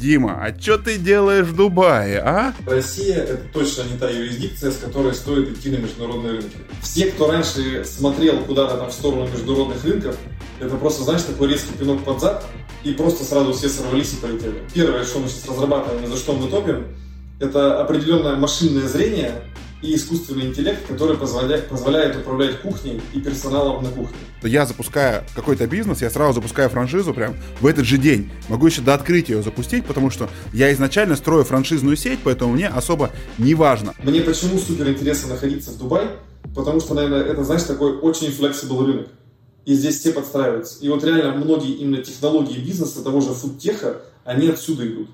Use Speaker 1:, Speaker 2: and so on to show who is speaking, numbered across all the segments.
Speaker 1: Дима, а что ты делаешь в Дубае, а?
Speaker 2: Россия – это точно не та юрисдикция, с которой стоит идти на международные рынки. Все, кто раньше смотрел куда-то там в сторону международных рынков, это просто, знаешь, такой резкий пинок под зад, и просто сразу все сорвались и полетели. Первое, что мы сейчас разрабатываем и за что мы топим, это определенное машинное зрение, и искусственный интеллект, который позволяет, позволяет управлять кухней и персоналом на кухне.
Speaker 1: Я запускаю какой-то бизнес, я сразу запускаю франшизу прям в этот же день. Могу еще до открытия ее запустить, потому что я изначально строю франшизную сеть, поэтому мне особо не важно.
Speaker 2: Мне почему супер интересно находиться в Дубае? Потому что, наверное, это, знаешь, такой очень flexible рынок. И здесь все подстраиваются. И вот реально многие именно технологии бизнеса, того же фудтеха, они отсюда идут.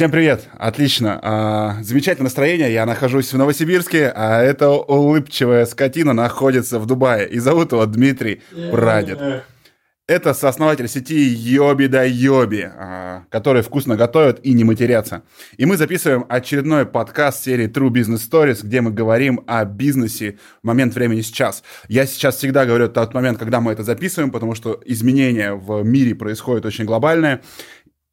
Speaker 1: Всем привет! Отлично. А, замечательное настроение. Я нахожусь в Новосибирске, а эта улыбчивая скотина находится в Дубае. И зовут его Дмитрий Прадед. Это сооснователь сети Йоби да Йоби, а, который вкусно готовят и не матерятся. И мы записываем очередной подкаст серии True Business Stories, где мы говорим о бизнесе в момент времени сейчас. Я сейчас всегда говорю тот момент, когда мы это записываем, потому что изменения в мире происходят очень глобальные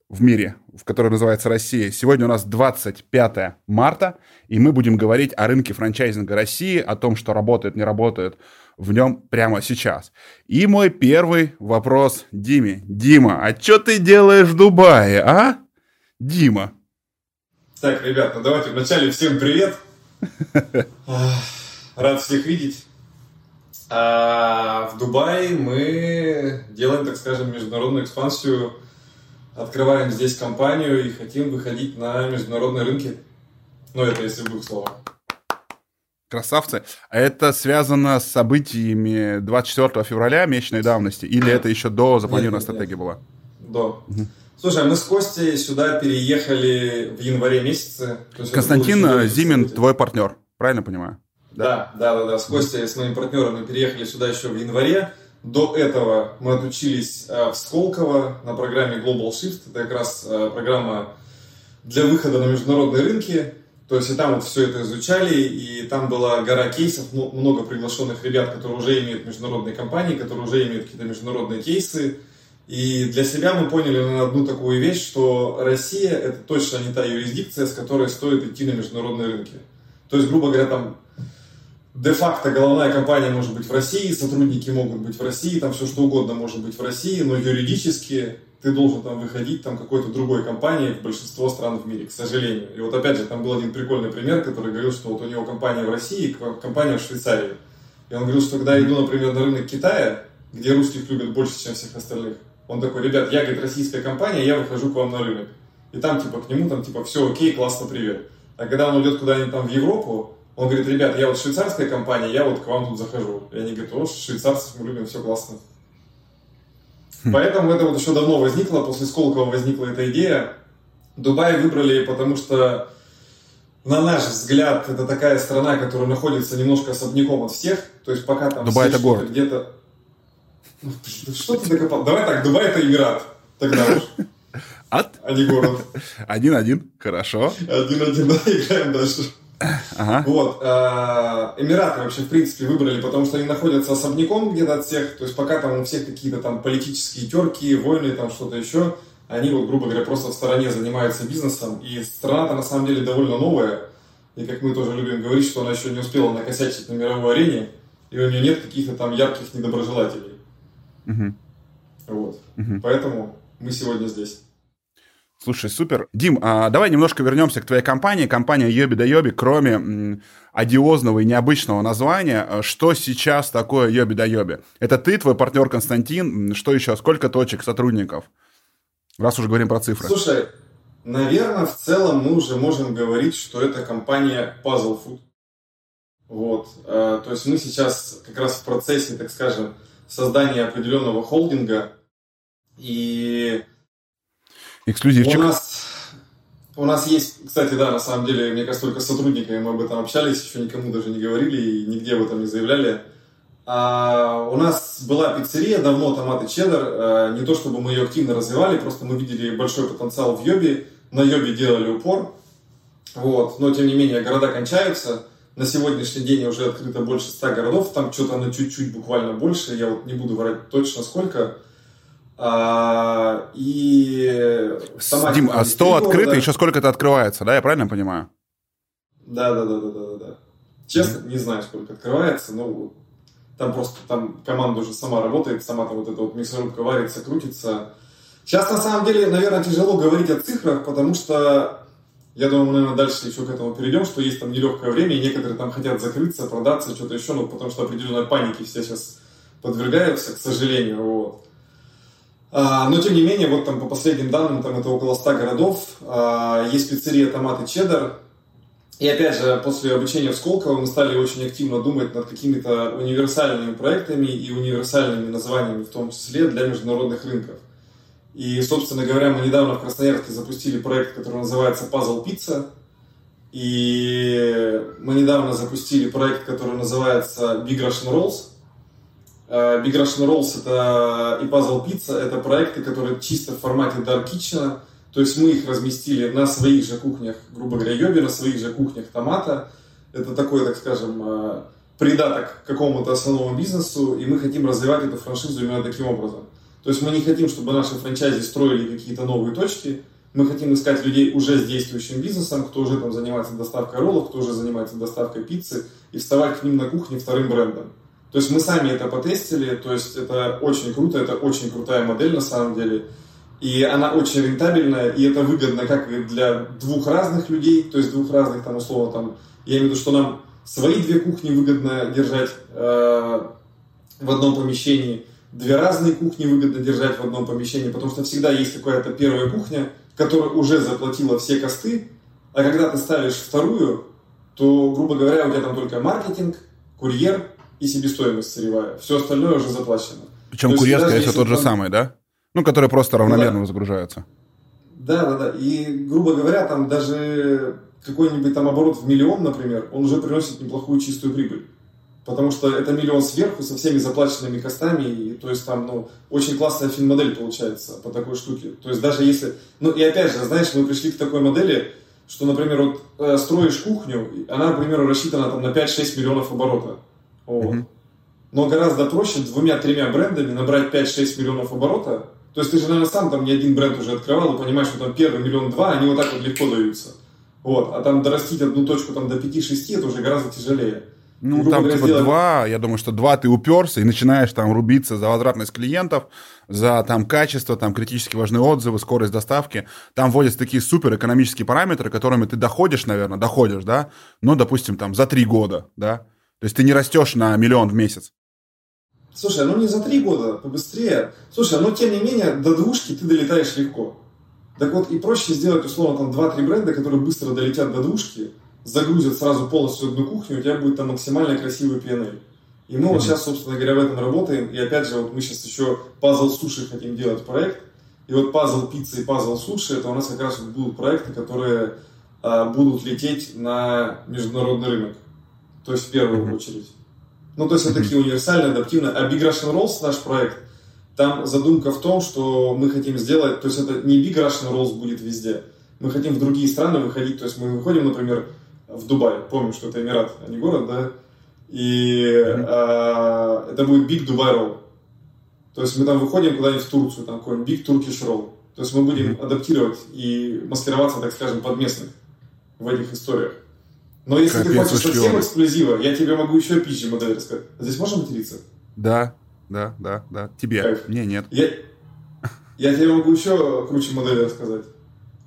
Speaker 1: в мире, в которой называется Россия. Сегодня у нас 25 марта, и мы будем говорить о рынке франчайзинга России, о том, что работает, не работает в нем прямо сейчас. И мой первый вопрос Диме. Дима, а что ты делаешь в Дубае, а? Дима.
Speaker 2: Так, ребят, ну давайте вначале всем привет. Рад всех видеть. А в Дубае мы делаем, так скажем, международную экспансию открываем здесь компанию и хотим выходить на международные рынки. Ну, это если в двух словах.
Speaker 1: Красавцы. А это связано с событиями 24 февраля месячной давности? Или это еще до запланированной стратегии была?
Speaker 2: До. Угу. Слушай, мы с Костей сюда переехали в январе месяце.
Speaker 1: Константин Зимин твой партнер, правильно понимаю?
Speaker 2: Да, да, да, да. С Костей, с моим партнером мы переехали сюда еще в январе. До этого мы отучились э, в Сколково на программе Global Shift. Это как раз э, программа для выхода на международные рынки. То есть и там вот все это изучали, и там была гора кейсов, много приглашенных ребят, которые уже имеют международные компании, которые уже имеют какие-то международные кейсы. И для себя мы поняли на одну такую вещь, что Россия это точно не та юрисдикция, с которой стоит идти на международные рынки. То есть, грубо говоря, там де-факто головная компания может быть в России, сотрудники могут быть в России, там все что угодно может быть в России, но юридически ты должен там выходить там какой-то другой компании в большинство стран в мире, к сожалению. И вот опять же, там был один прикольный пример, который говорил, что вот у него компания в России, компания в Швейцарии. И он говорил, что когда я иду, например, на рынок Китая, где русских любят больше, чем всех остальных, он такой, ребят, я, говорит, российская компания, я выхожу к вам на рынок. И там, типа, к нему, там, типа, все окей, классно, привет. А когда он идет куда-нибудь там в Европу, он говорит, ребят, я вот швейцарская компания, я вот к вам тут захожу. И они говорят, о, швейцарцев мы любим, все классно. Хм. Поэтому это вот еще давно возникло, после Сколково возникла эта идея. Дубай выбрали, потому что, на наш взгляд, это такая страна, которая находится немножко особняком от всех. То есть пока там
Speaker 1: Дубай это город.
Speaker 2: где-то... Ну, что ты докопал? Давай так, Дубай это Эмират. Тогда уж.
Speaker 1: От?
Speaker 2: А не город.
Speaker 1: Один-один, хорошо.
Speaker 2: Один-один, да, играем дальше. Ага. Вот. Э, Эмираты вообще, в принципе, выбрали, потому что они находятся особняком где-то от всех. То есть пока там у всех какие-то там политические терки, войны, там что-то еще, они вот, грубо говоря, просто в стороне занимаются бизнесом. И страна-то на самом деле довольно новая. И как мы тоже любим говорить, что она еще не успела накосячить на мировой арене, и у нее нет каких-то там ярких недоброжелателей. Угу. Вот. Угу. Поэтому мы сегодня здесь.
Speaker 1: Слушай, супер. Дим, а давай немножко вернемся к твоей компании. Компания Йоби да Йоби, кроме м, одиозного и необычного названия, э, что сейчас такое Йоби да Йоби? Это ты, твой партнер Константин, что еще? Сколько точек, сотрудников? Раз уже говорим про цифры.
Speaker 2: Слушай, наверное, в целом мы уже можем говорить, что это компания Puzzle Food. Вот. Э, то есть мы сейчас как раз в процессе, так скажем, создания определенного холдинга. И
Speaker 1: Эксклюзивчик.
Speaker 2: У нас, у нас есть, кстати, да, на самом деле, мне кажется, только с сотрудниками мы об этом общались, еще никому даже не говорили и нигде об этом не заявляли. А, у нас была пиццерия давно, томаты чеддер. А, не то чтобы мы ее активно развивали, просто мы видели большой потенциал в Йобе. На Йобе делали упор. Вот. Но, тем не менее, города кончаются. На сегодняшний день уже открыто больше 100 городов. Там что-то на чуть-чуть буквально больше. Я вот не буду врать точно сколько. А, и
Speaker 1: Дим, а 100 открыто, города. еще сколько-то открывается, да? Я правильно понимаю?
Speaker 2: Да, да, да, да, да, да. Честно, mm-hmm. не знаю, сколько открывается, но там просто там команда уже сама работает, сама там вот эта вот мясорубка варится, крутится. Сейчас на самом деле, наверное, тяжело говорить о цифрах, потому что я думаю, мы, наверное, дальше еще к этому перейдем, что есть там нелегкое время, и некоторые там хотят закрыться, продаться, что-то еще, ну, потому что определенной паники все сейчас подвергаются, к сожалению, вот. А, но, тем не менее, вот там по последним данным, там это около 100 городов, а, есть пиццерия «Томаты Чеддер», и опять же, после обучения в Сколково мы стали очень активно думать над какими-то универсальными проектами и универсальными названиями, в том числе для международных рынков. И, собственно говоря, мы недавно в Красноярске запустили проект, который называется Puzzle Pizza. И мы недавно запустили проект, который называется Big Russian Rolls. Э, Big Russian Rolls это и Puzzle Pizza это проекты, которые чисто в формате Dark Kitchen, то есть мы их разместили на своих же кухнях, грубо говоря, йоби, на своих же кухнях томата. Это такой, так скажем, э, придаток к какому-то основному бизнесу, и мы хотим развивать эту франшизу именно таким образом. То есть мы не хотим, чтобы наши франчайзи строили какие-то новые точки, мы хотим искать людей уже с действующим бизнесом, кто уже там занимается доставкой роллов, кто уже занимается доставкой пиццы, и вставать к ним на кухне вторым брендом. То есть мы сами это потестили, то есть это очень круто, это очень крутая модель на самом деле. И она очень рентабельная, и это выгодно как для двух разных людей, то есть двух разных, там, условно, там, я имею в виду, что нам свои две кухни выгодно держать э, в одном помещении, две разные кухни выгодно держать в одном помещении, потому что всегда есть какая-то первая кухня, которая уже заплатила все косты, а когда ты ставишь вторую, то, грубо говоря, у тебя там только маркетинг, курьер и себестоимость сырьевая. Все остальное уже заплачено.
Speaker 1: Причем курьер, скорее всего, тот же самый, да? Ну, которые просто равномерно да. загружаются.
Speaker 2: Да, да, да. И, грубо говоря, там даже какой-нибудь там оборот в миллион, например, он уже приносит неплохую чистую прибыль. Потому что это миллион сверху со всеми заплаченными костами, и, то есть там, ну, очень классная фин-модель получается по такой штуке. То есть даже если, ну и опять же, знаешь, мы пришли к такой модели, что, например, вот э, строишь кухню, она, к примеру, рассчитана там на 5-6 миллионов оборота. Вот. Но гораздо проще двумя-тремя брендами набрать 5-6 миллионов оборота, то есть ты же, наверное, сам там не один бренд уже открывал и понимаешь, что там первый миллион-два, они вот так вот легко даются. Вот. А там дорастить одну точку там до 5-6, это уже гораздо тяжелее.
Speaker 1: Ну, там говоря, типа сделать... два, я думаю, что два ты уперся и начинаешь там рубиться за возвратность клиентов, за там качество, там критически важные отзывы, скорость доставки. Там вводятся такие супер экономические параметры, которыми ты доходишь, наверное, доходишь, да, но, допустим, там за три года, да. То есть ты не растешь на миллион в месяц.
Speaker 2: Слушай, ну не за три года, побыстрее. Слушай, но тем не менее, до двушки ты долетаешь легко. Так вот, и проще сделать, условно, там 2-3 бренда, которые быстро долетят до двушки, загрузят сразу полностью одну кухню, у тебя будет там максимально красивый PNL. И мы вот сейчас, собственно говоря, в этом работаем. И опять же, вот мы сейчас еще пазл суши хотим делать проект. И вот пазл пиццы и пазл суши, это у нас как раз будут проекты, которые а, будут лететь на международный рынок. То есть в первую очередь. Ну, то есть это такие универсальные, адаптивные. А Big Russian Rolls, наш проект, там задумка в том, что мы хотим сделать, то есть это не Big Russian Rolls будет везде. Мы хотим в другие страны выходить, то есть мы выходим, например, в Дубай. Помню, что это Эмират, а не город, да? И mm-hmm. это будет Big Dubai Roll. То есть мы там выходим куда-нибудь в Турцию, там какой-нибудь Big Turkish Roll. То есть мы будем mm-hmm. адаптировать и маскироваться, так скажем, под местных в этих историях. Но если Капец, ты хочешь совсем эксклюзива, я тебе могу еще PG модель рассказать. А здесь можно материться?
Speaker 1: Да, да, да, да. Тебе. Кайф. Мне нет.
Speaker 2: Я, я тебе могу еще круче модели рассказать.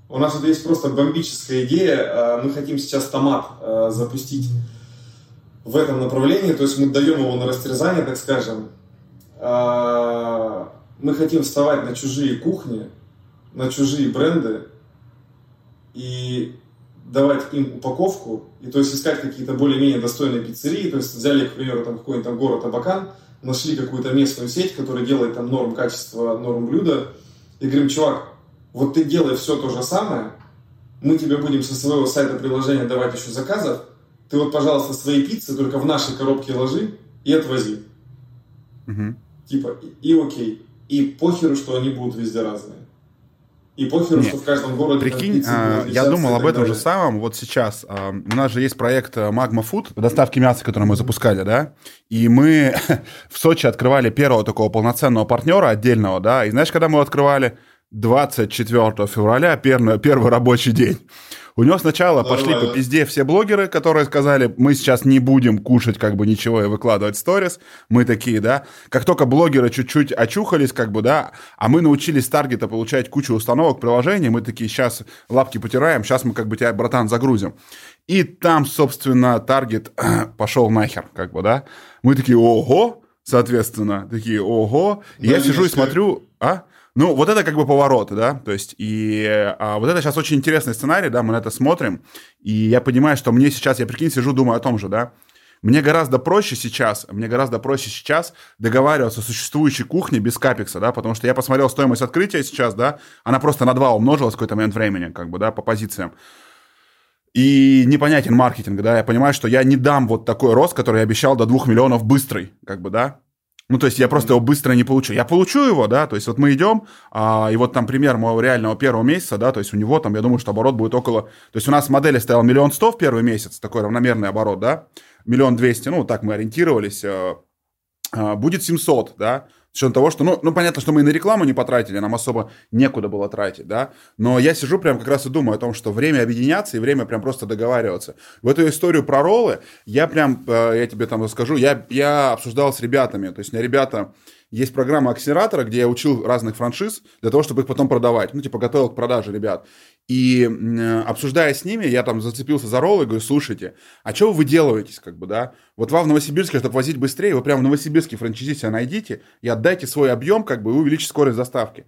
Speaker 2: У нас вот есть просто бомбическая идея. А, мы хотим сейчас томат а, запустить в этом направлении. То есть мы даем его на растерзание, так скажем. Мы хотим вставать на чужие кухни, на чужие бренды и давать им упаковку, и то есть искать какие-то более-менее достойные пиццерии, то есть взяли, к примеру, там какой-нибудь там город Абакан, нашли какую-то местную сеть, которая делает там норм качества, норм блюда, и говорим, чувак, вот ты делай все то же самое, мы тебе будем со своего сайта приложения давать еще заказов, ты вот, пожалуйста, свои пиццы только в наши коробки ложи и отвози. Угу. Типа, и, и окей. И похеру, что они будут везде разные. И похеру, что в каждом городе...
Speaker 1: Прикинь, а, я думал об этом далее. же самом. Вот сейчас а, у нас же есть проект э, Magma Food, доставки мяса, который мы запускали, да? И мы в Сочи открывали первого такого полноценного партнера отдельного, да? И знаешь, когда мы его открывали? 24 февраля, первый, первый рабочий день. У него сначала пошли по пизде все блогеры, которые сказали, мы сейчас не будем кушать как бы ничего и выкладывать сторис. Мы такие, да. Как только блогеры чуть-чуть очухались, как бы, да, а мы научились таргета получать кучу установок, приложений, мы такие, сейчас лапки потираем, сейчас мы как бы тебя, братан, загрузим. И там, собственно, таргет пошел нахер, как бы, да. Мы такие, ого, соответственно, такие, ого. И я сижу и смотрю, а? Ну, вот это как бы повороты, да, то есть, и а, вот это сейчас очень интересный сценарий, да, мы на это смотрим, и я понимаю, что мне сейчас, я прикинь, сижу, думаю о том же, да, мне гораздо проще сейчас, мне гораздо проще сейчас договариваться с существующей кухней без капекса, да, потому что я посмотрел стоимость открытия сейчас, да, она просто на 2 умножилась в какой-то момент времени, как бы, да, по позициям. И непонятен маркетинг, да, я понимаю, что я не дам вот такой рост, который я обещал до 2 миллионов быстрый, как бы, да, ну, то есть я просто его быстро не получу. Я получу его, да, то есть вот мы идем, а, и вот там пример моего реального первого месяца, да, то есть у него там, я думаю, что оборот будет около... То есть у нас в модели стоял миллион сто в первый месяц, такой равномерный оборот, да, миллион двести, ну, так мы ориентировались, а, а, будет 700, да, с учетом того, что, ну, ну, понятно, что мы и на рекламу не потратили, нам особо некуда было тратить, да, но я сижу прям как раз и думаю о том, что время объединяться и время прям просто договариваться. В эту историю про роллы я прям, э, я тебе там расскажу, я, я обсуждал с ребятами, то есть у меня ребята есть программа акселератора, где я учил разных франшиз для того, чтобы их потом продавать. Ну, типа, готовил к продаже ребят. И обсуждая с ними, я там зацепился за роллы и говорю, слушайте, а что вы делаете, как бы, да? Вот вам в Новосибирске, чтобы возить быстрее, вы прямо в Новосибирске франчайзи себя найдите и отдайте свой объем, как бы, и увеличите скорость доставки.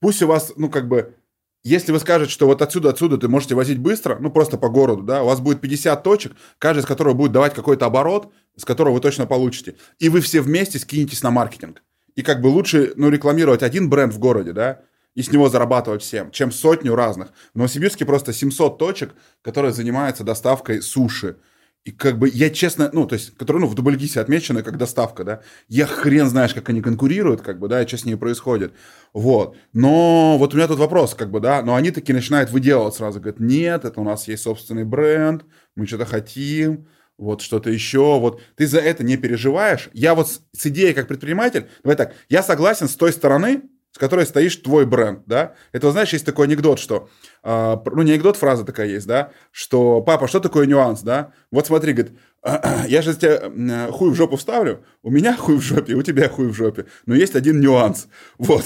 Speaker 1: Пусть у вас, ну, как бы, если вы скажете, что вот отсюда, отсюда ты можете возить быстро, ну, просто по городу, да, у вас будет 50 точек, каждая из которых будет давать какой-то оборот, с которого вы точно получите. И вы все вместе скинетесь на маркетинг. И как бы лучше, ну, рекламировать один бренд в городе, да, и с него зарабатывать всем, чем сотню разных. В Новосибирске просто 700 точек, которые занимаются доставкой суши. И как бы я честно, ну, то есть, которые, ну, в Дубльгисе отмечены как доставка, да, я хрен знаешь, как они конкурируют, как бы, да, и что с ними происходит, вот. Но вот у меня тут вопрос, как бы, да, но они таки начинают выделывать сразу, говорят, нет, это у нас есть собственный бренд, мы что-то хотим, вот что-то еще, вот ты за это не переживаешь. Я вот с, с идеей как предприниматель, давай так, я согласен с той стороны, с которой стоишь твой бренд, да. Это, знаешь, есть такой анекдот, что, э, ну, не анекдот, фраза такая есть, да, что, папа, что такое нюанс, да? Вот смотри, говорит, я же тебе хуй в жопу вставлю, у меня хуй в жопе, у тебя хуй в жопе, но есть один нюанс, вот.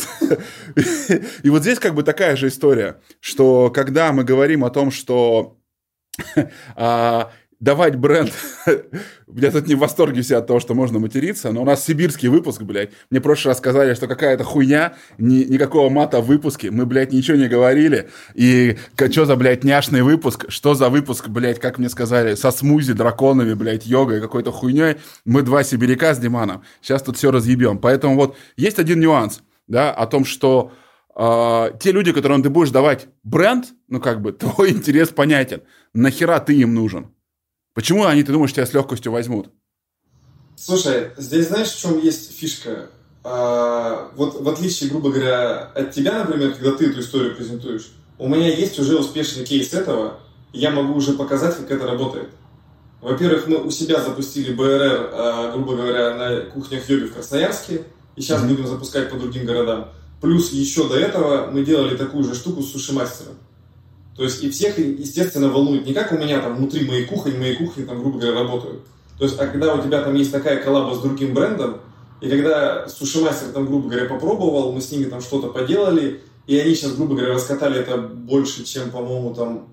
Speaker 1: И вот здесь как бы такая же история, что когда мы говорим о том, что а, давать бренд... Я тут не в восторге все от того, что можно материться, но у нас сибирский выпуск, блядь. Мне прошлый раз сказали, что какая-то хуйня, ни, никакого мата в выпуске. Мы, блядь, ничего не говорили. И что за, блядь, няшный выпуск? Что за выпуск, блядь, как мне сказали, со смузи, драконами, блядь, йогой, какой-то хуйней. Мы два сибиряка с Диманом. Сейчас тут все разъебем. Поэтому вот есть один нюанс, да, о том, что э, те люди, которым ты будешь давать бренд, ну, как бы, твой интерес понятен. Нахера ты им нужен? Почему они, ты думаешь, тебя с легкостью возьмут?
Speaker 2: Слушай, здесь знаешь, в чем есть фишка? А, вот в отличие, грубо говоря, от тебя, например, когда ты эту историю презентуешь, у меня есть уже успешный кейс этого, я могу уже показать, как это работает. Во-первых, мы у себя запустили БРР, а, грубо говоря, на кухнях йоги в Красноярске, и сейчас mm-hmm. будем запускать по другим городам. Плюс еще до этого мы делали такую же штуку с суши-мастером. То есть и всех, естественно, волнует не как у меня там внутри моей кухни, моей кухни там, грубо говоря, работают. То есть, а когда у тебя там есть такая коллаба с другим брендом, и когда суши-мастер там, грубо говоря, попробовал, мы с ними там что-то поделали, и они сейчас, грубо говоря, раскатали это больше, чем, по-моему, там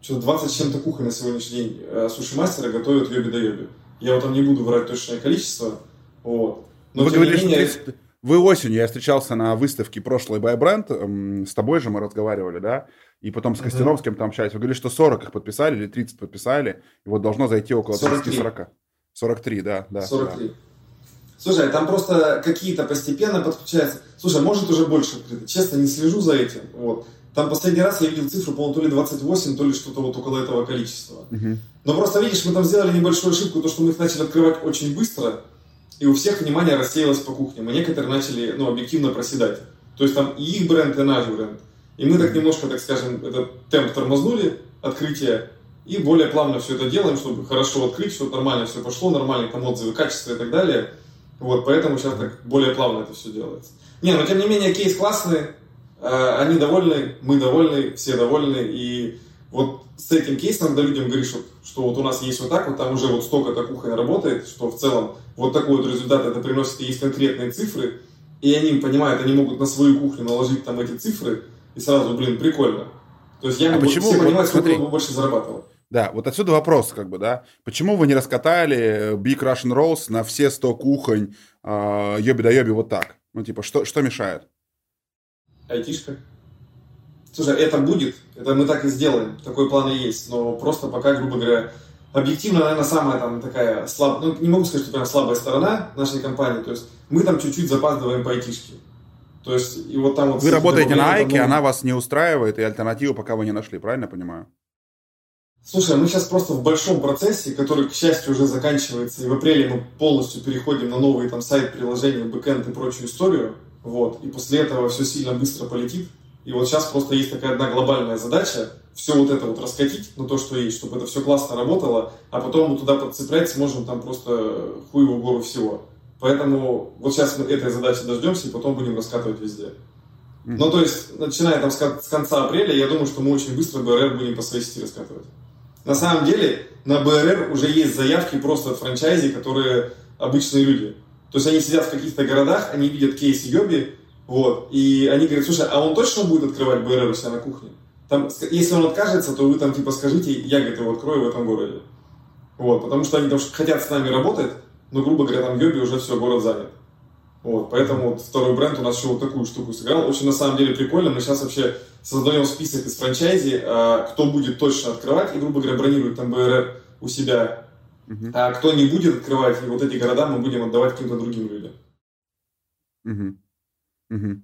Speaker 2: что-то 20 с чем-то кухонь на сегодняшний день э, суши-мастера готовят йоби да йоби. Я вот там не буду врать точное количество, вот.
Speaker 1: Но, Вы говорили, менее... 30... Вы осенью, я встречался на выставке прошлой Buy Brand, с тобой же мы разговаривали, да, и потом с Костяновским там общались. Вы говорили, что 40 их подписали или 30 подписали, и вот должно зайти около 30-40. 43, да, да.
Speaker 2: 43. Да. Слушай, там просто какие-то постепенно подключаются. Слушай, может уже больше открыто. Честно, не слежу за этим. Вот. Там последний раз я видел цифру, по-моему, то ли 28, то ли что-то вот около этого количества. Угу. Но просто видишь, мы там сделали небольшую ошибку, то, что мы их начали открывать очень быстро. и у всех внимание рассеялось по кухням, и некоторые начали, ну, объективно проседать. То есть там и их бренд, и наш бренд. И мы так немножко, так скажем, этот темп тормознули, открытие, и более плавно все это делаем, чтобы хорошо открыть, чтобы нормально все пошло, нормальные там отзывы, качество и так далее. Вот, поэтому сейчас так более плавно это все делается. Не, но тем не менее, кейс классный, э, они довольны, мы довольны, все довольны, и вот с этим кейсом, когда людям говоришь, что, что вот у нас есть вот так, вот там уже вот столько-то кухня работает, что в целом вот такой вот результат это приносит, и есть конкретные цифры, и они понимают, они могут на свою кухню наложить там эти цифры, и сразу, блин, прикольно. То есть я а могу, почему? все понимают, вот, сколько бы больше зарабатывал.
Speaker 1: Да, вот отсюда вопрос, как бы, да. Почему вы не раскатали Big Russian Rolls на все 100 кухонь э, йоби да йоби вот так? Ну, типа, что, что мешает?
Speaker 2: Айтишка. Слушай, это будет, это мы так и сделаем, такой план и есть, но просто пока, грубо говоря, объективно, наверное, самая там такая слабая, ну, не могу сказать, что прям слабая сторона нашей компании, то есть мы там чуть-чуть запаздываем по айтишке. То есть, и вот там вот...
Speaker 1: Вы работаете на Айке, ну... она вас не устраивает, и альтернативу пока вы не нашли, правильно понимаю?
Speaker 2: Слушай, мы сейчас просто в большом процессе, который, к счастью, уже заканчивается, и в апреле мы полностью переходим на новый там сайт, приложение, бэкэнд и прочую историю, вот, и после этого все сильно быстро полетит, и вот сейчас просто есть такая одна глобальная задача, все вот это вот раскатить, на то, что есть, чтобы это все классно работало, а потом мы туда подцеплять сможем там просто хуевую гору всего. Поэтому вот сейчас мы этой задачи дождемся и потом будем раскатывать везде. Mm-hmm. Ну, то есть, начиная там с конца апреля, я думаю, что мы очень быстро БРР будем по своей сети раскатывать. На самом деле, на БРР уже есть заявки просто от франчайзи, которые обычные люди. То есть они сидят в каких-то городах, они видят кейс Йоби, вот, и они говорят, слушай, а он точно будет открывать БРР у себя на кухне? Там, если он откажется, то вы там типа скажите, я, говорит, его открою в этом городе. Вот, потому что они там хотят с нами работать, но, грубо говоря, там Йоби уже все, город занят. Вот, поэтому вот второй бренд у нас еще вот такую штуку сыграл. Очень на самом деле прикольно. Мы сейчас вообще создаем список из франчайзи, а, кто будет точно открывать и, грубо говоря, бронирует там БРР у себя. Uh-huh. А кто не будет открывать, и вот эти города мы будем отдавать каким-то другим людям.
Speaker 1: Uh-huh. Uh-huh.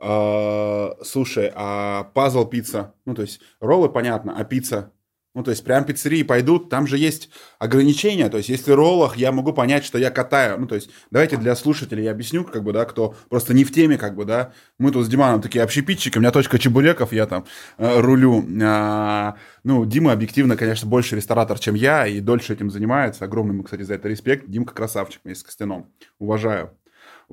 Speaker 1: А, слушай, а пазл пицца, ну то есть роллы понятно, а пицца ну, то есть, прям пиццерии пойдут, там же есть ограничения. То есть, если роллах я могу понять, что я катаю. Ну, то есть, давайте для слушателей я объясню, как бы, да, кто просто не в теме, как бы, да. Мы тут с Диманом такие общепитчики, у меня точка чебуреков, я там э, рулю. А, ну, Дима объективно, конечно, больше ресторатор, чем я, и дольше этим занимается. Огромный кстати, за это респект. Димка красавчик вместе с Костяном. Уважаю.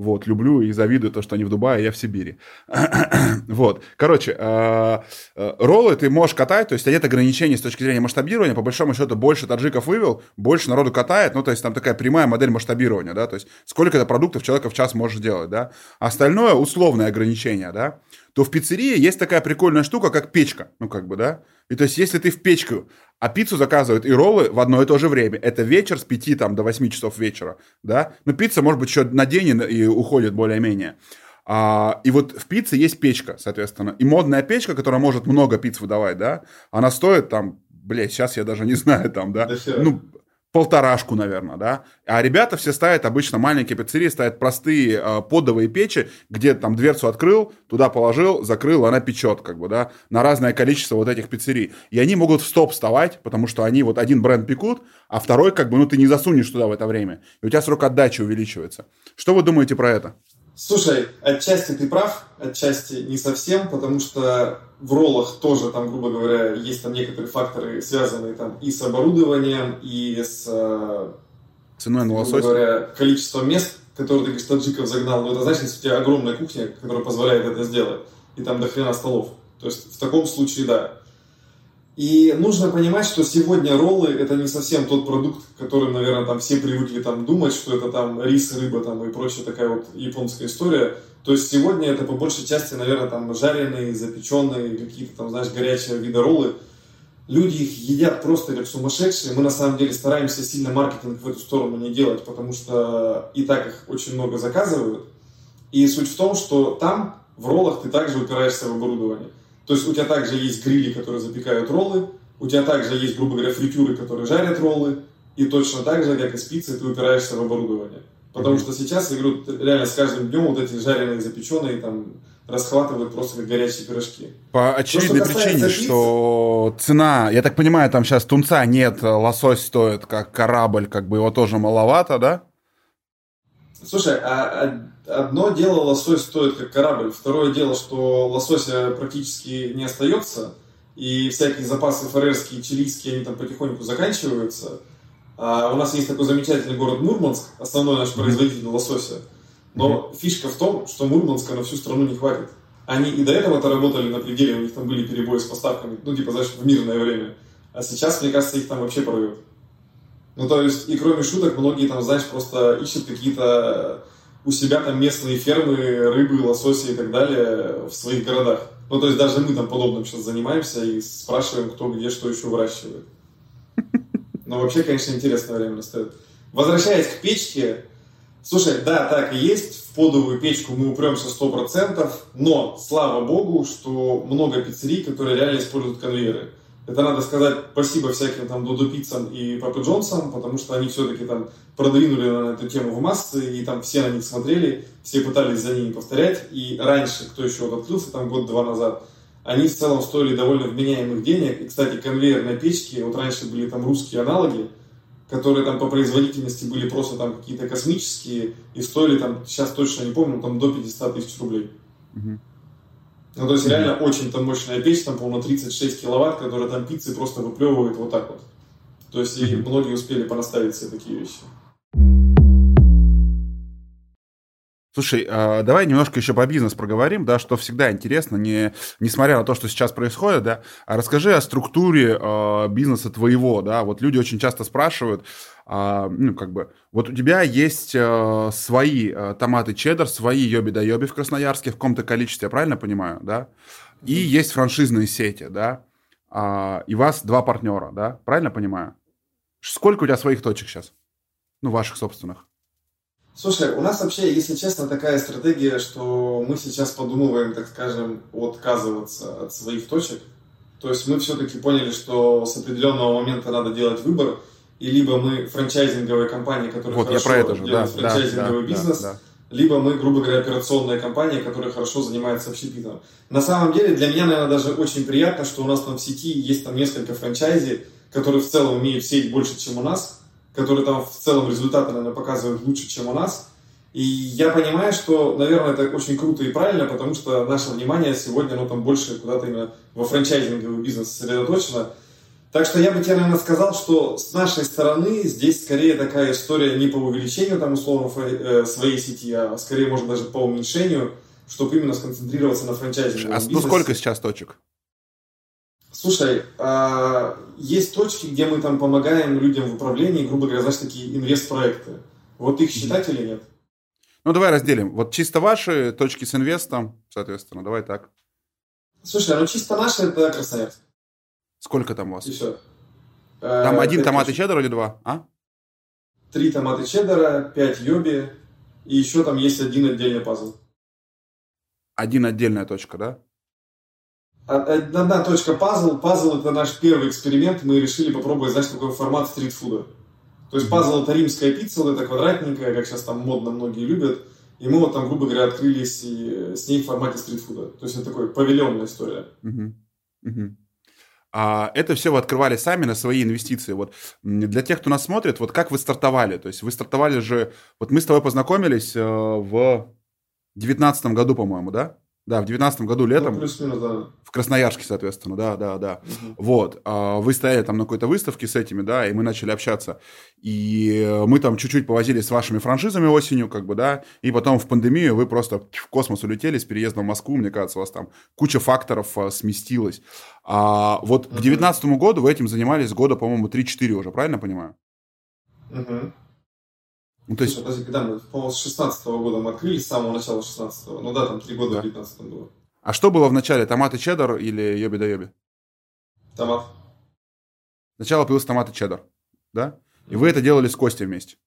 Speaker 1: Вот, люблю и завидую то, что они в Дубае, а я в Сибири. вот, короче, э, э, роллы ты можешь катать, то есть нет ограничений с точки зрения масштабирования, по большому счету больше таджиков вывел, больше народу катает, ну, то есть там такая прямая модель масштабирования, да, то есть сколько это продуктов человека в час можешь делать, да. Остальное условное ограничение, да то в пиццерии есть такая прикольная штука, как печка. Ну, как бы, да? И то есть, если ты в печку, а пиццу заказывают и роллы в одно и то же время, это вечер с 5 там, до 8 часов вечера, да? Но пицца, может быть, еще на день и уходит более-менее. А, и вот в пицце есть печка, соответственно. И модная печка, которая может много пиц выдавать, да, она стоит там, блядь, сейчас я даже не знаю, там, да, ну, полторашку, наверное, да. А ребята все ставят обычно маленькие пиццерии, ставят простые э, подовые печи, где там дверцу открыл, туда положил, закрыл, она печет, как бы, да, на разное количество вот этих пиццерий. И они могут в стоп вставать, потому что они вот один бренд пекут, а второй, как бы, ну, ты не засунешь туда в это время. И у тебя срок отдачи увеличивается. Что вы думаете про это?
Speaker 2: Слушай, отчасти ты прав, отчасти не совсем, потому что в роллах тоже, там, грубо говоря, есть там некоторые факторы, связанные там и с оборудованием, и с э,
Speaker 1: ценой на
Speaker 2: лосось. говоря, количеством мест, которые ты, говоришь, таджиков загнал. Но это значит, если у тебя огромная кухня, которая позволяет это сделать, и там до хрена столов. То есть в таком случае, да. И нужно понимать, что сегодня роллы это не совсем тот продукт, который, наверное, там все привыкли там думать, что это там рис, рыба там и прочая такая вот японская история. То есть сегодня это по большей части, наверное, там жареные, запеченные, какие-то там, знаешь, горячие виды роллы. Люди их едят просто как сумасшедшие. Мы на самом деле стараемся сильно маркетинг в эту сторону не делать, потому что и так их очень много заказывают. И суть в том, что там в роллах ты также упираешься в оборудование. То есть у тебя также есть грили, которые запекают роллы, у тебя также есть, грубо говоря, фритюры, которые жарят роллы, и точно так же, как и спицы, ты упираешься в оборудование. Потому что сейчас, я говорю, реально с каждым днем вот эти жареные, запеченные там расхватывают просто как горячие пирожки.
Speaker 1: По очевидной причине, пиццы, что цена, я так понимаю, там сейчас тунца нет, лосось стоит как корабль, как бы его тоже маловато, да?
Speaker 2: Слушай, а одно дело лосось стоит как корабль, второе дело, что лосося практически не остается, и всякие запасы фарерские, чилийские, они там потихоньку заканчиваются. А у нас есть такой замечательный город Мурманск, основной наш производитель лосося. Но mm-hmm. фишка в том, что Мурманска на всю страну не хватит. Они и до этого-то работали на пределе, у них там были перебои с поставками, ну, типа, знаешь, в мирное время. А сейчас, мне кажется, их там вообще порвет. Ну, то есть, и кроме шуток, многие там, знаешь, просто ищут какие-то у себя там местные фермы, рыбы, лососи и так далее в своих городах. Ну, то есть, даже мы там подобным сейчас занимаемся и спрашиваем, кто где что еще выращивает. Но вообще, конечно, интересное время настает. Возвращаясь к печке, слушай, да, так и есть, в подовую печку мы упремся 100%, но, слава богу, что много пиццерий, которые реально используют конвейеры. Это надо сказать спасибо всяким там Додо Пиццам и Папе Джонсам, потому что они все-таки там продвинули на эту тему в массы, и там все на них смотрели, все пытались за ними повторять. И раньше, кто еще вот открылся, там год-два назад, они в целом стоили довольно вменяемых денег. И, кстати, конвейерные печки, вот раньше были там русские аналоги, которые там по производительности были просто там какие-то космические и стоили там, сейчас точно не помню, там до 500 тысяч рублей. Угу. Ну, то есть реально очень там мощная печь, там, по-моему, 36 киловатт, которая там пиццы просто выплевывает вот так вот. То есть и многие успели понаставить себе такие вещи.
Speaker 1: Слушай, а, давай немножко еще по бизнес проговорим, да, что всегда интересно, не, несмотря на то, что сейчас происходит, да, а расскажи о структуре э, бизнеса твоего, да, вот люди очень часто спрашивают, ну, как бы, вот у тебя есть э, свои э, томаты чеддер, свои йоби да йоби в Красноярске в каком-то количестве, я правильно понимаю, да, и есть франшизные сети, да, э, и вас два партнера, да, правильно понимаю? Сколько у тебя своих точек сейчас? Ну, ваших собственных.
Speaker 2: Слушай, у нас вообще, если честно, такая стратегия, что мы сейчас подумываем, так скажем, отказываться от своих точек. То есть мы все-таки поняли, что с определенного момента надо делать выбор, и либо мы франчайзинговая компания, которая вот, хорошо я про это же, делает да, франчайзинговый да, бизнес, да, да. либо мы, грубо говоря, операционная компания, которая хорошо занимается общепитом. На самом деле, для меня, наверное, даже очень приятно, что у нас там в сети есть там несколько франчайзи, которые в целом умеют сеть больше, чем у нас, которые там в целом результаты, наверное, показывают лучше, чем у нас. И я понимаю, что, наверное, это очень круто и правильно, потому что наше внимание сегодня, оно там больше куда-то именно во франчайзинговый бизнес сосредоточено. Так что я бы тебе, наверное, сказал, что с нашей стороны здесь скорее такая история не по увеличению там условно э, своей сети, а скорее, может, даже по уменьшению, чтобы именно сконцентрироваться на франчайзинговом
Speaker 1: а. Ну, сколько сейчас точек?
Speaker 2: Слушай, а, есть точки, где мы там помогаем людям в управлении, грубо говоря, знаешь, такие инвест-проекты. Вот их считать или нет?
Speaker 1: Ну, давай разделим. Вот чисто ваши точки с инвестом, соответственно, давай так.
Speaker 2: Слушай, ну чисто наши это Красноярск.
Speaker 1: Сколько там у вас?
Speaker 2: Еще.
Speaker 1: Там э, один томат и чеддер или два, а?
Speaker 2: Три томата чеддера, пять йоби, и еще там есть один отдельный пазл.
Speaker 1: Один отдельная точка, да?
Speaker 2: Одна точка пазл. Пазл это наш первый эксперимент. Мы решили попробовать, знаешь, такой формат стритфуда. То есть пазл это римская пицца, вот эта квадратненькая, как сейчас там модно многие любят. И мы вот там, грубо говоря, открылись и с ней в формате стритфуда. То есть это такой павильонная история.
Speaker 1: Угу. Угу. А это все вы открывали сами на свои инвестиции. Вот для тех, кто нас смотрит, вот как вы стартовали? То есть вы стартовали же... Вот мы с тобой познакомились э, в девятнадцатом году, по-моему, да? Да, в девятнадцатом году летом. Ну, да. В Красноярске, соответственно, да, да, да. Угу. Вот. А вы стояли там на какой-то выставке с этими, да, и мы начали общаться. И мы там чуть-чуть повозились с вашими франшизами осенью, как бы, да, и потом в пандемию вы просто в космос улетели с переездом в Москву, мне кажется, у вас там куча факторов а, сместилась. А вот угу. к девятнадцатому году вы этим занимались года, по-моему, 3-4 уже, правильно понимаю?
Speaker 2: Угу. Ну, то есть... Подожди, когда мы, по-моему, с 16 -го года мы открылись, с самого начала 16 -го. Ну да, там три года да. в 19 было.
Speaker 1: А что было в начале, томаты чеддер или йоби да йоби?
Speaker 2: Томат.
Speaker 1: Сначала появился томат и чеддер, да? И вы это делали с Костей вместе?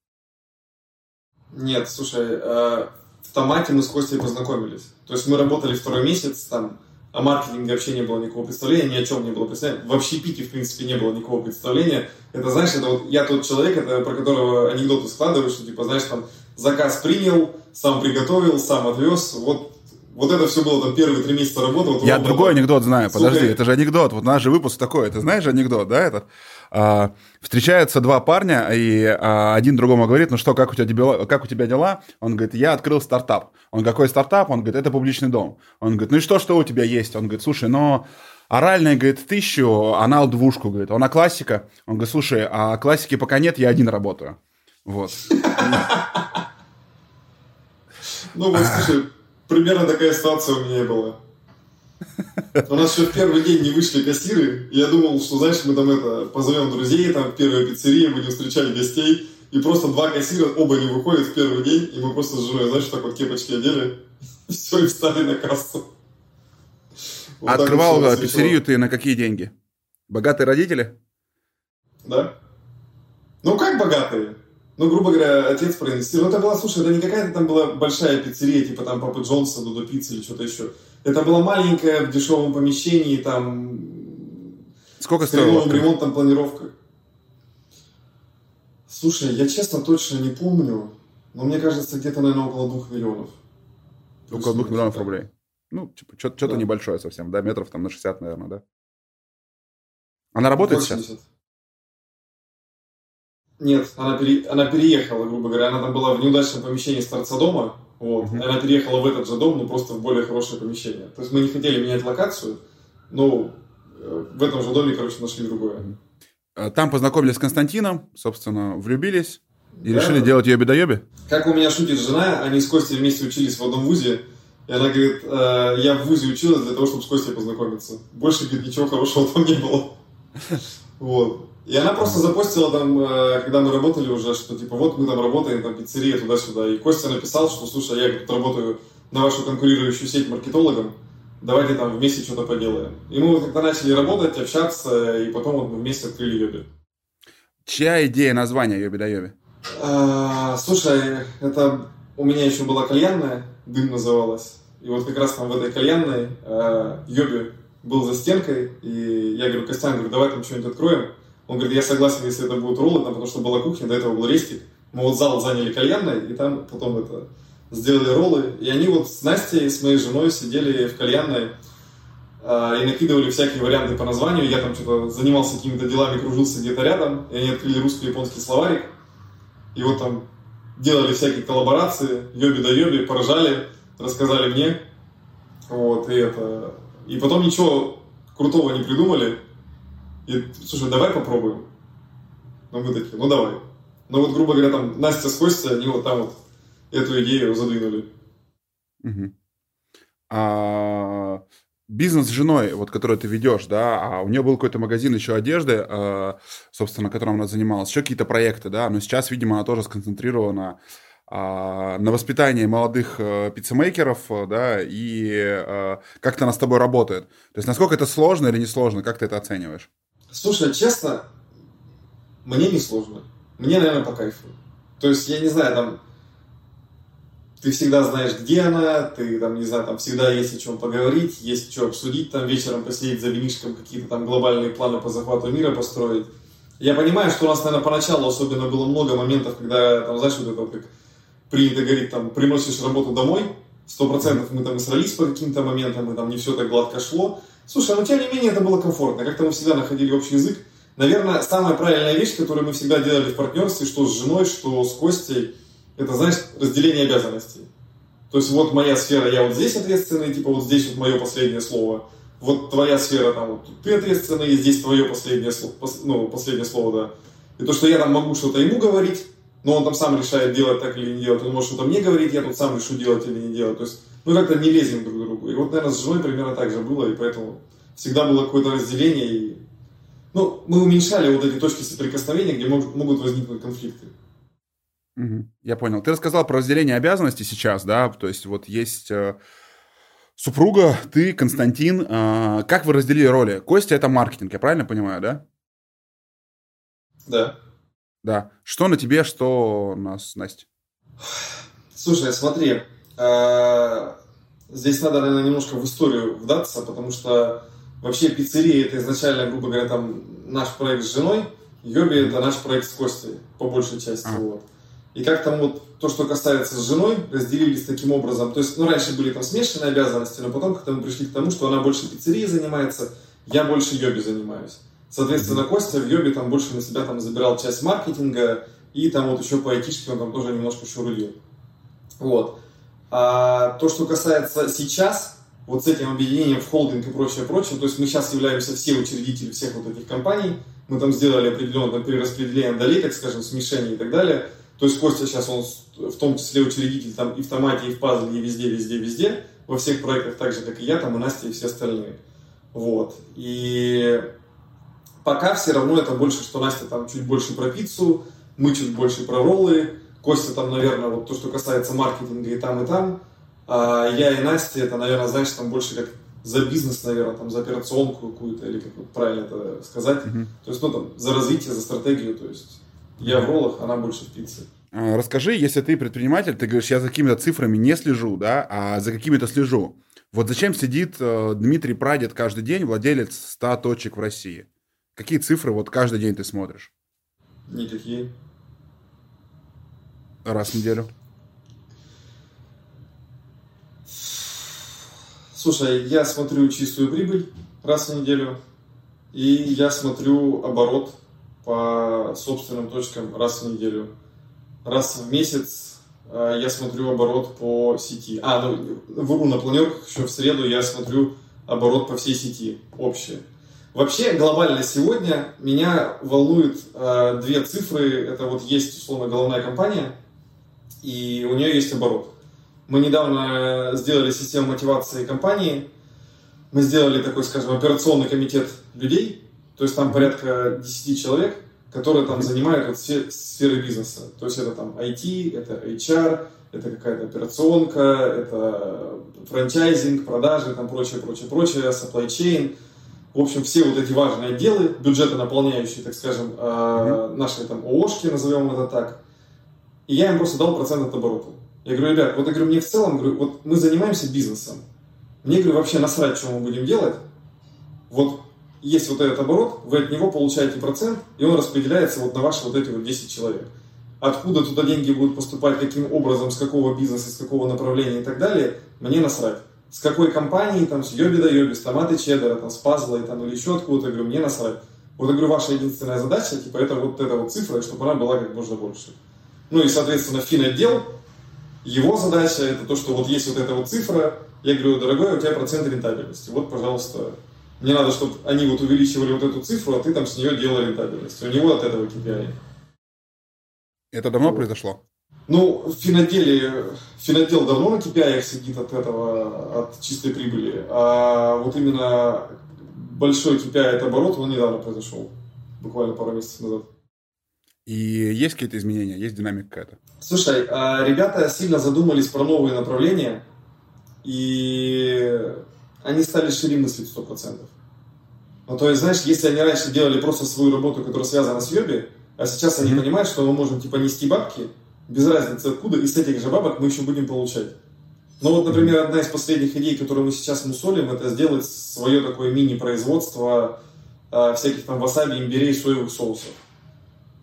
Speaker 2: Нет, слушай, э, в томате мы с Костей познакомились. То есть мы работали второй месяц, там о маркетинге вообще не было никакого представления, ни о чем не было представления. В общепите, в принципе, не было никакого представления. Это, знаешь, это вот я тот человек, это про которого анекдоты складываю, что, типа, знаешь, там, заказ принял, сам приготовил, сам отвез, вот вот это все было там первые три месяца работы. Вот
Speaker 1: Я другой это, анекдот знаю, сука... подожди, это же анекдот. Вот наш же выпуск такой, ты знаешь анекдот, да, этот? А, встречаются два парня, и а, один другому говорит, ну что, как у, тебя дела, как у тебя дела? Он говорит, я открыл стартап. Он какой стартап? Он говорит, это публичный дом. Он говорит, ну и что, что у тебя есть? Он говорит, слушай, ну... Оральная, говорит, тысячу, анал двушку, говорит. Он а классика? Он говорит, слушай, а классики пока нет, я один работаю. Вот.
Speaker 2: Ну, вот, слушай, примерно такая ситуация у меня была. У нас еще в первый день не вышли кассиры, и я думал, что, знаешь, мы там это, позовем друзей, там, в первой пиццерии, будем встречать гостей, и просто два кассира, оба не выходят в первый день, и мы просто с женой, знаешь, так вот кепочки одели, и все, и встали на кассу.
Speaker 1: Вот Открывал вот пиццерию ты на какие деньги? Богатые родители?
Speaker 2: Да. Ну, как богатые? Ну, грубо говоря, отец проинвестировал. Это была, слушай, это не какая-то там была большая пиццерия, типа там Папы Джонса, Дудо Пиццы или что-то еще. Это была маленькая в дешевом помещении, там...
Speaker 1: Сколько стоило?
Speaker 2: ремонтом, планировка. Слушай, я честно точно не помню, но мне кажется, где-то, наверное, около двух миллионов.
Speaker 1: Около двух миллионов рублей. Ну, типа, что-то да. небольшое совсем, да, метров там на 60, наверное, да? Она работает 80. сейчас?
Speaker 2: Нет, она, пере... она переехала, грубо говоря. Она там была в неудачном помещении с торца дома. Вот. Mm-hmm. Она переехала в этот же дом, но просто в более хорошее помещение. То есть мы не хотели менять локацию, но э, в этом же доме, короче, нашли другое.
Speaker 1: Mm-hmm. Там познакомились с Константином, собственно, влюбились и да. решили делать да йоби.
Speaker 2: Как у меня шутит жена, они с Костей вместе учились в одном вузе. И она говорит, э, я в ВУЗе училась для того, чтобы с Костей познакомиться. Больше, говорит, ничего хорошего там не было. Вот. И она просто запостила там, э, когда мы работали уже, что типа вот мы там работаем, там пиццерия туда-сюда. И Костя написал, что слушай, я тут работаю на вашу конкурирующую сеть маркетологом, давайте там вместе что-то поделаем. И мы вот когда начали работать, общаться, и потом вот мы вместе открыли Йоби.
Speaker 1: Чья идея названия Йоби да Йоби?
Speaker 2: А, слушай, это у меня еще была кальянная, дым называлась. И вот как раз там в этой кальянной э, Йоби был за стенкой, и я говорю, Костян, говорю, давай там что-нибудь откроем. Он говорит, я согласен, если это будут роллы, потому что была кухня, до этого был рестик. Мы вот зал заняли кальянной, и там потом это сделали роллы. И они вот с Настей, с моей женой сидели в кальянной э, и накидывали всякие варианты по названию. Я там что-то занимался какими-то делами, кружился где-то рядом, и они открыли русско-японский словарик. И вот там делали всякие коллаборации, йоби да йоби, поражали, рассказали мне. Вот, и это... И потом ничего крутого не придумали, и, слушай, давай попробуем. Ну, мы такие, ну давай. Ну вот, грубо говоря, там Настя с Костей, они вот там вот эту идею задвинули.
Speaker 1: Угу. А, бизнес с женой, вот, который ты ведешь, да, а у нее был какой-то магазин еще одежды, а, собственно, которым она занималась, еще какие-то проекты, да, но сейчас, видимо, она тоже сконцентрирована а, на воспитании молодых а, пиццемейкеров, да, и а, как-то она с тобой работает. То есть, насколько это сложно или не сложно, как ты это оцениваешь?
Speaker 2: Слушай, честно, мне не сложно. Мне, наверное, по кайфу. То есть, я не знаю, там, ты всегда знаешь, где она, ты там, не знаю, там всегда есть о чем поговорить, есть что обсудить, там вечером посидеть за винишком, какие-то там глобальные планы по захвату мира построить. Я понимаю, что у нас, наверное, поначалу особенно было много моментов, когда, там, знаешь, вот это как принято говорить, там, приносишь работу домой, сто процентов мы там и срались по каким-то моментам, и там не все так гладко шло, Слушай, но тем не менее это было комфортно. Как-то мы всегда находили общий язык. Наверное, самая правильная вещь, которую мы всегда делали в партнерстве, что с женой, что с Костей, это, знаешь, разделение обязанностей. То есть вот моя сфера, я вот здесь ответственный, типа вот здесь вот мое последнее слово. Вот твоя сфера, там вот ты ответственный, и здесь твое последнее, слово, ну, последнее слово, да. И то, что я там могу что-то ему говорить, но он там сам решает, делать так или не делать. Он может что-то мне говорить, я тут сам решу, делать или не делать. То есть мы как-то не лезем друг к другу. И вот, наверное, с женой примерно так же было, и поэтому всегда было какое-то разделение. И... Ну, мы уменьшали вот эти точки соприкосновения, где могут, могут возникнуть конфликты.
Speaker 1: Угу. Я понял. Ты рассказал про разделение обязанностей сейчас, да? То есть вот есть э, супруга, ты, Константин. Э, как вы разделили роли? Костя – это маркетинг, я правильно понимаю, да?
Speaker 2: Да.
Speaker 1: Да. Что на тебе, что на Насте?
Speaker 2: Слушай, смотри, а, здесь надо, наверное, немножко в историю вдаться, потому что вообще пиццерия это изначально, грубо говоря, там наш проект с женой, Йоби это наш проект с Костей, по большей части. А. Вот. И как там вот то, что касается с женой, разделились таким образом. То есть, ну, раньше были там смешанные обязанности, но потом как-то мы пришли к тому, что она больше пиццерией занимается, я больше йоби занимаюсь. Соответственно. Костя в йобе там больше на себя там забирал часть маркетинга, и там вот еще по айтишке он там тоже немножко шурудил. Вот. А то, что касается сейчас, вот с этим объединением в холдинг и прочее, прочее, то есть мы сейчас являемся все учредители всех вот этих компаний, мы там сделали определенное перераспределение долей, так скажем, смешение и так далее. То есть Костя сейчас, он в том числе учредитель там и в Томате, и в Пазле, и везде, везде, везде, во всех проектах, так же, как и я, там и Настя, и все остальные. Вот. И пока все равно это больше, что Настя там чуть больше про пиццу, мы чуть больше про роллы, Костя там, наверное, вот то, что касается маркетинга и там, и там, а я и Настя, это, наверное, знаешь, там больше как за бизнес, наверное, там, за операционку какую-то, или как вот правильно это сказать. Uh-huh. То есть, ну, там, за развитие, за стратегию, то есть я в роллах, она больше в пицце.
Speaker 1: А, расскажи, если ты предприниматель, ты говоришь, я за какими-то цифрами не слежу, да, а за какими-то слежу. Вот зачем сидит э, Дмитрий Прадед каждый день, владелец 100 точек в России? Какие цифры вот каждый день ты смотришь?
Speaker 2: Никакие.
Speaker 1: Раз в неделю.
Speaker 2: Слушай, я смотрю чистую прибыль раз в неделю, и я смотрю оборот по собственным точкам раз в неделю. Раз в месяц э, я смотрю оборот по сети. А, ну, вру на планерках, еще в среду я смотрю оборот по всей сети, общий. Вообще, глобально сегодня меня волнуют э, две цифры. Это вот есть, условно, головная компания, и у нее есть оборот. Мы недавно сделали систему мотивации компании. Мы сделали такой, скажем, операционный комитет людей. То есть там порядка 10 человек, которые там занимают вот все сферы бизнеса. То есть это там IT, это HR, это какая-то операционка, это франчайзинг, продажи, там прочее, прочее, прочее, supply chain. В общем, все вот эти важные отделы, бюджеты наполняющие, так скажем, mm-hmm. наши там ООшки, назовем это так. И я им просто дал процент от оборота. Я говорю, ребят, вот я говорю, мне в целом, говорю, вот мы занимаемся бизнесом. Мне, говорю, вообще насрать, что мы будем делать. Вот есть вот этот оборот, вы от него получаете процент, и он распределяется вот на ваши вот эти вот 10 человек. Откуда туда деньги будут поступать, каким образом, с какого бизнеса, с какого направления и так далее, мне насрать. С какой компании, там, с Йоби да Йоби, с Томаты Чеддера, там, с Пазлой, там, или еще откуда-то, говорю, мне насрать. Вот, я говорю, ваша единственная задача, типа, это вот эта вот цифра, чтобы она была как можно больше. Ну и, соответственно, финотдел, его задача это то, что вот есть вот эта вот цифра, я говорю, дорогой, у тебя процент рентабельности, вот, пожалуйста, мне надо, чтобы они вот увеличивали вот эту цифру, а ты там с нее делал рентабельность. У него от этого KPI.
Speaker 1: Это давно вот. произошло?
Speaker 2: Ну, в финоделе, финодел давно на KPI сидит от этого, от чистой прибыли, а вот именно большой KPI от оборота, он недавно произошел, буквально пару месяцев назад.
Speaker 1: И есть какие-то изменения, есть динамика какая-то?
Speaker 2: Слушай, а ребята сильно задумались про новые направления, и они стали шире мыслить 100%. Ну, то есть, знаешь, если они раньше делали просто свою работу, которая связана с йоби, а сейчас они mm-hmm. понимают, что мы можем, типа, нести бабки, без разницы откуда, и с этих же бабок мы еще будем получать. Ну, вот, например, одна из последних идей, которую мы сейчас мусолим, это сделать свое такое мини-производство э, всяких там васаби, имбирей, соевых соусов.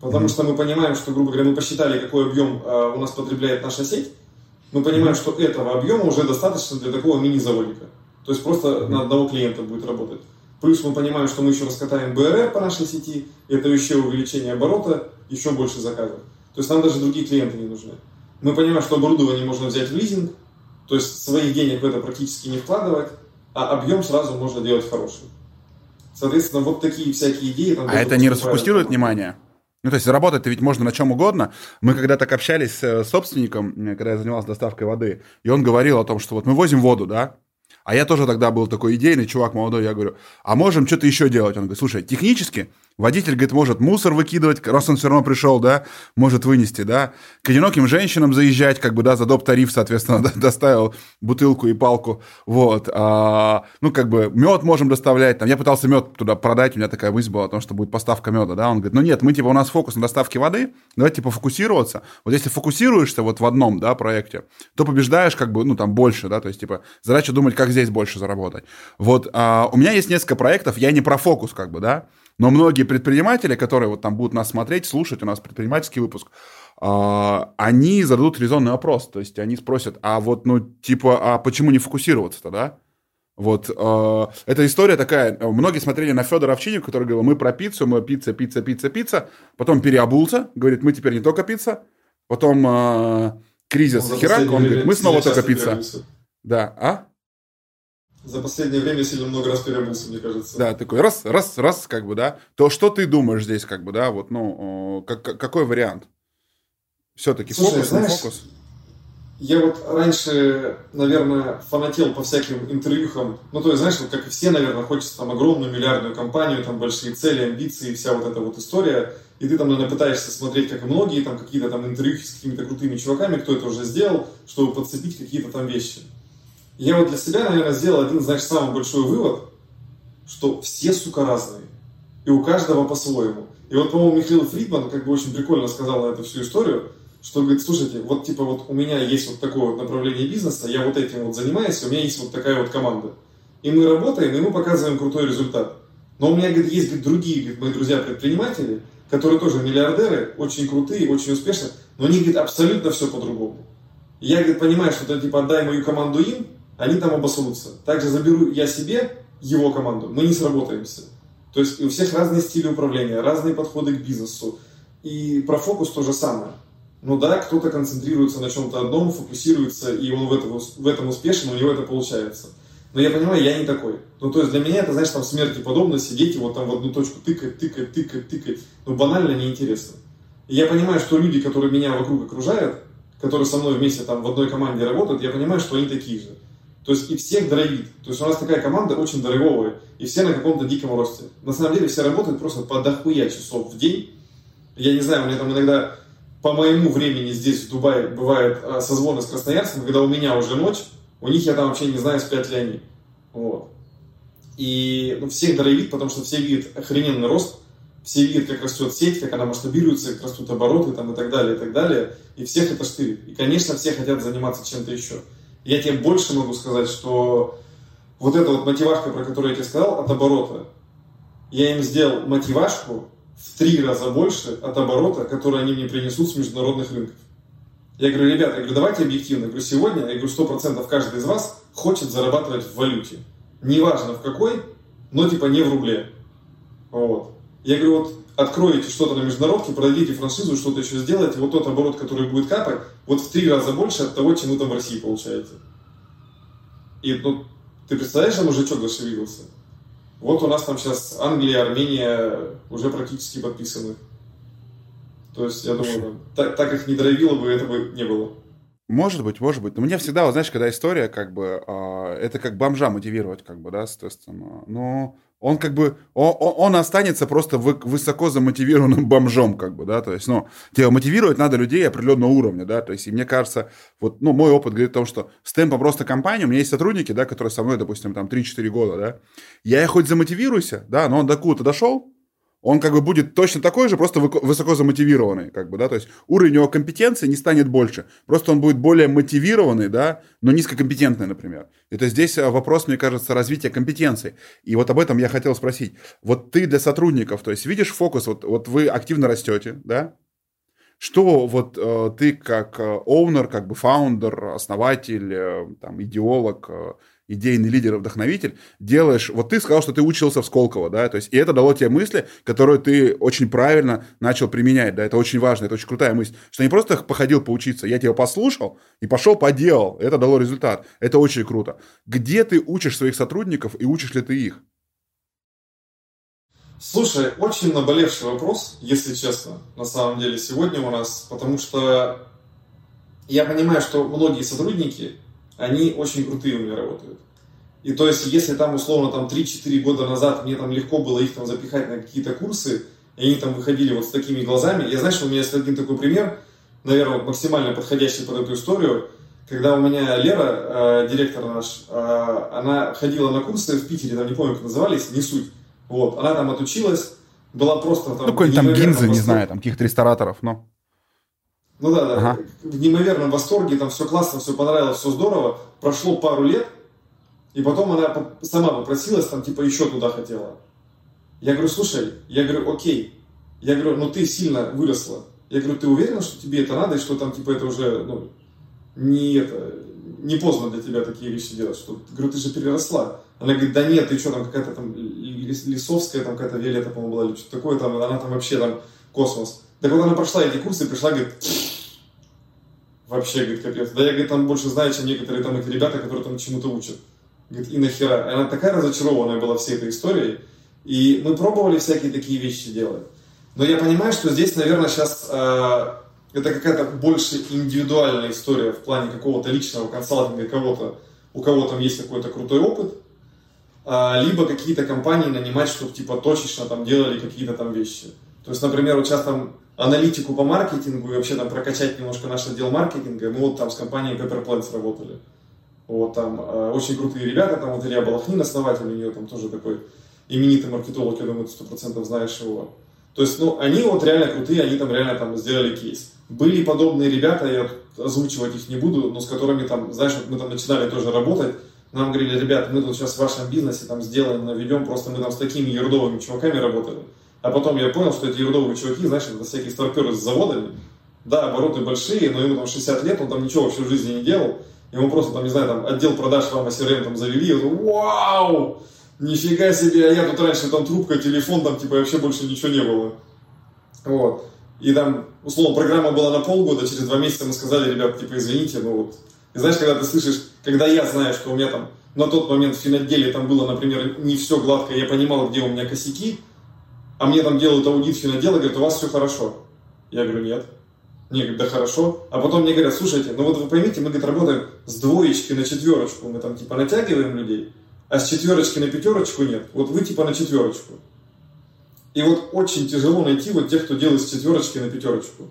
Speaker 2: Потому что мы понимаем, что, грубо говоря, мы посчитали, какой объем э, у нас потребляет наша сеть. Мы понимаем, что этого объема уже достаточно для такого мини-заводика. То есть просто на одного клиента будет работать. Плюс мы понимаем, что мы еще раскатаем БРР по нашей сети, это еще увеличение оборота, еще больше заказов. То есть нам даже другие клиенты не нужны. Мы понимаем, что оборудование можно взять в лизинг, то есть своих денег в это практически не вкладывать, а объем сразу можно делать хороший. Соответственно, вот такие всякие идеи.
Speaker 1: Там а это не расфокусирует внимание? Ну, то есть заработать-то ведь можно на чем угодно. Мы когда так общались с собственником, когда я занимался доставкой воды, и он говорил о том, что вот мы возим воду, да, а я тоже тогда был такой идейный чувак молодой, я говорю, а можем что-то еще делать? Он говорит, слушай, технически Водитель, говорит, может мусор выкидывать, раз он все равно пришел, да, может вынести, да. К одиноким женщинам заезжать, как бы, да, за доп. тариф, соответственно, доставил бутылку и палку, вот. А, ну, как бы, мед можем доставлять, там, я пытался мед туда продать, у меня такая мысль была о том, что будет поставка меда, да. Он говорит, ну нет, мы, типа, у нас фокус на доставке воды, давайте, типа, фокусироваться. Вот если фокусируешься вот в одном, да, проекте, то побеждаешь, как бы, ну, там, больше, да, то есть, типа, задача думать, как здесь больше заработать. Вот, а, у меня есть несколько проектов, я не про фокус, как бы, да, но многие предприниматели, которые вот там будут нас смотреть, слушать, у нас предпринимательский выпуск, а, они зададут резонный вопрос. То есть они спросят, а вот, ну, типа, а почему не фокусироваться тогда? Вот э, эта история такая. Многие смотрели на Федора Овчинникова, который говорил, мы про пиццу, мы пицца, пицца, пицца, пицца. Потом переобулся, говорит, мы теперь не только пицца. Потом э, кризис он херак, он говорит, мы снова только пицца. Да, а?
Speaker 2: За последнее время сильно много раз переобулся, мне кажется.
Speaker 1: Да, такой раз, раз, раз, как бы, да. То что ты думаешь здесь, как бы, да, вот, ну, как, какой вариант? Все-таки фокус, знаешь, не фокус?
Speaker 2: Я вот раньше, наверное, фанател по всяким интервьюхам. Ну, то есть, знаешь, вот как и все, наверное, хочется там огромную миллиардную компанию, там большие цели, амбиции, вся вот эта вот история. И ты там, наверное, пытаешься смотреть, как и многие, там какие-то там интервью с какими-то крутыми чуваками, кто это уже сделал, чтобы подцепить какие-то там вещи. Я вот для себя, наверное, сделал один, знаешь, самый большой вывод, что все, сука, разные. И у каждого по-своему. И вот, по-моему, Михаил Фридман как бы очень прикольно сказал на эту всю историю, что говорит, слушайте, вот типа вот у меня есть вот такое вот направление бизнеса, я вот этим вот занимаюсь, у меня есть вот такая вот команда. И мы работаем, и мы показываем крутой результат. Но у меня, говорит, есть говорит, другие говорит, мои друзья-предприниматели, которые тоже миллиардеры, очень крутые, очень успешные, но они, говорит, абсолютно все по-другому. Я, говорит, понимаю, что ты, типа, отдай мою команду им, они там обосрутся. Также заберу я себе его команду, мы не сработаемся. То есть у всех разные стили управления, разные подходы к бизнесу. И про фокус то же самое. Ну да, кто-то концентрируется на чем-то одном, фокусируется, и он в этом, в этом успешен, у него это получается. Но я понимаю, я не такой. Ну, то есть для меня это, знаешь, там смерти подобно сидеть и вот там в одну точку тыкать, тыкать, тыкать, тыкать. Ну, банально неинтересно. И я понимаю, что люди, которые меня вокруг окружают, которые со мной вместе там в одной команде работают, я понимаю, что они такие же. То есть и всех дровит. То есть у нас такая команда очень дорогая, и все на каком-то диком росте. На самом деле все работают просто по дохуя часов в день. Я не знаю, у меня там иногда по моему времени здесь, в Дубае, бывает а, созвоны с Красноярском, когда у меня уже ночь, у них я там вообще не знаю, спят ли они. Вот. И ну, всех дровит, потому что все видят охрененный рост, все видят, как растет сеть, как она масштабируется, как растут обороты там, и так далее, и так далее. И всех это штырит. И, конечно, все хотят заниматься чем-то еще. Я тебе больше могу сказать, что вот эта вот мотивашка, про которую я тебе сказал, от оборота, я им сделал мотивашку, в три раза больше от оборота, который они мне принесут с международных рынков. Я говорю, ребята, я говорю, давайте объективно. Я говорю, сегодня, я говорю, сто процентов каждый из вас хочет зарабатывать в валюте. Неважно в какой, но типа не в рубле. Вот. Я говорю, вот откроете что-то на международке, продадите франшизу, что-то еще сделаете, вот тот оборот, который будет капать, вот в три раза больше от того, чем вы там в России получаете. И ну, ты представляешь, что мужичок зашевелился? Вот у нас там сейчас Англия, Армения уже практически подписаны. То есть, я думаю, так, так их не дровило бы, это бы не было.
Speaker 1: Может быть, может быть. Но мне всегда, вот, знаешь, когда история, как бы, э, это как бомжа мотивировать, как бы, да, соответственно. Но он как бы, он, он останется просто высоко замотивированным бомжом, как бы, да, то есть, ну, тебе мотивировать надо людей определенного уровня, да, то есть, и мне кажется, вот, ну, мой опыт говорит о том, что с темпом просто компании, у меня есть сотрудники, да, которые со мной, допустим, там 3-4 года, да, я их хоть замотивируйся, да, но он до куда-то дошел, он как бы будет точно такой же, просто высоко замотивированный, как бы, да, то есть уровень его компетенции не станет больше, просто он будет более мотивированный, да, но низкокомпетентный, например. И то здесь э, вопрос, мне кажется, развития компетенций. И вот об этом я хотел спросить. Вот ты для сотрудников, то есть видишь фокус, вот, вот вы активно растете, да, что вот э, ты как оунер, как бы фаундер, основатель, э, там, идеолог, э, идейный лидер вдохновитель, делаешь, вот ты сказал, что ты учился в Сколково, да, то есть, и это дало тебе мысли, которые ты очень правильно начал применять, да, это очень важно, это очень крутая мысль, что не просто походил поучиться, я тебя послушал и пошел поделал, это дало результат, это очень круто. Где ты учишь своих сотрудников и учишь ли ты их?
Speaker 2: Слушай, очень наболевший вопрос, если честно, на самом деле, сегодня у нас, потому что я понимаю, что многие сотрудники, они очень крутые у меня работают. И то есть, если там условно там 3-4 года назад мне там легко было их там запихать на какие-то курсы, и они там выходили вот с такими глазами, я знаю, что у меня есть один такой пример, наверное, максимально подходящий под эту историю, когда у меня Лера, э, директор наш, э, она ходила на курсы в Питере, там не помню, как назывались, не суть. Вот, она там отучилась, была просто там...
Speaker 1: Ну, какой-нибудь там гинзы, не знаю, там каких-то рестораторов, но...
Speaker 2: Ну да, да, ага. в неимоверном восторге, там все классно, все понравилось, все здорово. Прошло пару лет, и потом она сама попросилась, там, типа, еще туда хотела. Я говорю, слушай, я говорю, окей. Я говорю, ну ты сильно выросла. Я говорю, ты уверен, что тебе это надо, и что там, типа, это уже, ну, не это, не поздно для тебя такие вещи делать, что, говорю, ты же переросла. Она говорит, да нет, ты что, там какая-то там Лисовская, там какая-то Виолетта, по-моему, была, или что-то такое, там, она там вообще там космос. Так вот она прошла эти курсы, пришла, говорит, вообще, говорит, капец. Да я, говорит, там больше знаю, чем некоторые там эти ребята, которые там чему-то учат. Говорит, и нахера. И она такая разочарованная была всей этой историей. И мы пробовали всякие такие вещи делать. Но я понимаю, что здесь, наверное, сейчас э, это какая-то больше индивидуальная история в плане какого-то личного консалтинга кого-то, у кого там есть какой-то крутой опыт, э, либо какие-то компании нанимать, чтобы типа точечно там делали какие-то там вещи. То есть, например, вот сейчас там аналитику по маркетингу и вообще там прокачать немножко наш отдел маркетинга, мы вот там с компанией Pepper Plants работали. Вот там э, очень крутые ребята, там вот Илья Балахнин, основатель, у нее там тоже такой именитый маркетолог, я думаю, ты сто процентов знаешь его. То есть, ну, они вот реально крутые, они там реально там сделали кейс. Были подобные ребята, я озвучивать их не буду, но с которыми там, знаешь, мы там начинали тоже работать, нам говорили, ребят, мы тут сейчас в вашем бизнесе там сделаем, наведем, просто мы там с такими ердовыми чуваками работали. А потом я понял, что эти ердовые чуваки, знаешь, это всякие старперы с заводами, да, обороты большие, но ему там 60 лет, он там ничего вообще в жизни не делал, ему просто там, не знаю, там отдел продаж вам CRM там завели, и он, вау, нифига себе, а я тут раньше там трубка, телефон, там типа вообще больше ничего не было. Вот. И там, условно, программа была на полгода, через два месяца мы сказали, ребят, типа, извините, ну вот. И знаешь, когда ты слышишь, когда я знаю, что у меня там на тот момент в финотделе там было, например, не все гладко, я понимал, где у меня косяки, а мне там делают аудит финотдела, говорят, у вас все хорошо. Я говорю, нет. Мне говорят, да хорошо. А потом мне говорят, слушайте, ну вот вы поймите, мы, говорит, работаем с двоечки на четверочку, мы там типа натягиваем людей, а с четверочки на пятерочку нет. Вот вы типа на четверочку. И вот очень тяжело найти вот тех, кто делает с четверочки на пятерочку.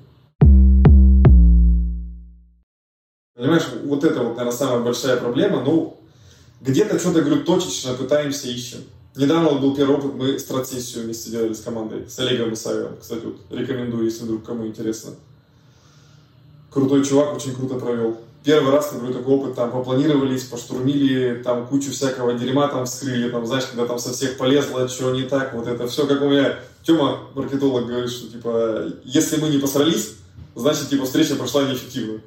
Speaker 2: Понимаешь, вот это вот, наверное, самая большая проблема. Ну, где-то что-то, говорю, точечно пытаемся, ищем. Недавно был первый опыт, мы стратсессию вместе делали с командой, с Олегом Исаевым. Кстати, вот рекомендую, если вдруг кому интересно. Крутой чувак, очень круто провел первый раз, говорю, такой опыт, там, попланировались, поштурмили, там, кучу всякого дерьма там вскрыли, там, знаешь, когда там со всех полезло, что не так, вот это все, как у меня Тёма, маркетолог, говорит, что, типа, если мы не посрались, значит, типа, встреча прошла неэффективно.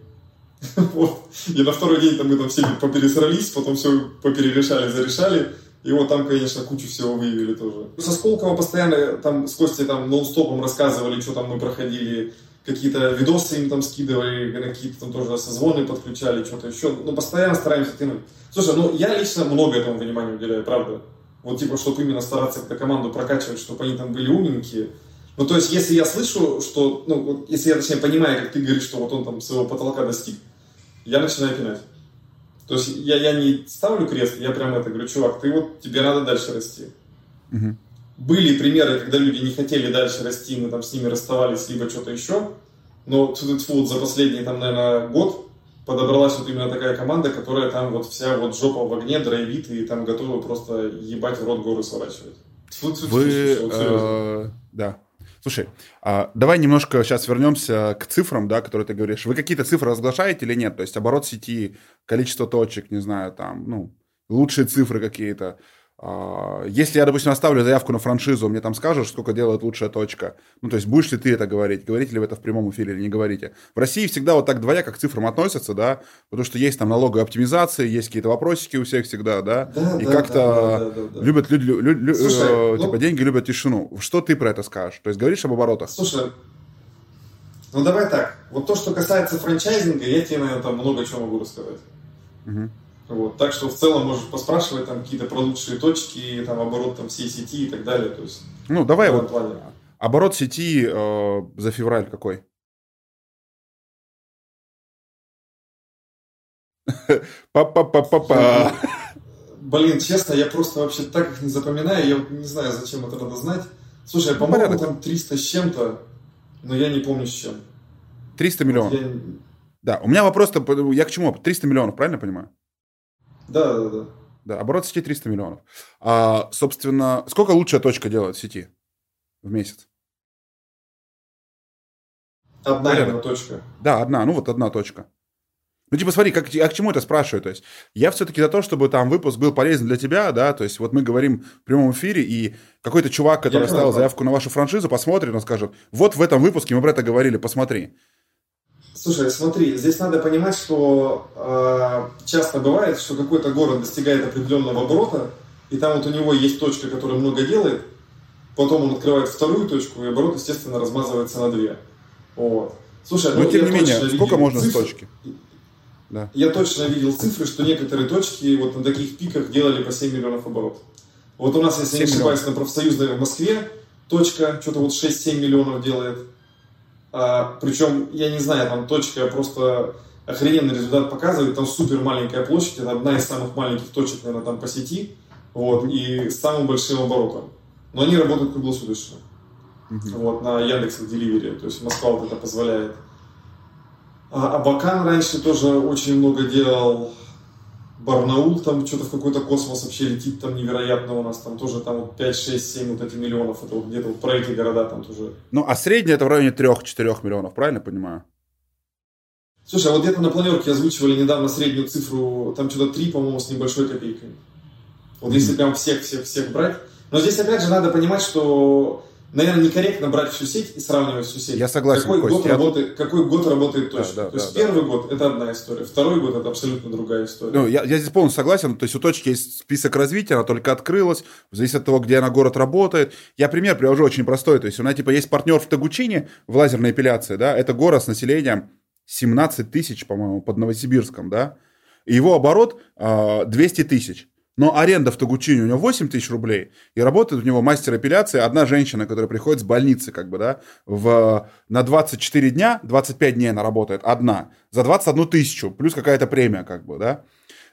Speaker 2: Вот. И на второй день там мы там все попересрались, потом все поперерешали, зарешали. И вот там, конечно, кучу всего выявили тоже. Со Сколково постоянно там с Костей там нон-стопом рассказывали, что там мы проходили, какие-то видосы им там скидывали, какие-то там тоже созвоны подключали, что-то еще. Ну, постоянно стараемся тянуть. Слушай, ну, я лично много этому внимания уделяю, правда. Вот, типа, чтобы именно стараться как команду прокачивать, чтобы они там были умненькие. Ну, то есть, если я слышу, что, ну, если я, точнее, понимаю, как ты говоришь, что вот он там своего потолка достиг, я начинаю пинать. То есть, я, я не ставлю крест, я прямо это говорю, чувак, ты вот, тебе надо дальше расти. Угу. Были примеры, когда люди не хотели дальше расти, мы там с ними расставались, либо что-то еще. Но вот за последний, там, наверное, год подобралась вот именно такая команда, которая там вот вся вот жопа в огне, драйвит и там готовы просто ебать в рот горы сворачивать.
Speaker 1: Вы, э, да. Слушай, а, давай немножко сейчас вернемся к цифрам, да, которые ты говоришь. Вы какие-то цифры разглашаете или нет? То есть оборот сети, количество точек, не знаю, там, ну, лучшие цифры какие-то. А, если я, допустим, оставлю заявку на франшизу, мне там скажешь, сколько делает лучшая точка. Ну, то есть, будешь ли ты это говорить? Говорите ли вы это в прямом эфире или не говорите? В России всегда вот так двояко к цифрам относятся, да, потому что есть там налоговые оптимизации, есть какие-то вопросики у всех всегда, да, да и да, как-то да, да, да, да, любят люди, лю, лю, Слушай, э, типа, ну... деньги любят тишину. Что ты про это скажешь? То есть, говоришь об оборотах?
Speaker 2: Слушай, ну давай так. Вот то, что касается франчайзинга, я тебе, наверное, там много чего могу рассказать. Угу. Вот, так что в целом можешь поспрашивать там какие-то про лучшие точки, там оборот там всей сети и так далее. То есть,
Speaker 1: ну, давай вот плане. оборот сети э, за февраль какой? Па-па-па-па-па.
Speaker 2: Блин, честно, я просто вообще так их не запоминаю, я не знаю, зачем это надо знать. Слушай, ну, по-моему, там 300 с чем-то, но я не помню с чем.
Speaker 1: 300 миллионов? Вот я... Да, у меня вопрос-то, я к чему? 300 миллионов, правильно понимаю?
Speaker 2: Да, да, да.
Speaker 1: Да, оборот сети 300 миллионов. А, собственно, сколько лучшая точка делает в сети в месяц?
Speaker 2: Одна Порядок. точка.
Speaker 1: Да, одна, ну вот одна точка. Ну, типа, смотри, как, а к чему это спрашиваю? То есть, я все-таки за то, чтобы там выпуск был полезен для тебя, да, то есть, вот мы говорим в прямом эфире, и какой-то чувак, который я оставил заявку на вашу франшизу, посмотрит, он скажет, вот в этом выпуске мы про это говорили, посмотри.
Speaker 2: Слушай, смотри, здесь надо понимать, что э, часто бывает, что какой-то город достигает определенного оборота, и там вот у него есть точка, которая много делает, потом он открывает вторую точку, и оборот, естественно, размазывается на две. Вот.
Speaker 1: Слушай, ну, Но тем не менее, сколько можно цифр, с точки?
Speaker 2: Да. Я точно видел цифры, что некоторые точки вот на таких пиках делали по 7 миллионов оборотов. Вот у нас, если не ошибаюсь, на профсоюзной в Москве точка что-то вот 6-7 миллионов делает. А, причем, я не знаю, там точка просто охрененный результат показывает. Там супер маленькая площадь, это одна из самых маленьких точек, наверное, там по сети. Вот, и с самым большим оборотом. Но они работают круглосуточно. Угу. Вот, на Яндекс Деливере. То есть Москва вот это позволяет. А Абакан раньше тоже очень много делал. Барнаул там что-то в какой-то космос вообще летит там невероятно у нас. Там тоже там вот 5, 6, 7 вот эти миллионов. Это вот где-то вот про эти города там тоже.
Speaker 1: Ну, а средний это в районе 3-4 миллионов, правильно понимаю?
Speaker 2: Слушай, а вот где-то на планерке озвучивали недавно среднюю цифру, там что-то 3, по-моему, с небольшой копейкой. Вот mm-hmm. если прям всех-всех-всех брать. Но здесь опять же надо понимать, что наверное, некорректно брать всю сеть и сравнивать всю сеть.
Speaker 1: Я согласен,
Speaker 2: какой
Speaker 1: Кость,
Speaker 2: год,
Speaker 1: я...
Speaker 2: работает, какой год работает точно. Да, да, То есть да, первый да. год это одна история, второй год это абсолютно другая история.
Speaker 1: Ну, я, я здесь полностью согласен. То есть у точки есть список развития, она только открылась, зависит от того, где она город работает. Я пример привожу очень простой. То есть у нас типа есть партнер в Тагучине в лазерной эпиляции, да, это город с населением 17 тысяч, по-моему, под Новосибирском, да, и его оборот э, а, 200 тысяч. Но аренда в Тагучине у него 8 тысяч рублей, и работает у него мастер эпиляции одна женщина, которая приходит с больницы, как бы, да, в, на 24 дня, 25 дней она работает, одна, за 21 тысячу, плюс какая-то премия, как бы, да.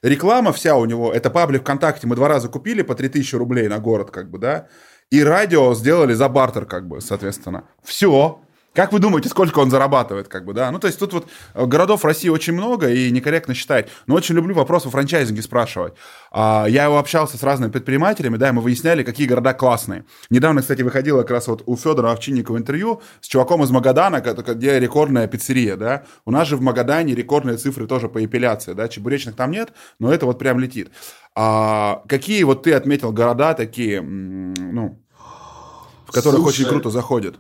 Speaker 1: Реклама вся у него, это паблик ВКонтакте, мы два раза купили по 3000 рублей на город, как бы, да, и радио сделали за бартер, как бы, соответственно. Все, как вы думаете, сколько он зарабатывает, как бы, да? Ну, то есть тут вот э, городов в России очень много и некорректно считать. Но очень люблю вопрос о франчайзинге спрашивать. А, я его общался с разными предпринимателями, да, и мы выясняли, какие города классные. Недавно, кстати, выходило как раз вот у Федора Овчинникова интервью с чуваком из Магадана, где рекордная пиццерия, да. У нас же в Магадане рекордные цифры тоже по эпиляции, да. Чебуречных там нет, но это вот прям летит. А, какие вот ты отметил города такие, ну, в которых Слушай, очень круто заходит?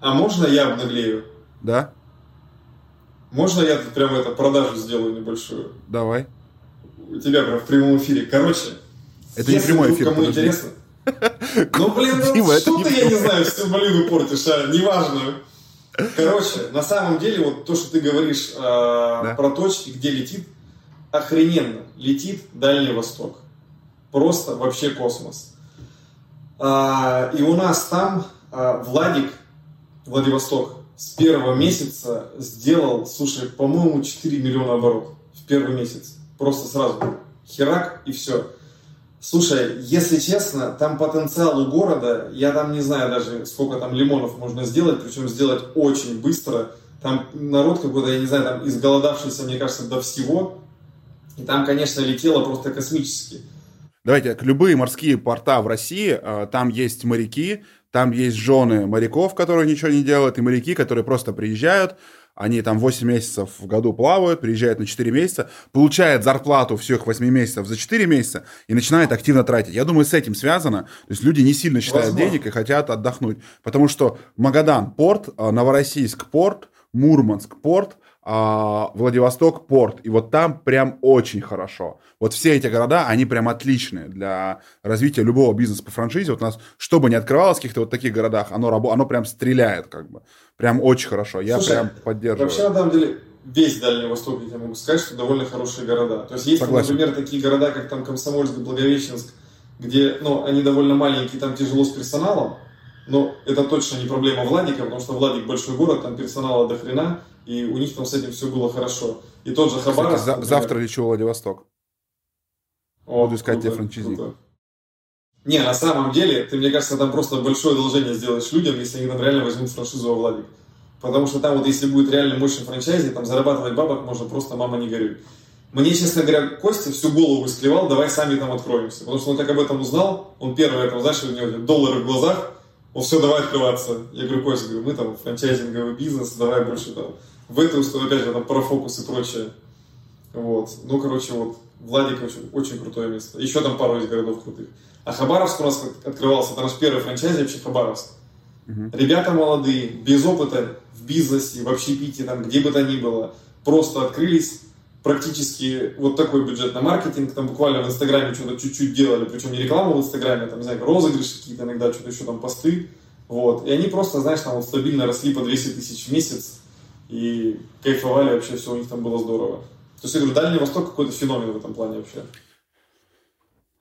Speaker 2: А можно я обнаглею?
Speaker 1: Да.
Speaker 2: Можно я тут прямо это продажу сделаю небольшую?
Speaker 1: Давай.
Speaker 2: У тебя прям в прямом эфире. Короче,
Speaker 1: это не прямой эфир,
Speaker 2: кому подожди. интересно. Ну, блин, ну что ты, я не знаю, всю малину портишь, а неважно. Короче, на самом деле, вот то, что ты говоришь э, про точки, где летит, охрененно. Летит Дальний Восток. Просто вообще космос. А, и у нас там а, Владик Владивосток с первого месяца сделал, слушай, по-моему, 4 миллиона оборотов в первый месяц. Просто сразу. Херак и все. Слушай, если честно, там потенциал у города, я там не знаю даже, сколько там лимонов можно сделать, причем сделать очень быстро. Там народ какой-то, я не знаю, там изголодавшийся, мне кажется, до всего. И там, конечно, летело просто космически.
Speaker 1: Давайте, любые морские порта в России, а, там есть моряки, там есть жены моряков, которые ничего не делают, и моряки, которые просто приезжают, они там 8 месяцев в году плавают, приезжают на 4 месяца, получают зарплату всех 8 месяцев за 4 месяца и начинают активно тратить. Я думаю, с этим связано. То есть люди не сильно считают Возможно. денег и хотят отдохнуть. Потому что Магадан порт, а, Новороссийск порт, Мурманск порт – а, Владивосток порт. И вот там прям очень хорошо. Вот все эти города, они прям отличные для развития любого бизнеса по франшизе. Вот у нас, что бы ни открывалось в каких-то вот таких городах, оно, оно прям стреляет как бы. Прям очень хорошо. Я Слушай, прям поддерживаю.
Speaker 2: Вообще, на самом деле, весь Дальний Восток, я могу сказать, что довольно хорошие города. То есть есть, Согласен. например, такие города, как там Комсомольск, Благовещенск, где, ну, они довольно маленькие, там тяжело с персоналом, но это точно не проблема Владика, потому что Владик большой город, там персонала до хрена, и у них там с этим все было хорошо. И тот же Хабаровск...
Speaker 1: Кстати, за, завтра лечу в Владивосток. О, Буду искать тебе франчизи.
Speaker 2: Не, на самом деле, ты, мне кажется, там просто большое одолжение сделаешь людям, если они там реально возьмут франшизу во Владик. Потому что там вот если будет реально мощный франчайзи, там зарабатывать бабок можно просто мама не горюй. Мне, честно говоря, Костя всю голову склевал, давай сами там откроемся. Потому что он как об этом узнал, он первый этом, знаешь, у него доллары в глазах, он все, давай открываться. Я говорю, Костя, говорю, мы там франчайзинговый бизнес, давай больше там в эту сторону, опять же, там, профокус и прочее. Вот. Ну, короче, вот Владик очень, очень крутое место. Еще там пару из городов крутых. А Хабаровск у нас открывался, это наш первый франчайз вообще Хабаровск. Угу. Ребята молодые, без опыта в бизнесе, в общепите, там, где бы то ни было, просто открылись, практически вот такой бюджет на маркетинг, там буквально в Инстаграме что-то чуть-чуть делали, причем не рекламу в Инстаграме, там, не знаю, розыгрыши какие-то иногда, что-то еще там посты, вот, и они просто, знаешь, там вот стабильно росли по 200 тысяч в месяц, и кайфовали вообще, все у них там было здорово. То есть, я говорю, Дальний Восток какой-то феномен в этом плане вообще.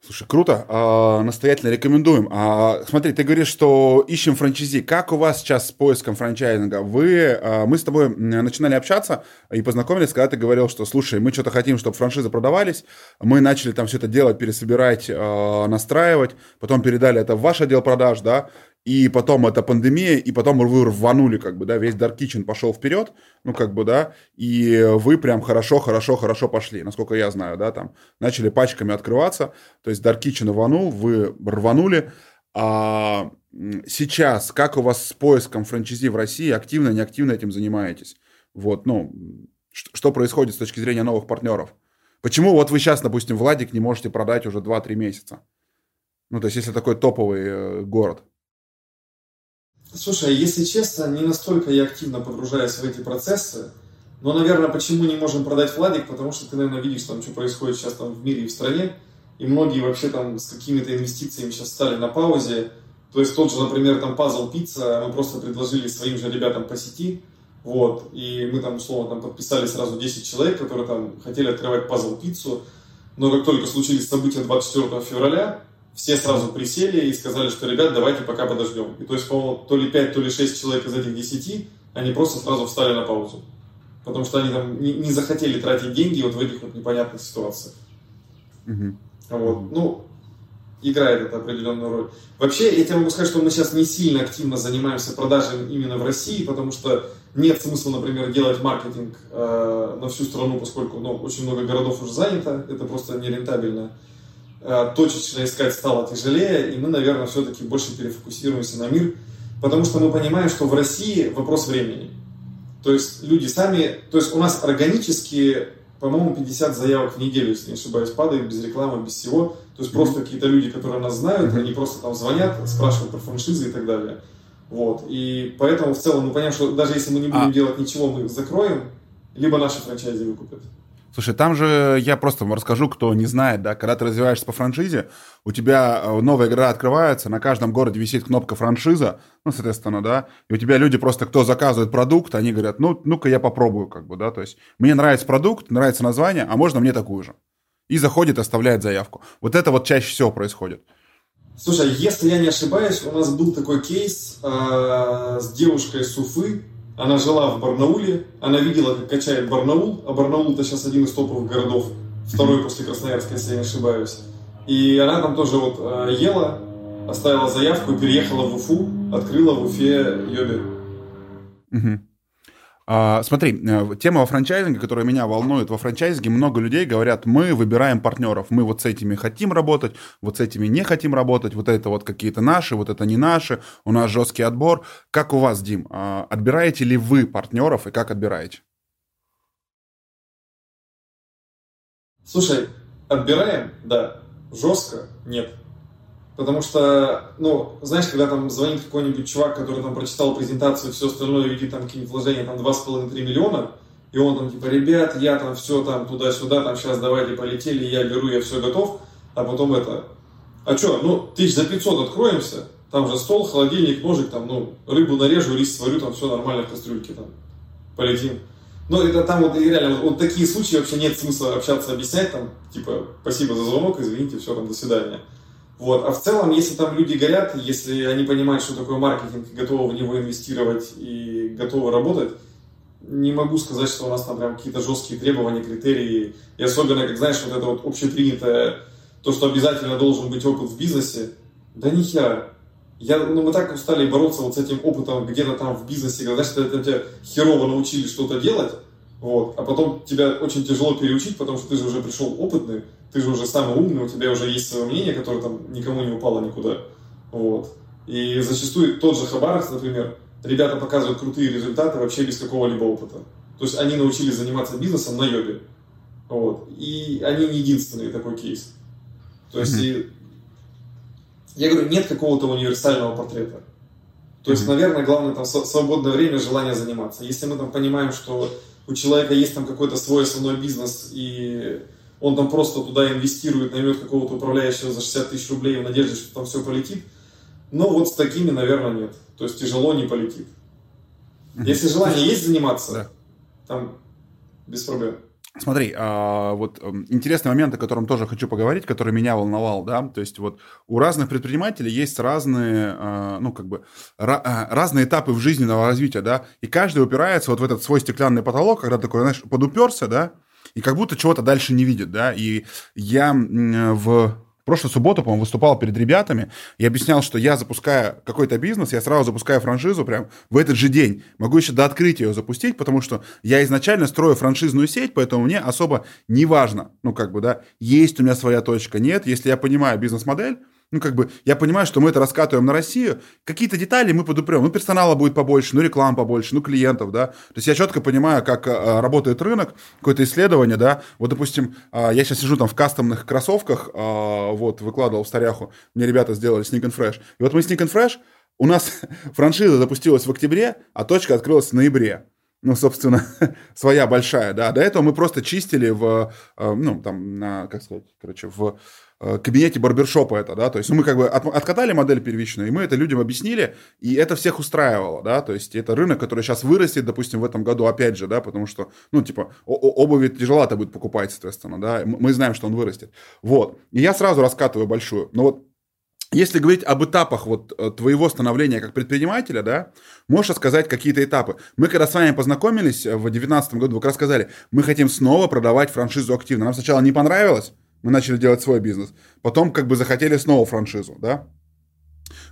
Speaker 1: Слушай, круто. А, настоятельно рекомендуем. А, смотри, ты говоришь, что ищем франчайзи. Как у вас сейчас с поиском франчайзинга? Вы, а, мы с тобой начинали общаться и познакомились, когда ты говорил, что, слушай, мы что-то хотим, чтобы франшизы продавались. Мы начали там все это делать, пересобирать, а, настраивать. Потом передали это в ваш отдел продаж, да и потом это пандемия, и потом вы рванули, как бы, да, весь Dark Kitchen пошел вперед, ну, как бы, да, и вы прям хорошо, хорошо, хорошо пошли, насколько я знаю, да, там, начали пачками открываться, то есть Dark Kitchen рванул, вы рванули, а сейчас, как у вас с поиском франчайзи в России, активно, неактивно этим занимаетесь? Вот, ну, что происходит с точки зрения новых партнеров? Почему вот вы сейчас, допустим, Владик не можете продать уже 2-3 месяца? Ну, то есть, если такой топовый э, город.
Speaker 2: Слушай, если честно, не настолько я активно погружаюсь в эти процессы. Но, наверное, почему не можем продать Владик? Потому что ты, наверное, видишь, там, что происходит сейчас там в мире и в стране. И многие вообще там с какими-то инвестициями сейчас стали на паузе. То есть тот же, например, там Puzzle Pizza мы просто предложили своим же ребятам по сети. Вот, и мы там, условно, там подписали сразу 10 человек, которые там хотели открывать Puzzle Пиццу. Но как только случились события 24 февраля, все сразу присели и сказали, что, ребят, давайте пока подождем. И то есть, по-моему, то ли 5, то ли 6 человек из этих 10, они просто сразу встали на паузу. Потому что они там не, не захотели тратить деньги вот в этих вот непонятных ситуациях. Угу. Вот. Ну, играет это определенную роль. Вообще, я тебе могу сказать, что мы сейчас не сильно активно занимаемся продажами именно в России, потому что нет смысла, например, делать маркетинг э, на всю страну, поскольку ну, очень много городов уже занято, это просто нерентабельно. Э, точечно искать стало тяжелее, и мы, наверное, все-таки больше перефокусируемся на мир, потому что мы понимаем, что в России вопрос времени. То есть люди сами, то есть у нас органически, по-моему, 50 заявок в неделю, если не ошибаюсь, падает без рекламы, без всего. То есть просто какие-то люди, которые нас знают, они просто там звонят, спрашивают про франшизы и так далее. Вот. И поэтому в целом мы понимаем, что даже если мы не будем а... делать ничего, мы закроем, либо наши франчайзи выкупят.
Speaker 1: Слушай, там же я просто вам расскажу, кто не знает, да, когда ты развиваешься по франшизе, у тебя э, новая игра открывается, на каждом городе висит кнопка франшиза, ну, соответственно, да, и у тебя люди просто, кто заказывает продукт, они говорят, ну, ну-ка я попробую, как бы, да, то есть мне нравится продукт, нравится название, а можно мне такую же. И заходит, оставляет заявку. Вот это вот чаще всего происходит.
Speaker 2: Слушай, если я не ошибаюсь, у нас был такой кейс э, с девушкой из Суфы, она жила в Барнауле, она видела, как качает Барнаул, а Барнаул это сейчас один из топовых городов, второй после Красноярска, если я не ошибаюсь. И она там тоже вот э, ела, оставила заявку переехала в Уфу, открыла в Уфе Йоби.
Speaker 1: Угу. А, смотри, э, тема франчайзинга, которая меня волнует, во франчайзинге много людей говорят, мы выбираем партнеров, мы вот с этими хотим работать, вот с этими не хотим работать, вот это вот какие-то наши, вот это не наши, у нас жесткий отбор. Как у вас, Дим, а, отбираете ли вы партнеров и как отбираете?
Speaker 2: Слушай, отбираем, да, жестко нет. Потому что, ну, знаешь, когда там звонит какой-нибудь чувак, который там прочитал презентацию и все остальное, видит там какие-нибудь вложения, там 2,5-3 миллиона, и он там типа, ребят, я там все там туда-сюда, там сейчас давайте полетели, я беру, я все готов, а потом это, а что, ну, тысяч за 500 откроемся, там же стол, холодильник, ножик, там, ну, рыбу нарежу, рис сварю, там все нормально в кастрюльке, там, полетим. Ну, это там вот реально, вот, вот такие случаи вообще нет смысла общаться, объяснять, там, типа, спасибо за звонок, извините, все, там, до свидания. Вот. А в целом, если там люди горят, если они понимают, что такое маркетинг, готовы в него инвестировать и готовы работать, не могу сказать, что у нас там прям какие-то жесткие требования, критерии. И особенно, как знаешь, вот это вот общепринятое, то, что обязательно должен быть опыт в бизнесе. Да ни хера. Я, ну, мы так устали бороться вот с этим опытом где-то там в бизнесе, когда, знаешь, это, тебя херово научили что-то делать, вот, а потом тебя очень тяжело переучить, потому что ты же уже пришел опытный, ты же уже самый умный, у тебя уже есть свое мнение, которое там никому не упало никуда. Вот. И зачастую тот же Хабаровск, например, ребята показывают крутые результаты вообще без какого-либо опыта. То есть они научились заниматься бизнесом на йобе. Вот. И они не единственный такой кейс. То есть, mm-hmm. и, я говорю, нет какого-то универсального портрета. То есть, mm-hmm. наверное, главное там свободное время, желание заниматься. Если мы там понимаем, что у человека есть там какой-то свой основной бизнес, и он там просто туда инвестирует, наймет какого-то управляющего за 60 тысяч рублей в надежде, что там все полетит, но вот с такими, наверное, нет. То есть тяжело не полетит. Если желание есть заниматься, да. там без проблем.
Speaker 1: Смотри, а, вот эм, интересный момент, о котором тоже хочу поговорить, который меня волновал, да, то есть вот у разных предпринимателей есть разные, а, ну, как бы, а, разные этапы в жизненного развития, да, и каждый упирается вот в этот свой стеклянный потолок, когда такой, знаешь, подуперся, да, и как будто чего-то дальше не видит, да, и я в прошлую субботу, по-моему, выступал перед ребятами и объяснял, что я запускаю какой-то бизнес, я сразу запускаю франшизу прям в этот же день. Могу еще до открытия ее запустить, потому что я изначально строю франшизную сеть, поэтому мне особо не важно, ну, как бы, да, есть у меня своя точка, нет. Если я понимаю бизнес-модель, ну, как бы, я понимаю, что мы это раскатываем на Россию, какие-то детали мы подупрем. Ну, персонала будет побольше, ну, реклам побольше, ну, клиентов, да. То есть я четко понимаю, как а, работает рынок, какое-то исследование, да. Вот, допустим, а, я сейчас сижу там в кастомных кроссовках, а, вот, выкладывал в Старяху, мне ребята сделали Sneak and Fresh. И вот мы Sneak and Fresh, у нас франшиза запустилась в октябре, а точка открылась в ноябре ну, собственно, своя большая, да. До этого мы просто чистили в, ну, там, на, как сказать, короче, в Э, кабинете барбершопа это, да, то есть мы как бы от, откатали модель первичную, и мы это людям объяснили, и это всех устраивало, да, то есть это рынок, который сейчас вырастет, допустим, в этом году опять же, да, потому что, ну, типа, обуви тяжеловато будет покупать, соответственно, да, мы знаем, что он вырастет, вот, и я сразу раскатываю большую, но вот если говорить об этапах вот э, твоего становления как предпринимателя, да, можешь рассказать какие-то этапы. Мы когда с вами познакомились в 2019 году, вы как раз сказали, мы хотим снова продавать франшизу активно. Нам сначала не понравилось, мы начали делать свой бизнес. Потом как бы захотели снова франшизу, да?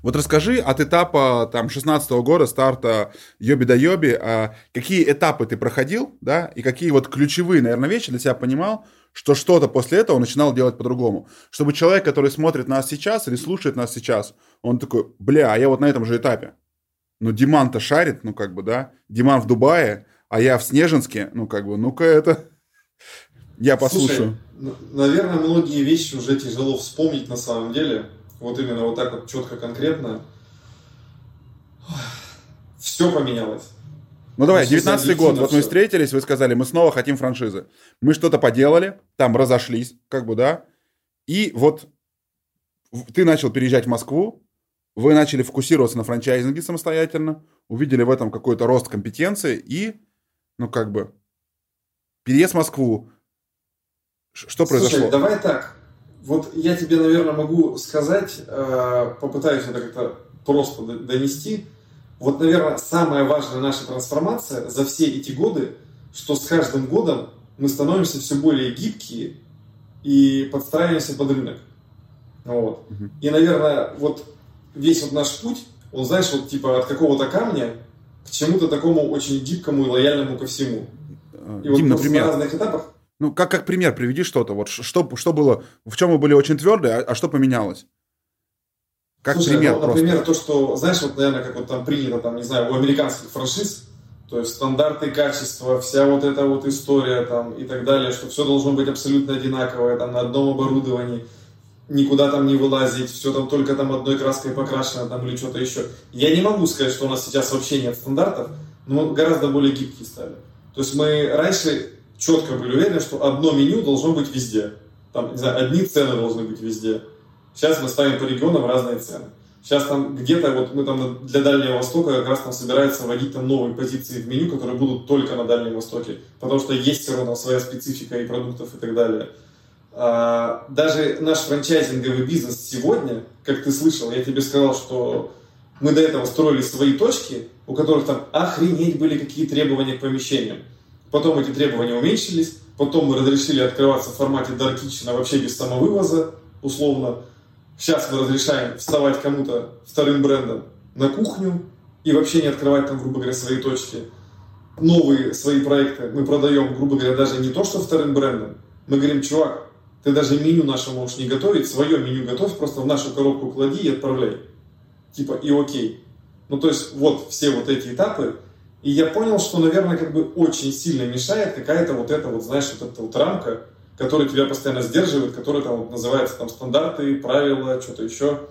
Speaker 1: Вот расскажи от этапа там 16 -го года, старта Йоби да Йоби, а какие этапы ты проходил, да, и какие вот ключевые, наверное, вещи для себя понимал, что что-то после этого начинал делать по-другому. Чтобы человек, который смотрит нас сейчас или слушает нас сейчас, он такой, бля, а я вот на этом же этапе. Ну, Диман-то шарит, ну, как бы, да, Диман в Дубае, а я в Снежинске, ну, как бы, ну-ка это... Я послушаю.
Speaker 2: Слушай, наверное, многие вещи уже тяжело вспомнить на самом деле. Вот именно вот так вот четко, конкретно. Все поменялось.
Speaker 1: Ну давай, 19 год, вот мы встретились, вы сказали, мы снова хотим франшизы. Мы что-то поделали, там разошлись, как бы, да. И вот ты начал переезжать в Москву, вы начали фокусироваться на франчайзинге самостоятельно, увидели в этом какой-то рост компетенции и, ну как бы, переезд в Москву, что произошло? Слушай,
Speaker 2: давай так. Вот я тебе, наверное, могу сказать, э, попытаюсь это как-то просто донести. Вот, наверное, самая важная наша трансформация за все эти годы, что с каждым годом мы становимся все более гибкие и подстраиваемся под рынок. Вот. Угу. И, наверное, вот весь вот наш путь, он, знаешь, вот типа от какого-то камня к чему-то такому очень гибкому и лояльному ко всему.
Speaker 1: Э, и Дим, вот например, на разных этапах ну, как, как пример приведи что-то. Вот что, что было, в чем мы были очень твердые, а, а что поменялось?
Speaker 2: Как Слушай, пример ну, просто. например, то, что, знаешь, вот, наверное, как вот там принято, там, не знаю, у американских франшиз, то есть стандарты качества, вся вот эта вот история там и так далее, что все должно быть абсолютно одинаковое, там, на одном оборудовании, никуда там не вылазить, все там только там одной краской покрашено там или что-то еще. Я не могу сказать, что у нас сейчас вообще нет стандартов, но мы гораздо более гибкие стали. То есть мы раньше четко были уверены, что одно меню должно быть везде. Там, не знаю, одни цены должны быть везде. Сейчас мы ставим по регионам разные цены. Сейчас там где-то, вот мы там для Дальнего Востока как раз там собирается вводить там новые позиции в меню, которые будут только на Дальнем Востоке, потому что есть все равно своя специфика и продуктов и так далее. А, даже наш франчайзинговый бизнес сегодня, как ты слышал, я тебе сказал, что мы до этого строили свои точки, у которых там охренеть были какие требования к помещениям. Потом эти требования уменьшились, потом мы разрешили открываться в формате Dark Kitchen вообще без самовывоза, условно. Сейчас мы разрешаем вставать кому-то вторым брендом на кухню и вообще не открывать там, грубо говоря, свои точки. Новые свои проекты мы продаем, грубо говоря, даже не то, что вторым брендом. Мы говорим, чувак, ты даже меню наше можешь не готовить, свое меню готовь, просто в нашу коробку клади и отправляй. Типа и окей. Ну, то есть, вот все вот эти этапы, И я понял, что, наверное, как бы очень сильно мешает какая-то вот эта вот, знаешь, вот эта вот рамка, которая тебя постоянно сдерживает, которая там вот называется там стандарты, правила, что-то еще.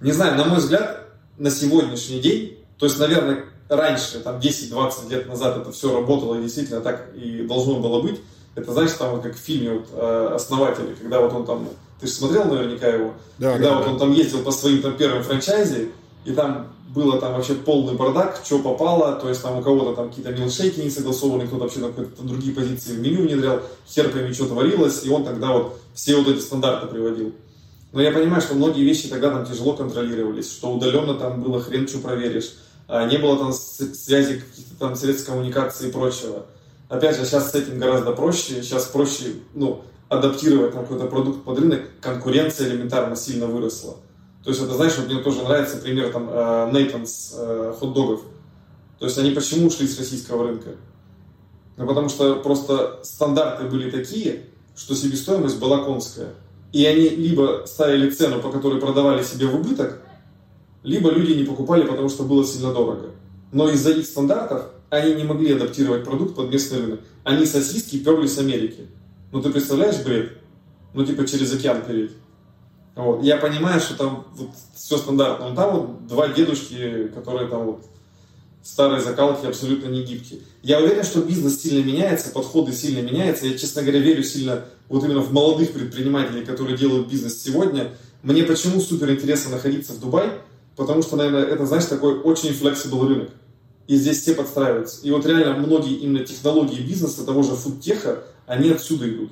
Speaker 2: Не знаю, на мой взгляд, на сегодняшний день, то есть, наверное, раньше, там 10-20 лет назад это все работало и действительно так и должно было быть. Это, знаешь, там как в фильме вот, э, «Основатели», когда вот он там, ты же смотрел наверняка его, да, когда да, вот да. он там ездил по своим там первым франчайзе, и там было там вообще полный бардак, что попало, то есть там у кого-то там какие-то милшейки не согласованы, кто-то вообще там какие-то другие позиции в меню внедрял, хер пойми, что творилось, и он тогда вот все вот эти стандарты приводил. Но я понимаю, что многие вещи тогда там тяжело контролировались, что удаленно там было хрен что проверишь, а не было там связи каких-то там средств коммуникации и прочего. Опять же, сейчас с этим гораздо проще, сейчас проще, ну, адаптировать там какой-то продукт под рынок, конкуренция элементарно сильно выросла. То есть это, знаешь, вот мне тоже нравится пример там Нейтанс э, э, хот-догов. То есть они почему ушли с российского рынка? Ну, потому что просто стандарты были такие, что себестоимость была конская. И они либо ставили цену, по которой продавали себе в убыток, либо люди не покупали, потому что было сильно дорого. Но из-за их стандартов они не могли адаптировать продукт под местный рынок. Они сосиски перли с Америки. Ну ты представляешь бред? Ну типа через океан переть. Вот. Я понимаю, что там вот все стандартно. Но там вот два дедушки, которые там вот старые закалки абсолютно не гибкие. Я уверен, что бизнес сильно меняется, подходы сильно меняются. Я, честно говоря, верю сильно вот именно в молодых предпринимателей, которые делают бизнес сегодня. Мне почему супер интересно находиться в Дубае? Потому что, наверное, это, знаешь, такой очень флексибл рынок. И здесь все подстраиваются. И вот реально многие именно технологии бизнеса, того же фудтеха, они отсюда идут.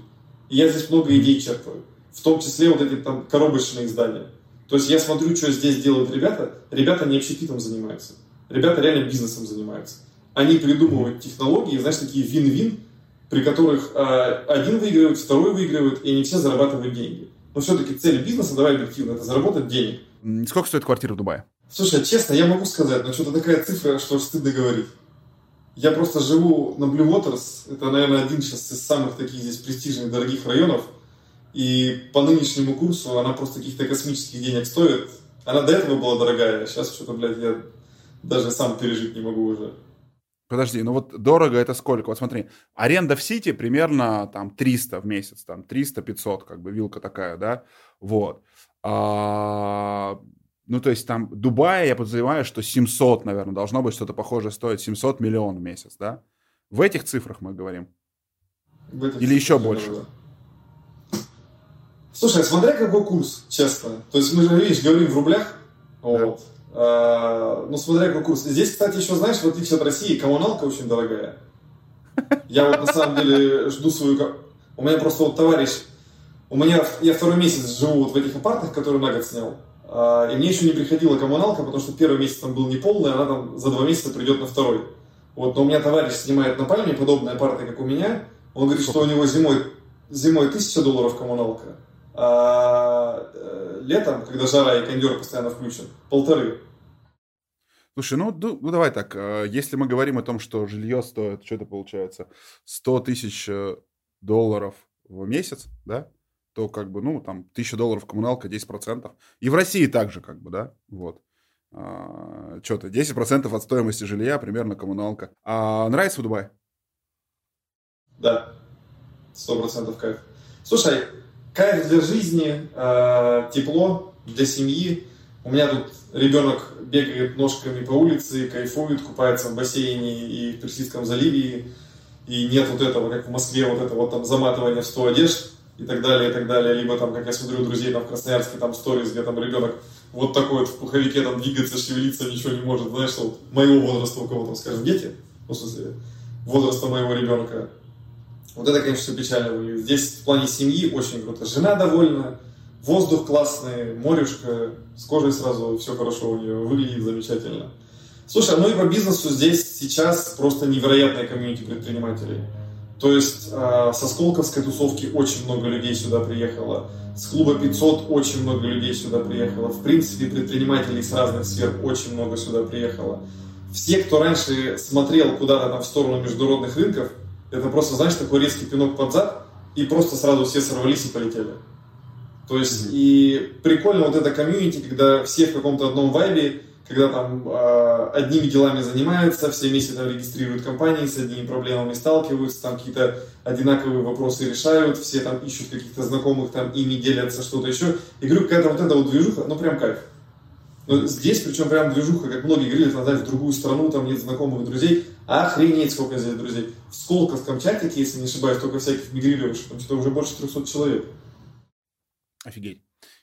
Speaker 2: И я здесь много идей черпаю. В том числе вот эти там коробочные издания. То есть я смотрю, что здесь делают ребята. Ребята не общепитом занимаются. Ребята реально бизнесом занимаются. Они придумывают технологии, знаешь, такие вин-вин, при которых э, один выигрывает, второй выигрывает, и они все зарабатывают деньги. Но все-таки цель бизнеса, давай объективно, это заработать денег.
Speaker 1: Сколько стоит квартира в Дубае?
Speaker 2: Слушай, честно, я могу сказать, но что-то такая цифра, что стыдно говорить. Я просто живу на Blue Waters. Это, наверное, один сейчас из самых таких здесь престижных, дорогих районов. И по нынешнему курсу она просто каких-то космических денег стоит. Она до этого была дорогая, а сейчас что-то, блядь, я даже сам пережить не могу уже.
Speaker 1: Подожди, ну вот дорого это сколько? Вот смотри, аренда в Сити примерно там 300 в месяц, там 300-500, как бы вилка такая, да, вот. А, ну, то есть там Дубай, я подозреваю, что 700, наверное, должно быть что-то похожее стоит, 700 миллионов в месяц, да? В этих цифрах мы говорим? Или еще больше? Да.
Speaker 2: Слушай, смотря какой курс, честно. То есть мы же, видишь, говорим в рублях, да. вот. А, ну, смотря какой курс. Здесь, кстати, еще, знаешь, в отличие от России, коммуналка очень дорогая. Я вот на самом деле жду свою... У меня просто вот товарищ у меня, я второй месяц живу вот в этих апартах, которые на год снял. А, и мне еще не приходила коммуналка, потому что первый месяц там был неполный, она там за два месяца придет на второй. Вот, но у меня товарищ снимает на пальме подобные апарты, как у меня. Он говорит, что у него зимой, зимой 1000 долларов коммуналка, а э, летом, когда жара и кондер постоянно включен, полторы.
Speaker 1: Слушай, ну, ну давай так, э, если мы говорим о том, что жилье стоит, что это получается, 100 тысяч э, долларов в месяц, да? то как бы, ну, там, 1000 долларов коммуналка, 10%. И в России также, как бы, да, вот. А, что-то, 10% от стоимости жилья примерно коммуналка. А нравится в Дубае?
Speaker 2: Да, 100% кайф. Слушай, кайф для жизни, э, тепло для семьи. У меня тут ребенок бегает ножками по улице, кайфует, купается в бассейне и в Персидском заливе. И нет вот этого, как в Москве, вот этого там заматывания в 100 одежд и так далее, и так далее. Либо там, как я смотрю друзей там в Красноярске, там сторис, где там ребенок вот такой вот в пуховике там двигаться, шевелиться, ничего не может. Знаешь, вот моего возраста, у кого там, скажем, дети, ну, в смысле, возраста моего ребенка. Вот это, конечно, все печально. Здесь в плане семьи очень круто. Жена довольна, воздух классный, морюшка, с кожей сразу все хорошо у нее, выглядит замечательно. Слушай, ну и по бизнесу здесь сейчас просто невероятная комьюнити предпринимателей. То есть э, со Сколковской тусовки очень много людей сюда приехало. С клуба 500 очень много людей сюда приехало. В принципе, предпринимателей с разных сфер очень много сюда приехало. Все, кто раньше смотрел куда-то там в сторону международных рынков, это просто, знаешь, такой резкий пинок под зад, и просто сразу все сорвались и полетели. То есть, mm-hmm. и прикольно вот это комьюнити, когда все в каком-то одном вайбе, когда там э, одними делами занимаются, все вместе там регистрируют компании, с одними проблемами сталкиваются, там какие-то одинаковые вопросы решают, все там ищут каких-то знакомых, там ими делятся, что-то еще. И говорю, какая-то вот эта вот движуха, ну прям кайф. Но здесь, причем прям движуха, как многие говорили, надо в другую страну, там нет знакомых друзей. Охренеть, сколько здесь друзей. В Сколковском чатике, если не ошибаюсь, только всяких мигрирующих, там что-то уже больше 300 человек.
Speaker 1: Офигеть.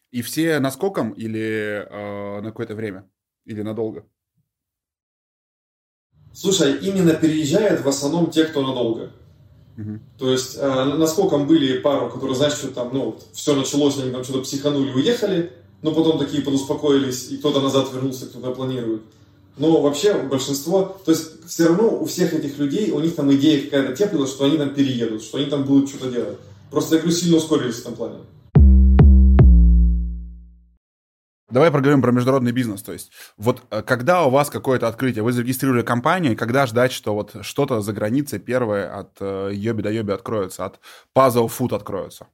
Speaker 1: И все наскоком или э, на какое-то время? Или надолго?
Speaker 2: Слушай, именно переезжают в основном те, кто надолго. Угу. То есть, э, насколько были пару, которые, знаешь, что там, ну, все началось, они там что-то психанули, уехали, но потом такие подуспокоились, и кто-то назад вернулся, кто-то планирует. Но вообще большинство, то есть все равно у всех этих людей, у них там идея какая-то теплилась, что они там переедут, что они там будут что-то делать. Просто, я говорю, сильно ускорились в этом плане.
Speaker 1: Давай поговорим про международный бизнес. То есть, вот э, когда у вас какое-то открытие, вы зарегистрировали компанию, когда ждать, что вот что-то за границей первое от э, Йоби до Йоби откроется, от Puzzle Food откроется?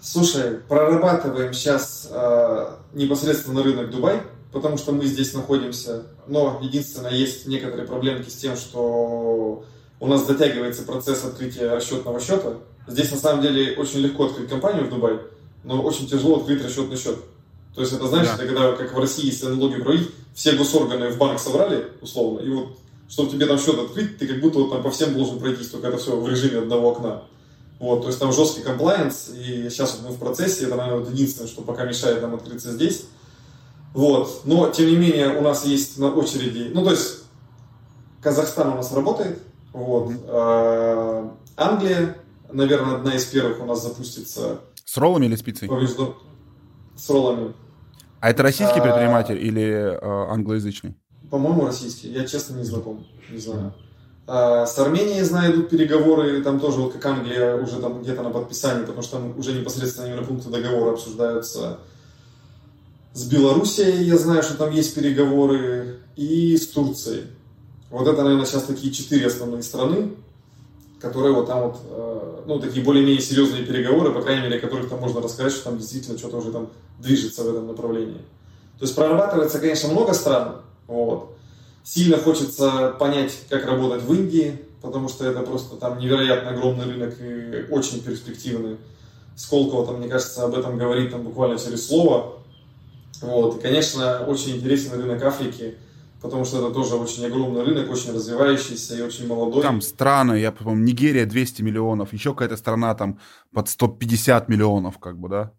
Speaker 2: Слушай, прорабатываем сейчас э, непосредственно рынок Дубай, потому что мы здесь находимся. Но единственное, есть некоторые проблемки с тем, что у нас затягивается процесс открытия расчетного счета. Здесь на самом деле очень легко открыть компанию в Дубай, но очень тяжело открыть расчетный счет. То есть это, знаешь, да. когда, как в России, если налоги проводить, все госорганы в банк собрали, условно, и вот, чтобы тебе там счет открыть, ты как будто вот там по всем должен пройтись, только это все в режиме одного окна. Вот, то есть там жесткий комплайенс, и сейчас вот мы в процессе, это, наверное, вот единственное, что пока мешает нам открыться здесь. Вот, но, тем не менее, у нас есть на очереди, ну, то есть, Казахстан у нас работает, вот, э, Англия, наверное, одна из первых у нас запустится.
Speaker 1: С роллами или спицей? Повезло.
Speaker 2: С роллами.
Speaker 1: А это российский а, предприниматель или э, англоязычный?
Speaker 2: По-моему, российский. Я, честно, не знаком. Не знаю. А, с Арменией, знаю, идут переговоры. Там тоже, вот как Англия, уже там где-то на подписании, потому что там уже непосредственно именно пункты договора обсуждаются. С Белоруссией я знаю, что там есть переговоры. И с Турцией. Вот это, наверное, сейчас такие четыре основные страны, которые вот там вот, э, ну, такие более-менее серьезные переговоры, по крайней мере, о которых там можно рассказать, что там действительно что-то уже там движется в этом направлении. То есть прорабатывается, конечно, много стран, вот. Сильно хочется понять, как работать в Индии, потому что это просто там невероятно огромный рынок и очень перспективный. Сколково там, мне кажется, об этом говорит там буквально через слово. Вот. И, конечно, очень интересен рынок Африки, потому что это тоже очень огромный рынок, очень развивающийся и очень молодой.
Speaker 1: Там страны, я помню, Нигерия 200 миллионов, еще какая-то страна там под 150 миллионов, как бы, да?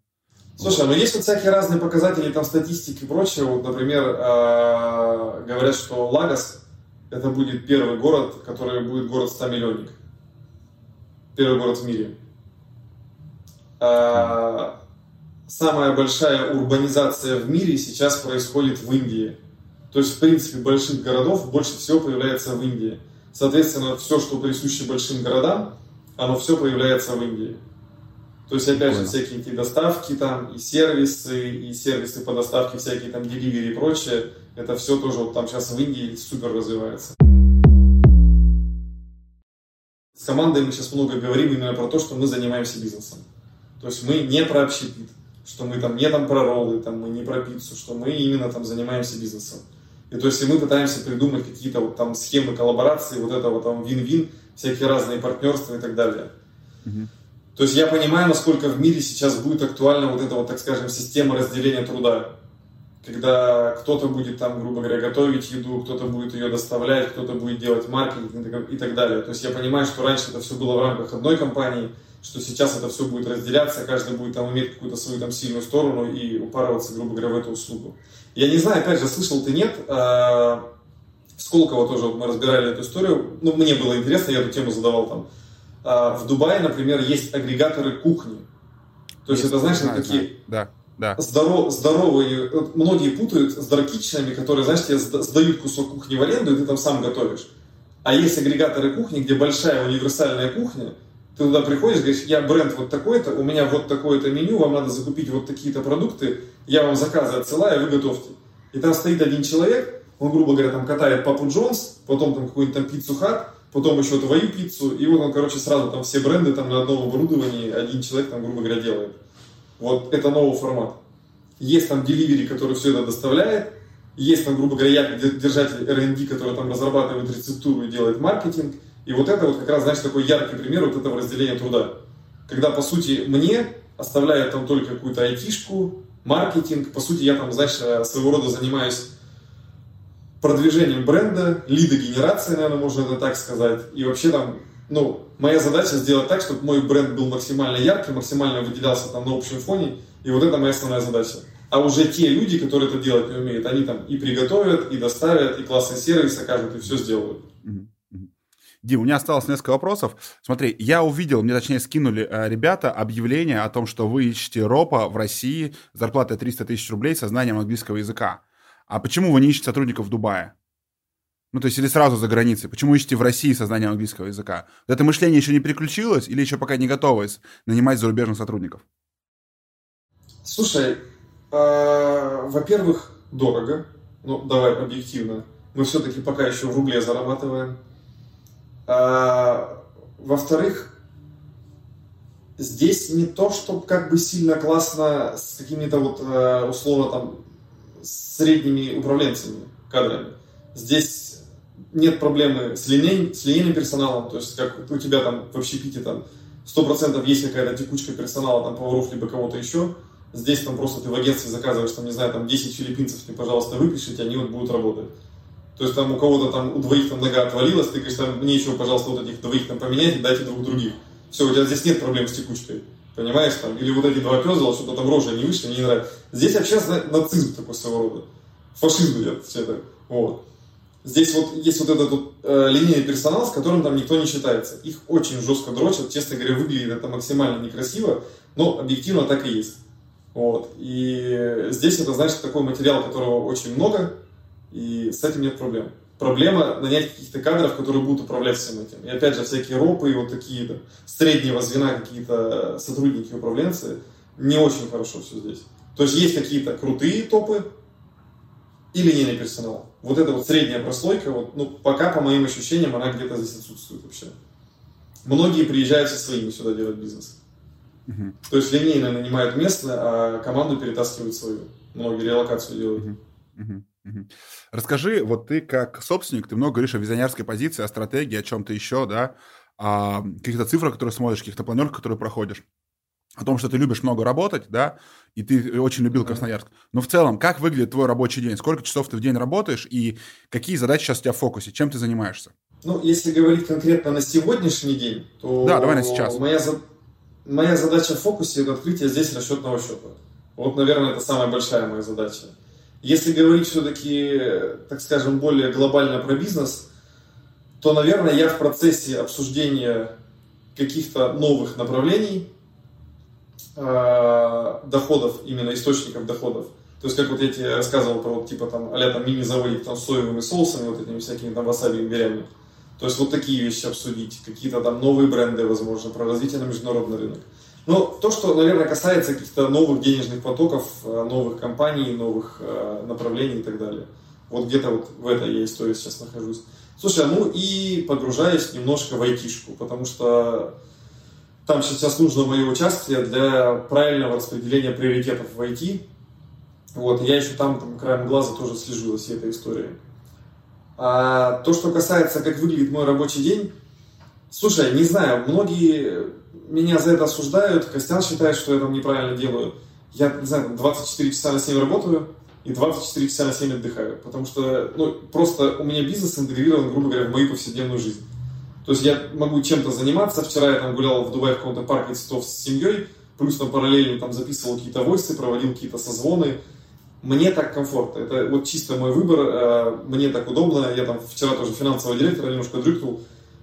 Speaker 2: Слушай, ну есть вот всякие разные показатели, там статистики и прочее. Вот, например, э, говорят, что Лагос это будет первый город, который будет город 100 миллионник. Первый город в мире. Э, самая большая урбанизация в мире сейчас происходит в Индии. То есть, в принципе, больших городов больше всего появляется в Индии. Соответственно, все, что присуще большим городам, оно все появляется в Индии. То есть, опять же, всякие эти доставки там, и сервисы, и сервисы по доставке, всякие там деливери и прочее, это все тоже вот там сейчас в Индии супер развивается. С командой мы сейчас много говорим именно про то, что мы занимаемся бизнесом. То есть мы не про общепит, что мы там не там про роллы, там мы не про пиццу, что мы именно там занимаемся бизнесом. И то есть и мы пытаемся придумать какие-то вот там схемы коллаборации, вот этого там вин-вин, всякие разные партнерства и так далее. Угу. То есть я понимаю, насколько в мире сейчас будет актуальна вот эта вот, так скажем, система разделения труда. Когда кто-то будет там, грубо говоря, готовить еду, кто-то будет ее доставлять, кто-то будет делать маркетинг и так далее. То есть я понимаю, что раньше это все было в рамках одной компании, что сейчас это все будет разделяться, каждый будет там иметь какую-то свою там сильную сторону и упарываться, грубо говоря, в эту услугу. Я не знаю, опять же, слышал ты нет, а, Сколково тоже вот мы разбирали эту историю, ну, мне было интересно, я эту тему задавал там а, в Дубае, например, есть агрегаторы кухни. То есть, есть это, знаешь, знаю, такие
Speaker 1: да, да.
Speaker 2: Здоров, здоровые, многие путают с даркичными, которые, знаешь, тебе сдают кусок кухни в аренду, и ты там сам готовишь. А есть агрегаторы кухни, где большая универсальная кухня, ты туда приходишь, говоришь, я бренд вот такой-то, у меня вот такое-то меню, вам надо закупить вот такие-то продукты, я вам заказы отсылаю, вы готовьте. И там стоит один человек, он, грубо говоря, там катает Папу Джонс, потом там какую-нибудь там пиццу хат, потом еще твою пиццу, и вот он, короче, сразу там все бренды там на одном оборудовании один человек там, грубо говоря, делает. Вот это новый формат. Есть там деливери, который все это доставляет, есть там, грубо говоря, я держатель R&D, который там разрабатывает рецептуру и делает маркетинг. И вот это вот как раз, знаешь, такой яркий пример вот этого разделения труда. Когда, по сути, мне оставляют там только какую-то айтишку, маркетинг. По сути, я там, знаешь, э, своего рода занимаюсь продвижением бренда, лидогенерацией, наверное, можно это так сказать. И вообще там, ну, моя задача сделать так, чтобы мой бренд был максимально яркий, максимально выделялся там на общем фоне. И вот это моя основная задача. А уже те люди, которые это делать не умеют, они там и приготовят, и доставят, и классный сервис окажут, и все сделают.
Speaker 1: Дим, у меня осталось несколько вопросов. Смотри, я увидел, мне точнее скинули э, ребята объявление о том, что вы ищете ропа в России зарплатой 300 тысяч рублей со знанием английского языка. А почему вы не ищете сотрудников в Дубае? Ну, то есть, или сразу за границей. Почему ищете в России со знанием английского языка? Это мышление еще не переключилось или еще пока не готово нанимать зарубежных сотрудников?
Speaker 2: Слушай, э, во-первых, дорого. Ну, давай объективно. Мы все-таки пока еще в рубле зарабатываем. А, во-вторых, здесь не то, что как бы сильно классно с какими-то вот э, условно там средними управленцами кадрами. Здесь нет проблемы с, линей, с линейным персоналом, то есть как у тебя там в общепите там 100% есть какая-то текучка персонала, там поваров, либо кого-то еще, здесь там просто ты в агентстве заказываешь, там, не знаю, там 10 филиппинцев, ты, пожалуйста, выпишите, они вот будут работать. То есть там у кого-то там, у двоих там нога отвалилась, ты говоришь, там, мне еще, пожалуйста, вот этих двоих там поменять дайте двух других. Все, у тебя здесь нет проблем с текучкой. Понимаешь, там, или вот эти два пезла, что-то там рожа не вышли, мне не нравится. Здесь вообще нацизм такой своего рода. Фашизм идет все это. Вот. Здесь вот есть вот этот вот, э, линейный персонал, с которым там никто не считается. Их очень жестко дрочат, честно говоря, выглядит это максимально некрасиво, но объективно так и есть. Вот. И здесь это, значит, такой материал, которого очень много, и с этим нет проблем. Проблема нанять каких-то кадров, которые будут управлять всем этим. И опять же, всякие ропы и вот такие да, среднего звена какие-то сотрудники, управленцы, не очень хорошо все здесь. То есть есть какие-то крутые топы и линейный персонал. Вот эта вот средняя прослойка, вот, ну, пока, по моим ощущениям, она где-то здесь отсутствует вообще. Многие приезжают со своими сюда делать бизнес. Uh-huh. То есть линейно нанимают местное, а команду перетаскивают свою. Многие релокацию делают. Uh-huh. Uh-huh.
Speaker 1: Расскажи, вот ты как собственник, ты много говоришь о визионерской позиции, о стратегии, о чем-то еще, да, о каких-то цифрах, которые смотришь, каких-то планерках, которые проходишь, о том, что ты любишь много работать, да, и ты очень любил Красноярск. Но в целом, как выглядит твой рабочий день? Сколько часов ты в день работаешь и какие задачи сейчас у тебя в фокусе? Чем ты занимаешься?
Speaker 2: Ну, если говорить конкретно на сегодняшний день, то
Speaker 1: да, давай на сейчас.
Speaker 2: Моя, за... моя задача в фокусе – это открытие здесь расчетного счета. Вот, наверное, это самая большая моя задача. Если говорить все-таки, так скажем, более глобально про бизнес, то, наверное, я в процессе обсуждения каких-то новых направлений, э, доходов, именно источников доходов. То есть, как вот я тебе рассказывал про вот, типа там, а там мини-заводик там, с соевыми соусами, вот этими всякими там васаби имбирями. То есть, вот такие вещи обсудить, какие-то там новые бренды, возможно, про развитие на международный рынок. Но то, что, наверное, касается каких-то новых денежных потоков, э, новых компаний, новых э, направлений и так далее. Вот где-то вот в этой я истории сейчас нахожусь. Слушай, ну и погружаюсь немножко в айтишку, потому что там сейчас нужно мое участие для правильного распределения приоритетов в IT. Вот, я еще там, там краем глаза тоже слежу за всей этой историей. А то, что касается, как выглядит мой рабочий день, слушай, не знаю, многие меня за это осуждают, Костян считает, что я там неправильно делаю. Я, не знаю, 24 часа на 7 работаю и 24 часа на 7 отдыхаю. Потому что, ну, просто у меня бизнес интегрирован, грубо говоря, в мою повседневную жизнь. То есть я могу чем-то заниматься. Вчера я там гулял в Дубае в каком-то парке цветов с семьей, плюс там параллельно там записывал какие-то войсы, проводил какие-то созвоны. Мне так комфортно. Это вот чисто мой выбор. Э, мне так удобно. Я там вчера тоже финансового директора немножко дрюкнул,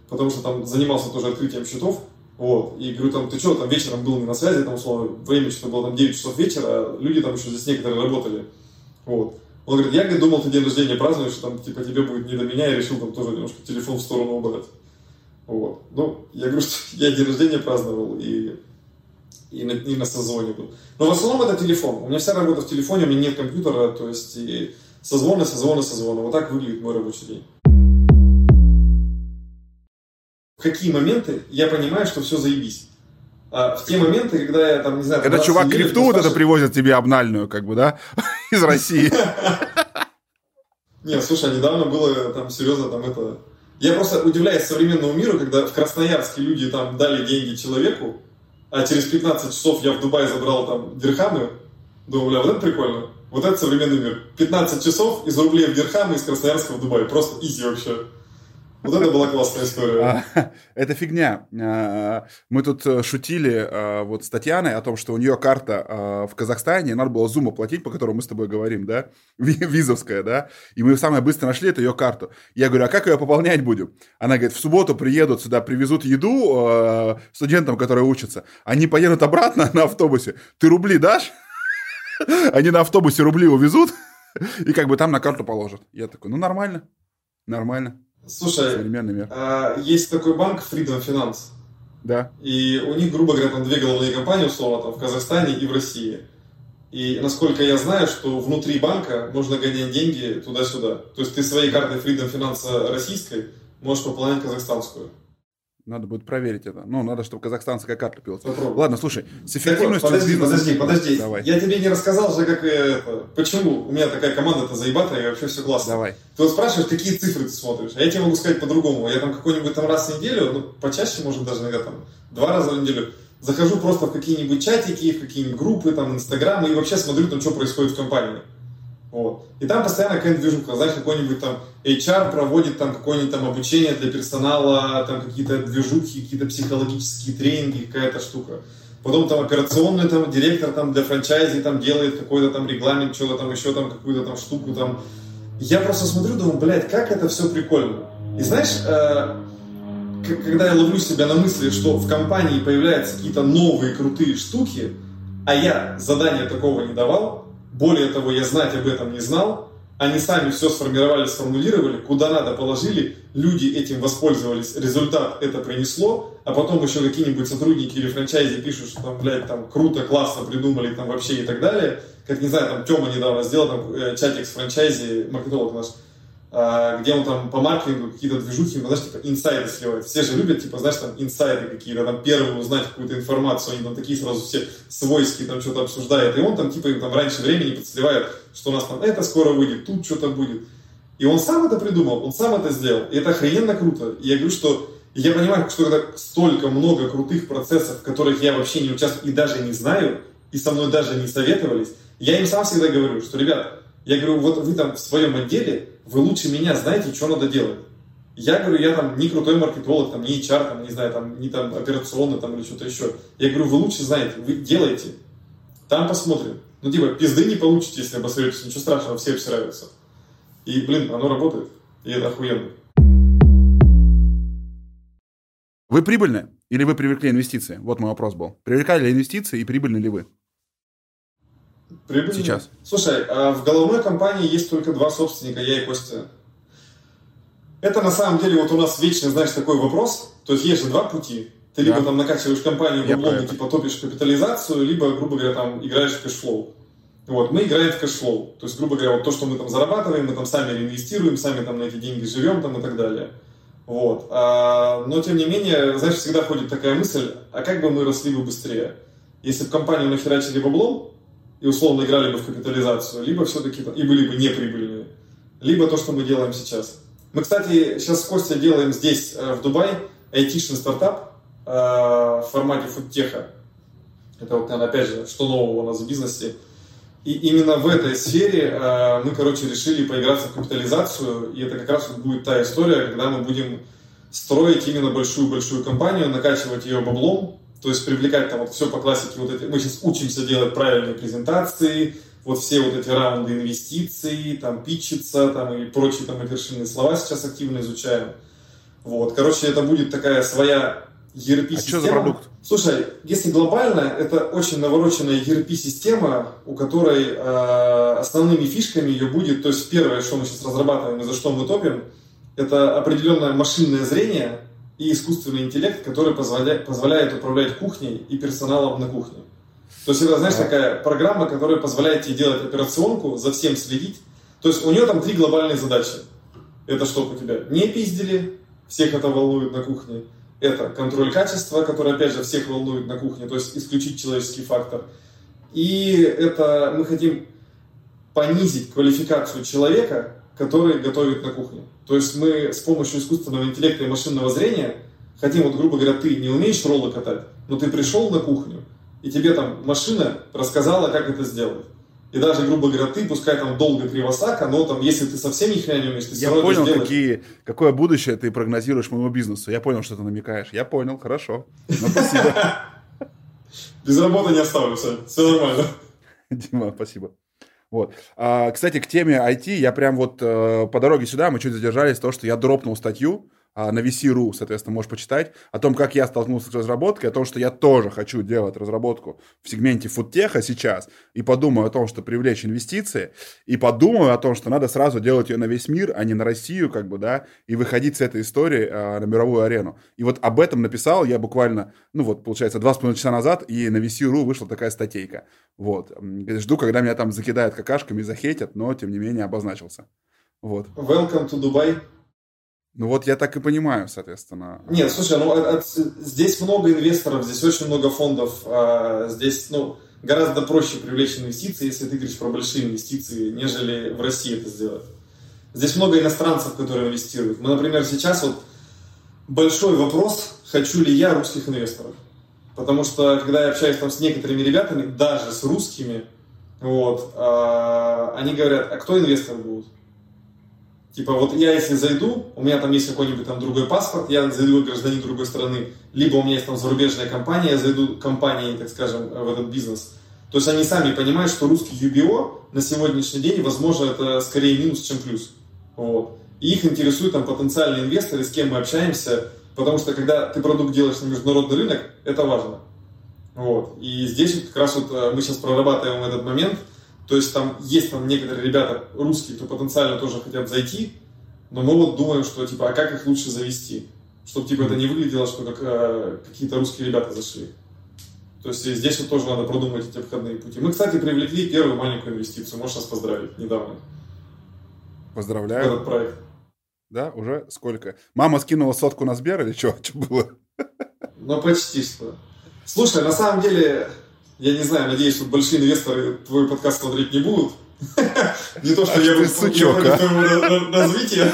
Speaker 2: потому что там занимался тоже открытием счетов. Вот. И говорю, там, ты что, там вечером был не на связи, там, условно, время что было там 9 часов вечера, а люди там еще здесь некоторые работали. Вот. Он говорит, я думал, ты день рождения празднуешь, там, типа, тебе будет не до меня, я решил там тоже немножко телефон в сторону убрать. Вот. Ну, я говорю, что я день рождения праздновал и, и, на, и на созвоне был. Но в основном это телефон. У меня вся работа в телефоне, у меня нет компьютера, то есть и созвоны, созвоны, созвоны. Вот так выглядит мой рабочий день какие моменты я понимаю, что все заебись. А в те моменты, когда я там, не знаю...
Speaker 1: Это чувак крипту вот это привозит тебе обнальную, как бы, да? Из России.
Speaker 2: Не, слушай, а недавно было там серьезно там это... Я просто удивляюсь современному миру, когда в Красноярске люди там дали деньги человеку, а через 15 часов я в Дубае забрал там дирхамы, думаю, бля, вот это прикольно. Вот это современный мир. 15 часов из рублей в дирхамы, из Красноярска в Дубай. Просто изи вообще. Вот это была классная история.
Speaker 1: А, это фигня. А, мы тут э, шутили а, вот с Татьяной о том, что у нее карта в Казахстане, надо было зум оплатить, по которому мы с тобой говорим, да, визовская, да, и мы самое быстро нашли эту ее карту. Я говорю, а как ее пополнять будем? Она говорит, в субботу приедут сюда, привезут еду студентам, которые учатся, они поедут обратно на автобусе. Ты рубли дашь? Они на автобусе рубли увезут и как бы там на карту положат. Я такой, ну нормально, нормально.
Speaker 2: Слушай, Современный мир. А, есть такой банк Freedom Finance.
Speaker 1: Да.
Speaker 2: И у них, грубо говоря, там две головные компании, условно, там, в Казахстане и в России. И насколько я знаю, что внутри банка можно гонять деньги туда-сюда. То есть ты своей картой Freedom Finance российской можешь пополнять казахстанскую.
Speaker 1: Надо будет проверить это. Ну, надо, чтобы казахстанская карта пилась. Ладно, слушай, с эффективностью...
Speaker 2: подожди, бизнеса... подожди, подожди. Давай. Я тебе не рассказал же, как это... Почему у меня такая команда-то заебатая, и вообще все классно.
Speaker 1: Давай.
Speaker 2: Ты вот спрашиваешь, какие цифры ты смотришь. А я тебе могу сказать по-другому. Я там какой-нибудь там раз в неделю, ну, почаще, может, даже иногда там два раза в неделю, захожу просто в какие-нибудь чатики, в какие-нибудь группы, там, инстаграмы, и вообще смотрю там, что происходит в компании. Вот. И там постоянно какая-нибудь движуха, знаешь, какой-нибудь там HR проводит там какое-нибудь там обучение для персонала, там какие-то движухи, какие-то психологические тренинги, какая-то штука. Потом там операционный там директор там для франчайзи там делает какой-то там регламент, что-то там еще там какую-то там штуку там. Я просто смотрю, думаю, блядь, как это все прикольно. И знаешь, э, когда я ловлю себя на мысли, что в компании появляются какие-то новые крутые штуки, а я задания такого не давал, более того, я знать об этом не знал. Они сами все сформировали, сформулировали, куда надо положили, люди этим воспользовались, результат это принесло, а потом еще какие-нибудь сотрудники или франчайзи пишут, что там, блядь, там круто, классно придумали там вообще и так далее. Как, не знаю, там Тёма недавно сделал там э, чатик с франчайзи, маркетолог наш, где он там по маркетингу какие-то движухи, ну, знаешь, типа инсайды сливает. Все же любят, типа, знаешь, там инсайды какие-то, там первым узнать какую-то информацию, они там такие сразу все свойские там что-то обсуждают. И он там, типа, им там раньше времени подсливает, что у нас там это скоро выйдет, тут что-то будет. И он сам это придумал, он сам это сделал. И это охрененно круто. И я говорю, что я понимаю, что когда столько много крутых процессов, в которых я вообще не участвую и даже не знаю, и со мной даже не советовались, я им сам всегда говорю, что, ребят, я говорю, вот вы там в своем отделе, вы лучше меня знаете, что надо делать. Я говорю, я там не крутой маркетолог, там, не HR, там, не знаю, там, не там операционный там, или что-то еще. Я говорю, вы лучше знаете, вы делаете. Там посмотрим. Ну, типа, пизды не получите, если обосретесь, ничего страшного, все обсираются. И, блин, оно работает. И это охуенно.
Speaker 1: Вы прибыльны или вы привлекли инвестиции? Вот мой вопрос был. Привлекали ли инвестиции и прибыльны ли вы?
Speaker 2: Прибыльно. Сейчас. Слушай, а в головной компании есть только два собственника, я и Костя. Это на самом деле вот у нас вечный, знаешь, такой вопрос. То есть есть же два пути. Ты да. либо там накачиваешь компанию в типа топишь капитализацию, либо, грубо говоря, там играешь в cash flow. Вот, мы играем в cash flow. То есть, грубо говоря, вот то, что мы там зарабатываем, мы там сами реинвестируем, сами там на эти деньги живем там и так далее. Вот. А, но, тем не менее, знаешь, всегда ходит такая мысль, а как бы мы росли бы быстрее? Если в компанию нахерачили баблом, и условно играли бы в капитализацию, либо все-таки и были бы неприбыльные, либо то, что мы делаем сейчас. Мы, кстати, сейчас с Костей делаем здесь, э, в Дубае, айтишный стартап э, в формате фудтеха. Это вот, опять же, что нового у нас в бизнесе. И именно в этой сфере э, мы, короче, решили поиграться в капитализацию, и это как раз будет та история, когда мы будем строить именно большую-большую компанию, накачивать ее баблом, то есть привлекать там вот все по классике, вот эти, мы сейчас учимся делать правильные презентации, вот все вот эти раунды инвестиций, там питчиться, там и прочие там матершинные слова сейчас активно изучаем. Вот, короче, это будет такая своя ERP-система. А
Speaker 1: что за продукт?
Speaker 2: Слушай, если глобально, это очень навороченная ERP-система, у которой э, основными фишками ее будет, то есть первое, что мы сейчас разрабатываем и за что мы топим, это определенное машинное зрение, и искусственный интеллект, который позволяет, позволяет управлять кухней и персоналом на кухне. То есть это, знаешь, такая программа, которая позволяет тебе делать операционку, за всем следить. То есть у нее там три глобальные задачи. Это чтобы у тебя не пиздили, всех это волнует на кухне. Это контроль качества, который, опять же, всех волнует на кухне, то есть исключить человеческий фактор. И это мы хотим понизить квалификацию человека который готовит на кухне. То есть мы с помощью искусственного интеллекта и машинного зрения хотим, вот, грубо говоря, ты не умеешь роллы катать, но ты пришел на кухню, и тебе там машина рассказала, как это сделать. И даже, грубо говоря, ты, пускай там долго кривосака, но там, если ты совсем ни хрена не умеешь, ты
Speaker 1: Я понял, какие, какое будущее ты прогнозируешь моему бизнесу. Я понял, что ты намекаешь. Я понял, хорошо. Ну, спасибо.
Speaker 2: Без работы не оставлю, все, все нормально.
Speaker 1: Дима, спасибо. Вот. А, кстати, к теме IT, я прям вот э, по дороге сюда, мы чуть задержались, то, что я дропнул статью, на VC.ru, соответственно, можешь почитать о том, как я столкнулся с разработкой, о том, что я тоже хочу делать разработку в сегменте фудтеха сейчас, и подумаю о том, что привлечь инвестиции, и подумаю о том, что надо сразу делать ее на весь мир, а не на Россию, как бы, да, и выходить с этой истории а, на мировую арену. И вот об этом написал я буквально, ну вот, получается, два с половиной часа назад, и на VC.ru вышла такая статейка. Вот. Жду, когда меня там закидают какашками, захейтят, но, тем не менее, обозначился. Вот.
Speaker 2: Welcome to Dubai.
Speaker 1: Ну вот я так и понимаю, соответственно.
Speaker 2: Нет, слушай, ну от, от, здесь много инвесторов, здесь очень много фондов, а, здесь ну, гораздо проще привлечь инвестиции, если ты говоришь про большие инвестиции, нежели в России это сделать. Здесь много иностранцев, которые инвестируют. Мы, например, сейчас вот большой вопрос, хочу ли я русских инвесторов. Потому что, когда я общаюсь там с некоторыми ребятами, даже с русскими, вот, а, они говорят, а кто инвестор будет? Типа вот я если зайду, у меня там есть какой-нибудь там другой паспорт, я зайду гражданин другой страны, либо у меня есть там зарубежная компания, я зайду компанией, так скажем, в этот бизнес. То есть они сами понимают, что русский UBO на сегодняшний день, возможно, это скорее минус, чем плюс. Вот. И их интересуют там потенциальные инвесторы, с кем мы общаемся, потому что когда ты продукт делаешь на международный рынок, это важно. Вот. И здесь вот как раз вот э, мы сейчас прорабатываем этот момент – то есть там есть там некоторые ребята русские, кто потенциально тоже хотят зайти, но мы вот думаем, что типа, а как их лучше завести? Чтобы типа это не выглядело, что как, э, какие-то русские ребята зашли. То есть здесь вот тоже надо продумать эти обходные пути. Мы, кстати, привлекли первую маленькую инвестицию. Можешь нас поздравить недавно.
Speaker 1: Поздравляю.
Speaker 2: этот проект.
Speaker 1: Да, уже сколько? Мама скинула сотку на Сбер или что? Что было?
Speaker 2: Ну, почти что. Слушай, на самом деле, я не знаю, надеюсь, что большие инвесторы твой подкаст смотреть не будут. Не то, что я буду
Speaker 1: твоего
Speaker 2: развития.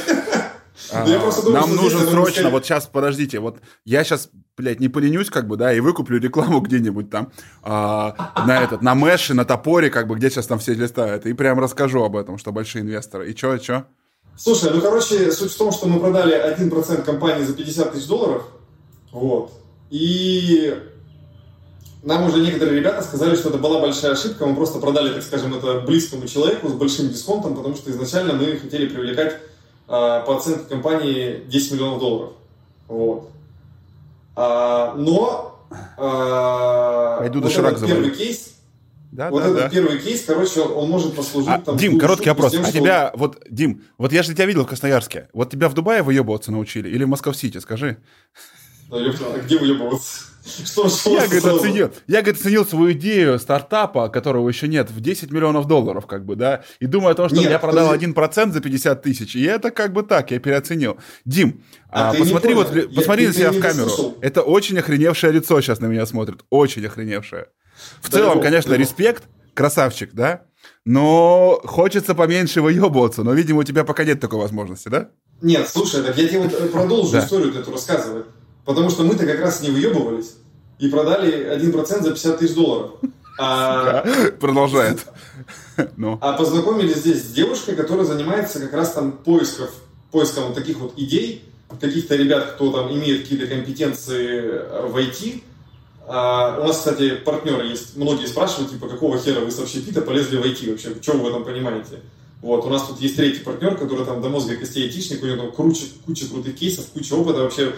Speaker 1: А, нам нужен срочно, вот сейчас, подождите, вот я сейчас, блядь, не поленюсь, как бы, да, и выкуплю рекламу где-нибудь там а, на этот, на Мэше, на Топоре, как бы, где сейчас там все листают, и прям расскажу об этом, что большие инвесторы. И чё, и чё?
Speaker 2: Слушай, ну, короче, суть в том, что мы продали 1% компании за 50 тысяч долларов, вот, и нам уже некоторые ребята сказали, что это была большая ошибка, мы просто продали, так скажем, это близкому человеку с большим дисконтом, потому что изначально мы хотели привлекать а, по оценке компании 10 миллионов долларов. Вот. А, но
Speaker 1: а, Пойду вот этот
Speaker 2: первый кейс, да, вот да, этот да. первый кейс, короче, он, может послужить а,
Speaker 1: там... Дим, короткий вопрос. Тем, а что... тебя, вот, Дим, вот я же тебя видел в Красноярске. Вот тебя в Дубае выебываться научили или в Москва-Сити, скажи?
Speaker 2: Да, а где выебываться?
Speaker 1: Что, что, я, говорит, оценил, я, говорит, оценил свою идею стартапа, которого еще нет, в 10 миллионов долларов, как бы, да, и думаю о том, что нет, я продал один процент за 50 тысяч, и это как бы так, я переоценил. Дим, а, а посмотри вот, я, посмотри на себя в камеру. Слышал. Это очень охреневшее лицо сейчас на меня смотрит, очень охреневшее. В да целом, его, конечно, его. респект, красавчик, да, но хочется поменьше выебываться, но, видимо, у тебя пока нет такой возможности, да?
Speaker 2: Нет, слушай, так я тебе вот продолжу да. историю эту рассказывать. Потому что мы-то как раз не выебывались и продали 1% за 50 тысяч долларов.
Speaker 1: А... Продолжает.
Speaker 2: ну. А познакомились здесь с девушкой, которая занимается как раз там поисков, поиском вот таких вот идей, каких-то ребят, кто там имеет какие-то компетенции в IT. А, у нас, кстати, партнеры есть. Многие спрашивают, типа, какого хера вы с общепита полезли в IT вообще? Что вы в этом понимаете? Вот, у нас тут есть третий партнер, который там до мозга костей айтишник, у него там куча, куча крутых кейсов, куча опыта, вообще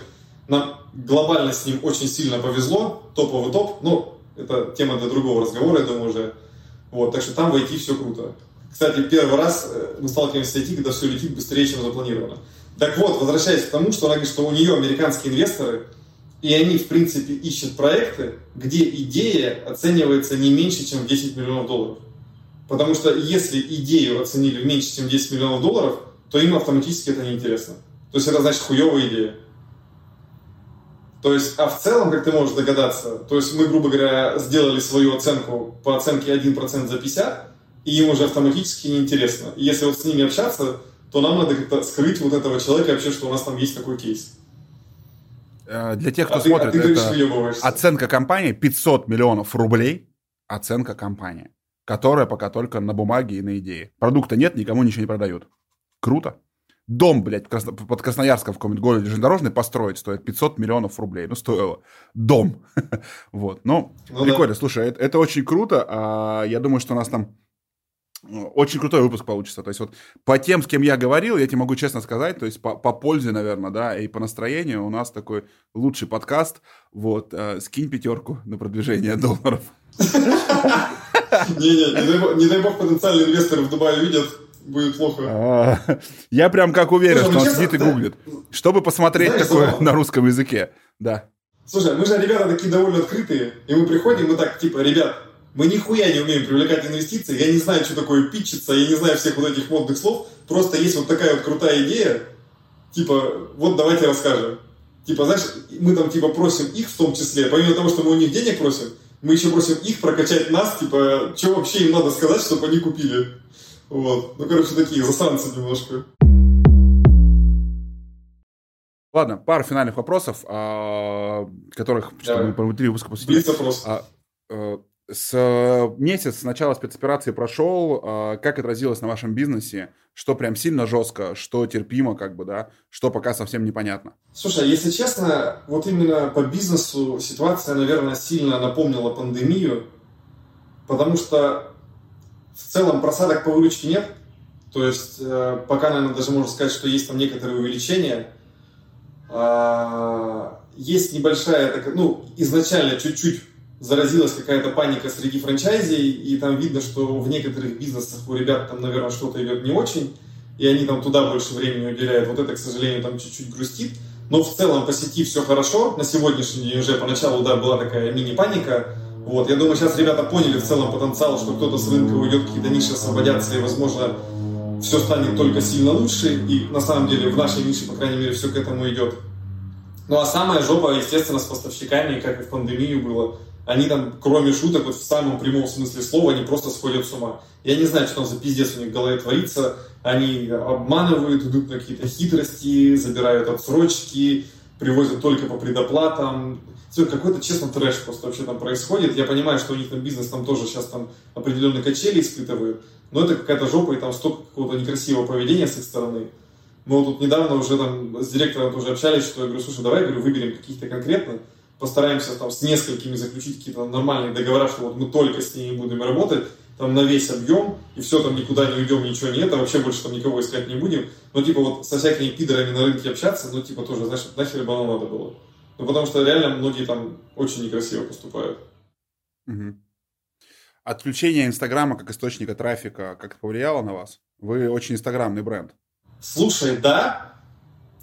Speaker 2: нам глобально с ним очень сильно повезло, топовый топ, но это тема для другого разговора, я думаю, уже. Вот, так что там в IT все круто. Кстати, первый раз э, мы сталкиваемся с IT, когда все летит быстрее, чем запланировано. Так вот, возвращаясь к тому, что она говорит, что у нее американские инвесторы, и они, в принципе, ищут проекты, где идея оценивается не меньше, чем 10 миллионов долларов. Потому что если идею оценили меньше, чем 10 миллионов долларов, то им автоматически это неинтересно. То есть это значит хуевая идея. То есть, а в целом, как ты можешь догадаться, то есть мы, грубо говоря, сделали свою оценку по оценке 1% за 50, и им уже автоматически неинтересно. И если вот с ними общаться, то нам надо как-то скрыть вот этого человека вообще, что у нас там есть такой кейс.
Speaker 1: Э, для тех, кто а смотрит, ты, а ты это оценка компании 500 миллионов рублей. Оценка компании, которая пока только на бумаге и на идее. Продукта нет, никому ничего не продают. Круто. Дом, блядь, под Красноярском в каком-нибудь городе железнодорожный построить стоит 500 миллионов рублей. Ну, стоило. Дом. вот. Ну, ну прикольно. Да. Слушай, это, это очень круто. А, я думаю, что у нас там ну, очень крутой выпуск получится. То есть вот по тем, с кем я говорил, я тебе могу честно сказать, то есть по, по пользе, наверное, да, и по настроению у нас такой лучший подкаст. Вот, э, скинь пятерку на продвижение долларов.
Speaker 2: Не-не, не дай бог потенциальные инвесторы в Дубае видят, будет плохо. А,
Speaker 1: я прям как уверен, что он сидит и гуглит. Чтобы посмотреть такое на русском языке. Да.
Speaker 2: Слушай, мы же ребята такие довольно открытые, и мы приходим, мы так, типа, ребят, мы нихуя не умеем привлекать инвестиции, я не знаю, что такое питчиться, я не знаю всех вот этих модных слов, просто есть вот такая вот крутая идея, типа, вот давайте расскажем. Типа, знаешь, мы там типа просим их в том числе, помимо того, что мы у них денег просим, мы еще просим их прокачать нас, типа, что вообще им надо сказать, чтобы они купили. Вот. Ну, короче, такие засранцы немножко.
Speaker 1: Ладно, пару финальных вопросов, а, которых, мы три выпуска посвятили.
Speaker 2: вопрос. А,
Speaker 1: а, с э, месяц с начала спецоперации прошел, а, как отразилось на вашем бизнесе? Что прям сильно жестко, что терпимо, как бы, да, что пока совсем непонятно?
Speaker 2: Слушай, если честно, вот именно по бизнесу ситуация, наверное, сильно напомнила пандемию, потому что в целом просадок по выручке нет. То есть э, пока, наверное, даже можно сказать, что есть там некоторые увеличения. А, есть небольшая, ну, изначально чуть-чуть заразилась какая-то паника среди франчайзей, и там видно, что в некоторых бизнесах у ребят там, наверное, что-то идет не очень, и они там туда больше времени уделяют. Вот это, к сожалению, там чуть-чуть грустит. Но в целом по сети все хорошо. На сегодняшний день уже поначалу, да, была такая мини-паника. Вот, я думаю, сейчас ребята поняли в целом потенциал, что кто-то с рынка уйдет, какие-то ниши освободятся, и, возможно, все станет только сильно лучше. И на самом деле в нашей нише, по крайней мере, все к этому идет. Ну а самая жопа, естественно, с поставщиками, как и в пандемию было они там, кроме шуток, вот в самом прямом смысле слова, они просто сходят с ума. Я не знаю, что там за пиздец у них в голове творится. Они обманывают, идут на какие-то хитрости, забирают отсрочки, привозят только по предоплатам. Все, какой-то, честно, трэш просто вообще там происходит. Я понимаю, что у них там бизнес там тоже сейчас там определенные качели испытывают, но это какая-то жопа и там столько какого-то некрасивого поведения с их стороны. Мы вот тут недавно уже там с директором тоже общались, что я говорю, слушай, давай, говорю, выберем каких-то конкретно, постараемся там с несколькими заключить какие-то нормальные договора, что вот мы только с ними будем работать, там на весь объем, и все, там никуда не уйдем, ничего нет, а вообще больше там никого искать не будем. Но типа вот со всякими пидорами на рынке общаться, ну типа тоже, знаешь, нахер бы оно надо было. Ну потому что реально многие там очень некрасиво поступают.
Speaker 1: Угу. Отключение Инстаграма как источника трафика как повлияло на вас? Вы очень инстаграмный бренд.
Speaker 2: Слушай, да,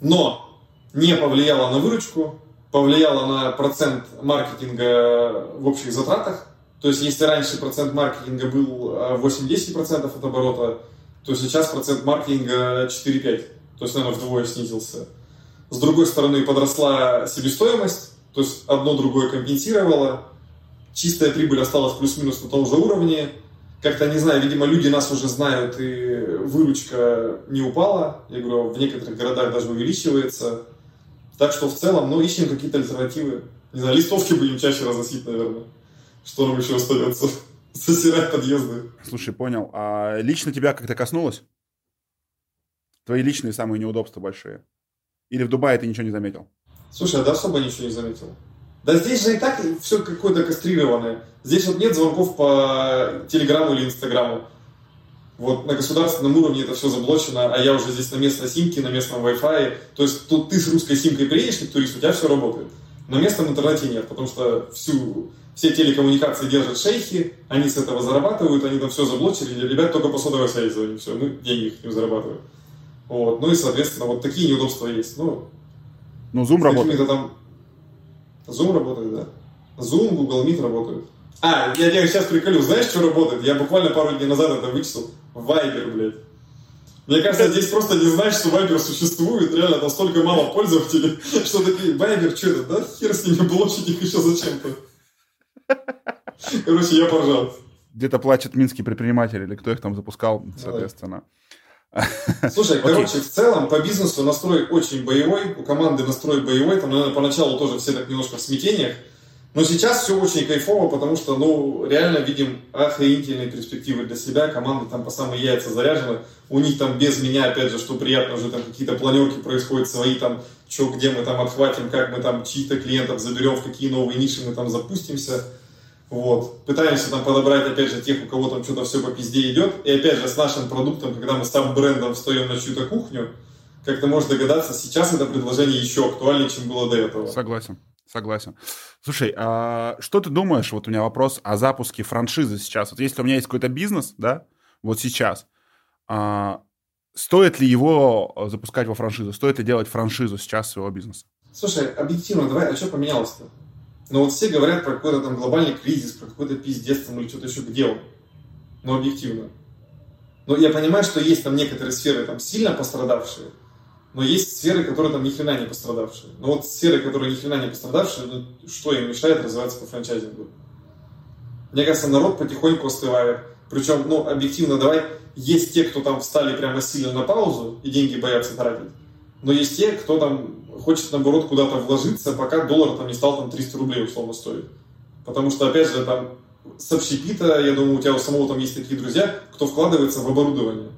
Speaker 2: но не повлияло на выручку, повлияло на процент маркетинга в общих затратах. То есть, если раньше процент маркетинга был 8-10% а, от оборота, то сейчас процент маркетинга 4-5. То есть, наверное, вдвое снизился. С другой стороны, подросла себестоимость, то есть одно другое компенсировало. Чистая прибыль осталась плюс-минус на том же уровне. Как-то, не знаю, видимо, люди нас уже знают, и выручка не упала. Я говорю, в некоторых городах даже увеличивается. Так что в целом, ну, ищем какие-то альтернативы. Не знаю, листовки будем чаще разносить, наверное. Что нам еще остается? Засирать подъезды.
Speaker 1: Слушай, понял. А лично тебя как-то коснулось? Твои личные самые неудобства большие? Или в Дубае ты ничего не заметил?
Speaker 2: Слушай, а да особо ничего не заметил. Да здесь же и так все какое-то кастрированное. Здесь вот нет звонков по Телеграму или Инстаграму. Вот на государственном уровне это все заблочено, а я уже здесь на местной симке, на местном Wi-Fi. То есть тут ты с русской симкой приедешь как турист, у тебя все работает. На местном интернете нет, потому что всю, все телекоммуникации держат шейхи, они с этого зарабатывают, они там все заблочили, ребят только по сотовой связи звоним, все, мы деньги их не зарабатываем. Вот. Ну и, соответственно, вот такие неудобства есть. Ну,
Speaker 1: ну Zoom работает. Там...
Speaker 2: Zoom работает, да. Zoom, Google Meet работают. А, я тебя сейчас приколю, знаешь, что работает? Я буквально пару дней назад это вычислил. Вайбер, блядь. Мне кажется, здесь просто не знаешь, что Вайбер существует, реально, там столько мало пользователей, что такие, Вайбер, что это, да? Хер с ними блочить их еще зачем-то. Короче, я поржал.
Speaker 1: Где-то плачет минские предприниматели, или кто их там запускал, соответственно.
Speaker 2: Слушай, короче, в целом по бизнесу настрой очень боевой, у команды настрой боевой, там, наверное, поначалу тоже все так немножко в смятениях, но сейчас все очень кайфово, потому что, ну, реально видим охренительные перспективы для себя. Команда там по самые яйца заряжена. У них там без меня, опять же, что приятно, уже там какие-то планерки происходят свои, там, что, где мы там отхватим, как мы там чьих-то клиентов заберем, в какие новые ниши мы там запустимся. Вот. Пытаемся там подобрать, опять же, тех, у кого там что-то все по пизде идет. И опять же, с нашим продуктом, когда мы с брендом встаем на чью-то кухню, как ты можешь догадаться, сейчас это предложение еще актуальнее, чем было до этого.
Speaker 1: Согласен. Согласен. Слушай, а что ты думаешь, вот у меня вопрос о запуске франшизы сейчас. Вот если у меня есть какой-то бизнес, да, вот сейчас, а, стоит ли его запускать во франшизу? Стоит ли делать франшизу сейчас своего бизнеса?
Speaker 2: Слушай, объективно, давай, а что поменялось-то? Ну вот все говорят про какой-то там глобальный кризис, про какой-то пиздец там или что-то еще, где он? Но объективно. Но я понимаю, что есть там некоторые сферы там сильно пострадавшие, но есть сферы, которые там ни хрена не пострадавшие. Но вот сферы, которые ни хрена не пострадавшие, ну, что им мешает развиваться по франчайзингу? Мне кажется, народ потихоньку остывает. Причем, ну, объективно, давай, есть те, кто там встали прямо сильно на паузу и деньги боятся тратить. Но есть те, кто там хочет, наоборот, куда-то вложиться, пока доллар там не стал там 300 рублей условно стоить. Потому что, опять же, там с общепита, я думаю, у тебя у самого там есть такие друзья, кто вкладывается в оборудование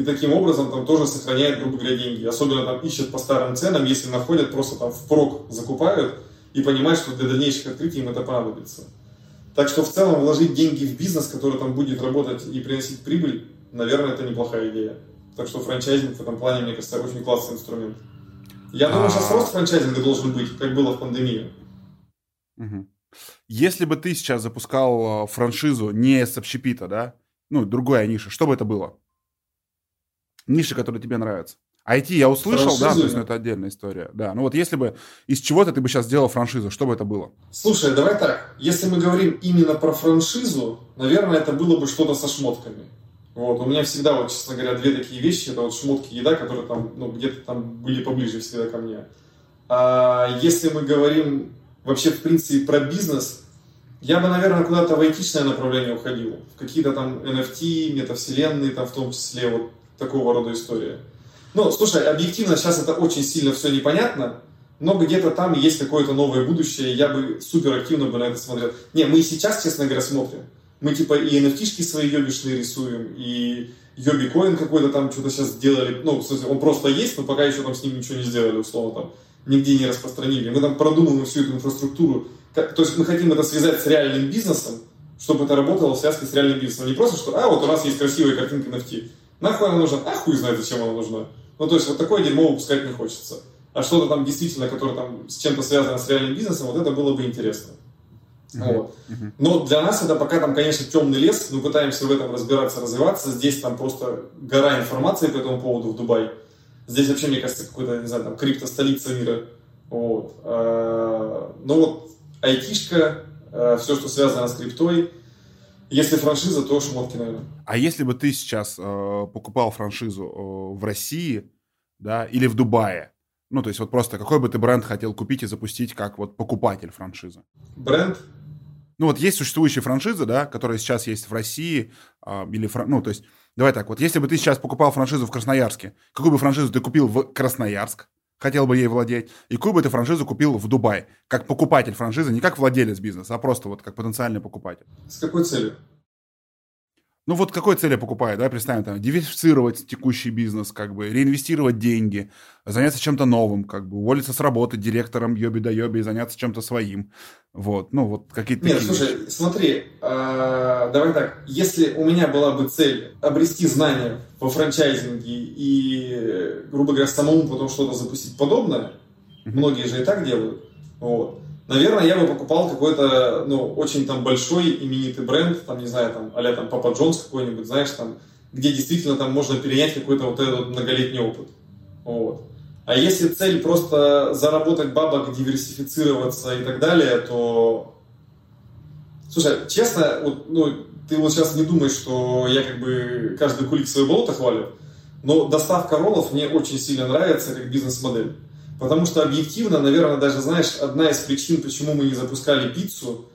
Speaker 2: и таким образом там тоже сохраняет, грубо говоря, деньги. Особенно там ищут по старым ценам, если находят, просто там впрок закупают и понимают, что для дальнейших открытий им это понадобится. Так что в целом вложить деньги в бизнес, который там будет работать и приносить прибыль, наверное, это неплохая идея. Так что франчайзинг в этом плане, мне кажется, очень классный инструмент. Я думаю, сейчас а. рост франчайзинга должен быть, как было в пандемию.
Speaker 1: Если бы ты сейчас запускал э, франшизу не с общепита, да, ну, другая ниша, что бы это было? Ниши, которые тебе нравятся. IT я услышал, франшизу, да, то есть ну, это отдельная история. Да, ну вот если бы из чего-то ты бы сейчас сделал франшизу, что бы это было?
Speaker 2: Слушай, давай так, если мы говорим именно про франшизу, наверное, это было бы что-то со шмотками. Вот, у меня всегда, вот, честно говоря, две такие вещи, это вот шмотки, еда, которые там, ну, где-то там были поближе всегда ко мне. А если мы говорим вообще, в принципе, про бизнес, я бы, наверное, куда-то в айтичное направление уходил. В какие-то там NFT, метавселенные, там в том числе, вот такого рода история. Ну, слушай, объективно сейчас это очень сильно все непонятно, но где-то там есть какое-то новое будущее, я бы супер активно бы на это смотрел. Не, мы и сейчас, честно говоря, смотрим. Мы типа и nft свои ёбишные рисуем, и йоби коин какой-то там что-то сейчас сделали. Ну, кстати, он просто есть, но пока еще там с ним ничего не сделали, условно там. Нигде не распространили. Мы там продумываем всю эту инфраструктуру. Как, то есть мы хотим это связать с реальным бизнесом, чтобы это работало в связке с реальным бизнесом. Не просто, что, а, вот у нас есть красивая картинка NFT. Нахуй она нужна? А хуй знает, зачем она нужна. Ну, то есть, вот такое дерьмо выпускать не хочется. А что-то там действительно, которое там с чем-то связано с реальным бизнесом, вот это было бы интересно. Uh-huh. Вот. Uh-huh. Но для нас это пока там, конечно, темный лес, мы пытаемся в этом разбираться, развиваться. Здесь там просто гора информации по этому поводу в Дубае. Здесь вообще, мне кажется, какой-то, не знаю, там, крипто-столица мира. Вот. А, ну вот, айтишка, а, все, что связано с криптой, если франшиза, то шмотки, наверное.
Speaker 1: А если бы ты сейчас э, покупал франшизу э, в России, да, или в Дубае, ну, то есть вот просто какой бы ты бренд хотел купить и запустить как вот покупатель франшизы?
Speaker 2: Бренд?
Speaker 1: Ну, вот есть существующие франшизы, да, которые сейчас есть в России, э, или, фран... ну, то есть, давай так, вот если бы ты сейчас покупал франшизу в Красноярске, какую бы франшизу ты купил в Красноярск, хотел бы ей владеть, и какую бы ты франшизу купил в Дубае, как покупатель франшизы, не как владелец бизнеса, а просто вот как потенциальный покупатель.
Speaker 2: С какой целью?
Speaker 1: Ну вот какой цели покупает, да, представим, там, диверсифицировать текущий бизнес, как бы, реинвестировать деньги, заняться чем-то новым, как бы, уволиться с работы директором йоби да йоби и заняться чем-то своим. Вот, ну вот какие-то
Speaker 2: Нет, слушай, вещи. смотри, э, давай так, если у меня была бы цель обрести знания во франчайзинге и, грубо говоря, самому потом что-то запустить подобное, mm-hmm. многие же и так делают, вот, наверное, я бы покупал какой-то, ну, очень там большой именитый бренд, там, не знаю, там, а там Папа Джонс какой-нибудь, знаешь, там, где действительно там можно перенять какой-то вот этот многолетний опыт. Вот. А если цель просто заработать бабок, диверсифицироваться и так далее, то... Слушай, честно, вот, ну, ты вот сейчас не думаешь, что я как бы каждый кулик свое болото хвалю, но доставка роллов мне очень сильно нравится как бизнес-модель. Потому что объективно, наверное, даже, знаешь, одна из причин, почему мы не запускали пиццу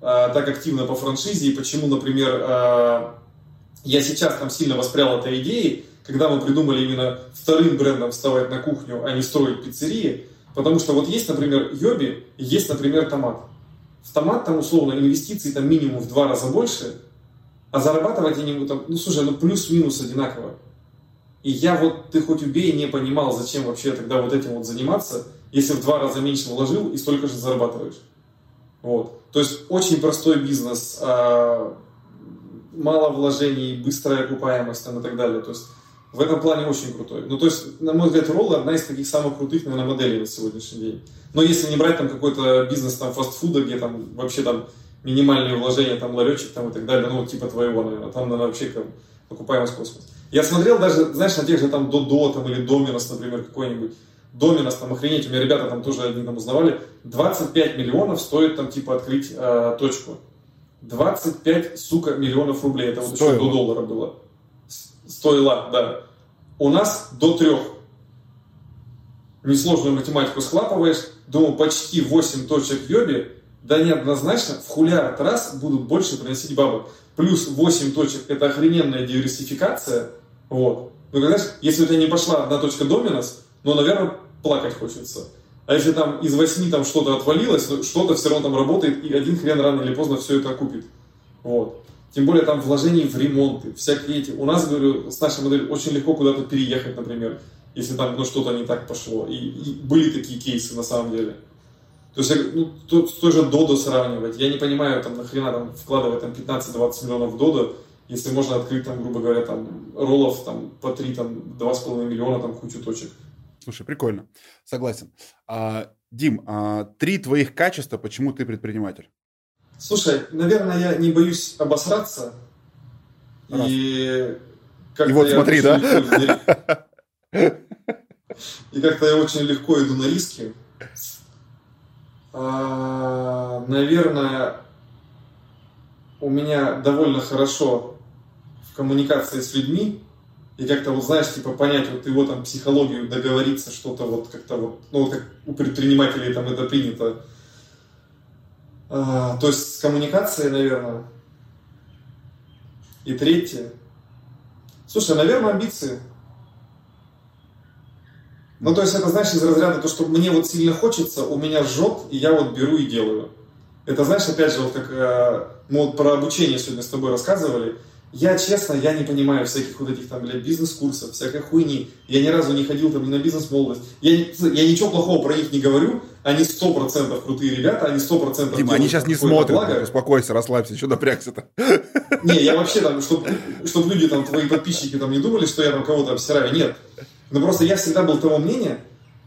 Speaker 2: э, так активно по франшизе, и почему, например, э, я сейчас там сильно воспрял этой идеей, когда мы придумали именно вторым брендом вставать на кухню, а не строить пиццерии. Потому что вот есть, например, йоби, есть, например, томат. В томат там условно инвестиций там минимум в два раза больше, а зарабатывать они там, ну слушай, ну плюс-минус одинаково. И я вот, ты хоть убей, не понимал, зачем вообще тогда вот этим вот заниматься, если в два раза меньше вложил и столько же зарабатываешь. Вот. То есть очень простой бизнес, а, мало вложений, быстрая окупаемость там, и так далее. То есть в этом плане очень крутой. Ну, то есть, на мой взгляд, Roll одна из таких самых крутых, наверное, моделей на сегодняшний день. Но если не брать там какой-то бизнес там фастфуда, где там вообще там минимальные вложения, там ларечек там и так далее, ну, типа твоего, наверное, там, наверное, вообще как окупаемость космос. Я смотрел даже, знаешь, на тех же там Додо там, или Доминос, например, какой-нибудь, Доминос, там, охренеть, у меня ребята там тоже одни там узнавали, 25 миллионов стоит там, типа, открыть э, точку. 25, сука, миллионов рублей. Это вот Стоило. еще до доллара было. Стоило, да. У нас до трех. Несложную математику схлапываешь. Думаю, почти 8 точек в йобе. Да неоднозначно, в хулиард раз будут больше приносить бабок. Плюс 8 точек – это охрененная диверсификация. Вот. Ну, знаешь, если у тебя не пошла одна точка доминос, ну, наверное, плакать хочется. А если там из восьми там что-то отвалилось, то что-то все равно там работает, и один хрен рано или поздно все это окупит. Вот. Тем более там вложений в ремонты, всякие эти. У нас, говорю, с нашей моделью очень легко куда-то переехать, например, если там ну, что-то не так пошло. И, и были такие кейсы на самом деле. То есть, ну, то, с той же Додо сравнивать. Я не понимаю, там, нахрена там вкладывать там 15-20 миллионов в Додо, если можно открыть там, грубо говоря, там, роллов там по 3, там, 2,5 миллиона, там, кучу точек.
Speaker 1: Слушай, прикольно. Согласен. А, Дим, а, три твоих качества, почему ты предприниматель?
Speaker 2: Слушай, наверное, я не боюсь обосраться. Раз. И,
Speaker 1: и вот смотри, да?
Speaker 2: И как-то я очень легко иду на риски. А, наверное, у меня довольно хорошо коммуникации с людьми и как-то вот знаешь, типа понять вот его там психологию, договориться что-то вот как-то вот, ну как у предпринимателей там это принято. А, то есть с коммуникацией, наверное. И третье. Слушай, наверное, амбиции. Ну, то есть это, знаешь, из разряда то, что мне вот сильно хочется, у меня жжет, и я вот беру и делаю. Это, знаешь, опять же, вот как э, мы вот про обучение сегодня с тобой рассказывали, я, честно, я не понимаю всяких вот этих там, блядь, бизнес-курсов, всякой хуйни. Я ни разу не ходил там ни на бизнес-молодость. Я, я ничего плохого про них не говорю. Они сто процентов крутые ребята, они сто процентов
Speaker 1: Дима, они сейчас не смотрят, благо. успокойся, расслабься, что напрягся-то?
Speaker 2: Не, я вообще там, чтобы чтоб люди там, твои подписчики там не думали, что я там кого-то обсираю, нет. Но просто я всегда был того мнения,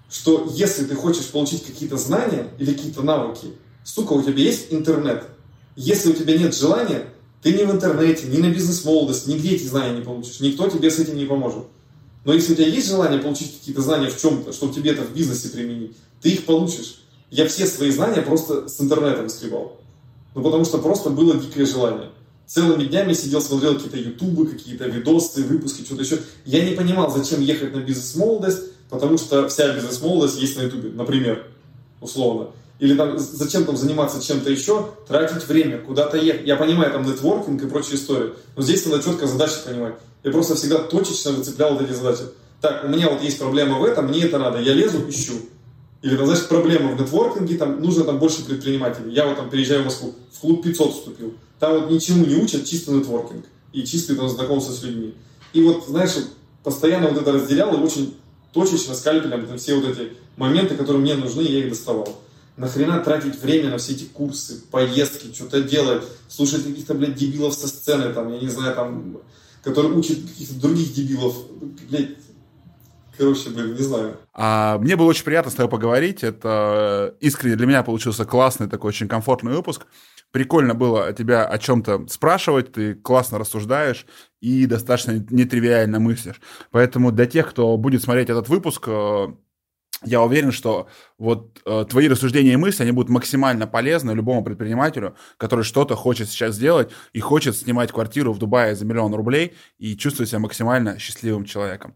Speaker 2: что если ты хочешь получить какие-то знания или какие-то навыки, сука, у тебя есть интернет. Если у тебя нет желания, ты ни в интернете, ни на бизнес-молодость, нигде эти знания не получишь. Никто тебе с этим не поможет. Но если у тебя есть желание получить какие-то знания в чем-то, чтобы тебе это в бизнесе применить, ты их получишь. Я все свои знания просто с интернета скребал. Ну, потому что просто было дикое желание. Целыми днями сидел, смотрел какие-то ютубы, какие-то видосы, выпуски, что-то еще. Я не понимал, зачем ехать на бизнес-молодость, потому что вся бизнес-молодость есть на ютубе, например, условно или там зачем там заниматься чем-то еще, тратить время, куда-то ехать. Я понимаю там нетворкинг и прочие истории, но здесь надо четко задачи понимать. Я просто всегда точечно выцеплял вот эти задачи. Так, у меня вот есть проблема в этом, мне это надо, я лезу, ищу. Или там, знаешь, проблема в нетворкинге, там нужно там больше предпринимателей. Я вот там переезжаю в Москву, в клуб 500 вступил. Там вот ничему не учат, чисто нетворкинг. И чистый там знакомство с людьми. И вот, знаешь, постоянно вот это разделял и очень точечно, скальпелем, там все вот эти моменты, которые мне нужны, я их доставал. Нахрена тратить время на все эти курсы, поездки, что-то делать, слушать каких-то, блядь, дебилов со сцены, там, я не знаю, там, которые учат каких-то других дебилов, блядь, Короче, блин, не знаю.
Speaker 1: А, мне было очень приятно с тобой поговорить. Это искренне для меня получился классный такой очень комфортный выпуск. Прикольно было тебя о чем-то спрашивать, ты классно рассуждаешь и достаточно нетривиально мыслишь. Поэтому для тех, кто будет смотреть этот выпуск, э, я уверен, что вот э, твои рассуждения и мысли, они будут максимально полезны любому предпринимателю, который что-то хочет сейчас сделать и хочет снимать квартиру в Дубае за миллион рублей и чувствовать себя максимально счастливым человеком.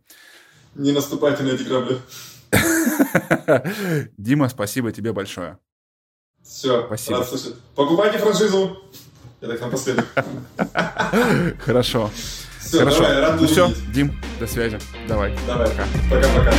Speaker 2: Не наступайте на эти грабли.
Speaker 1: Дима, спасибо тебе большое.
Speaker 2: Все, спасибо. Рад слышать. Покупайте франшизу. Я так напоследок.
Speaker 1: Хорошо.
Speaker 2: Все,
Speaker 1: Хорошо.
Speaker 2: Давай, рад
Speaker 1: ну все, Дим, до связи. Давай.
Speaker 2: Давай.
Speaker 1: Пока-пока.
Speaker 2: Пока-пока.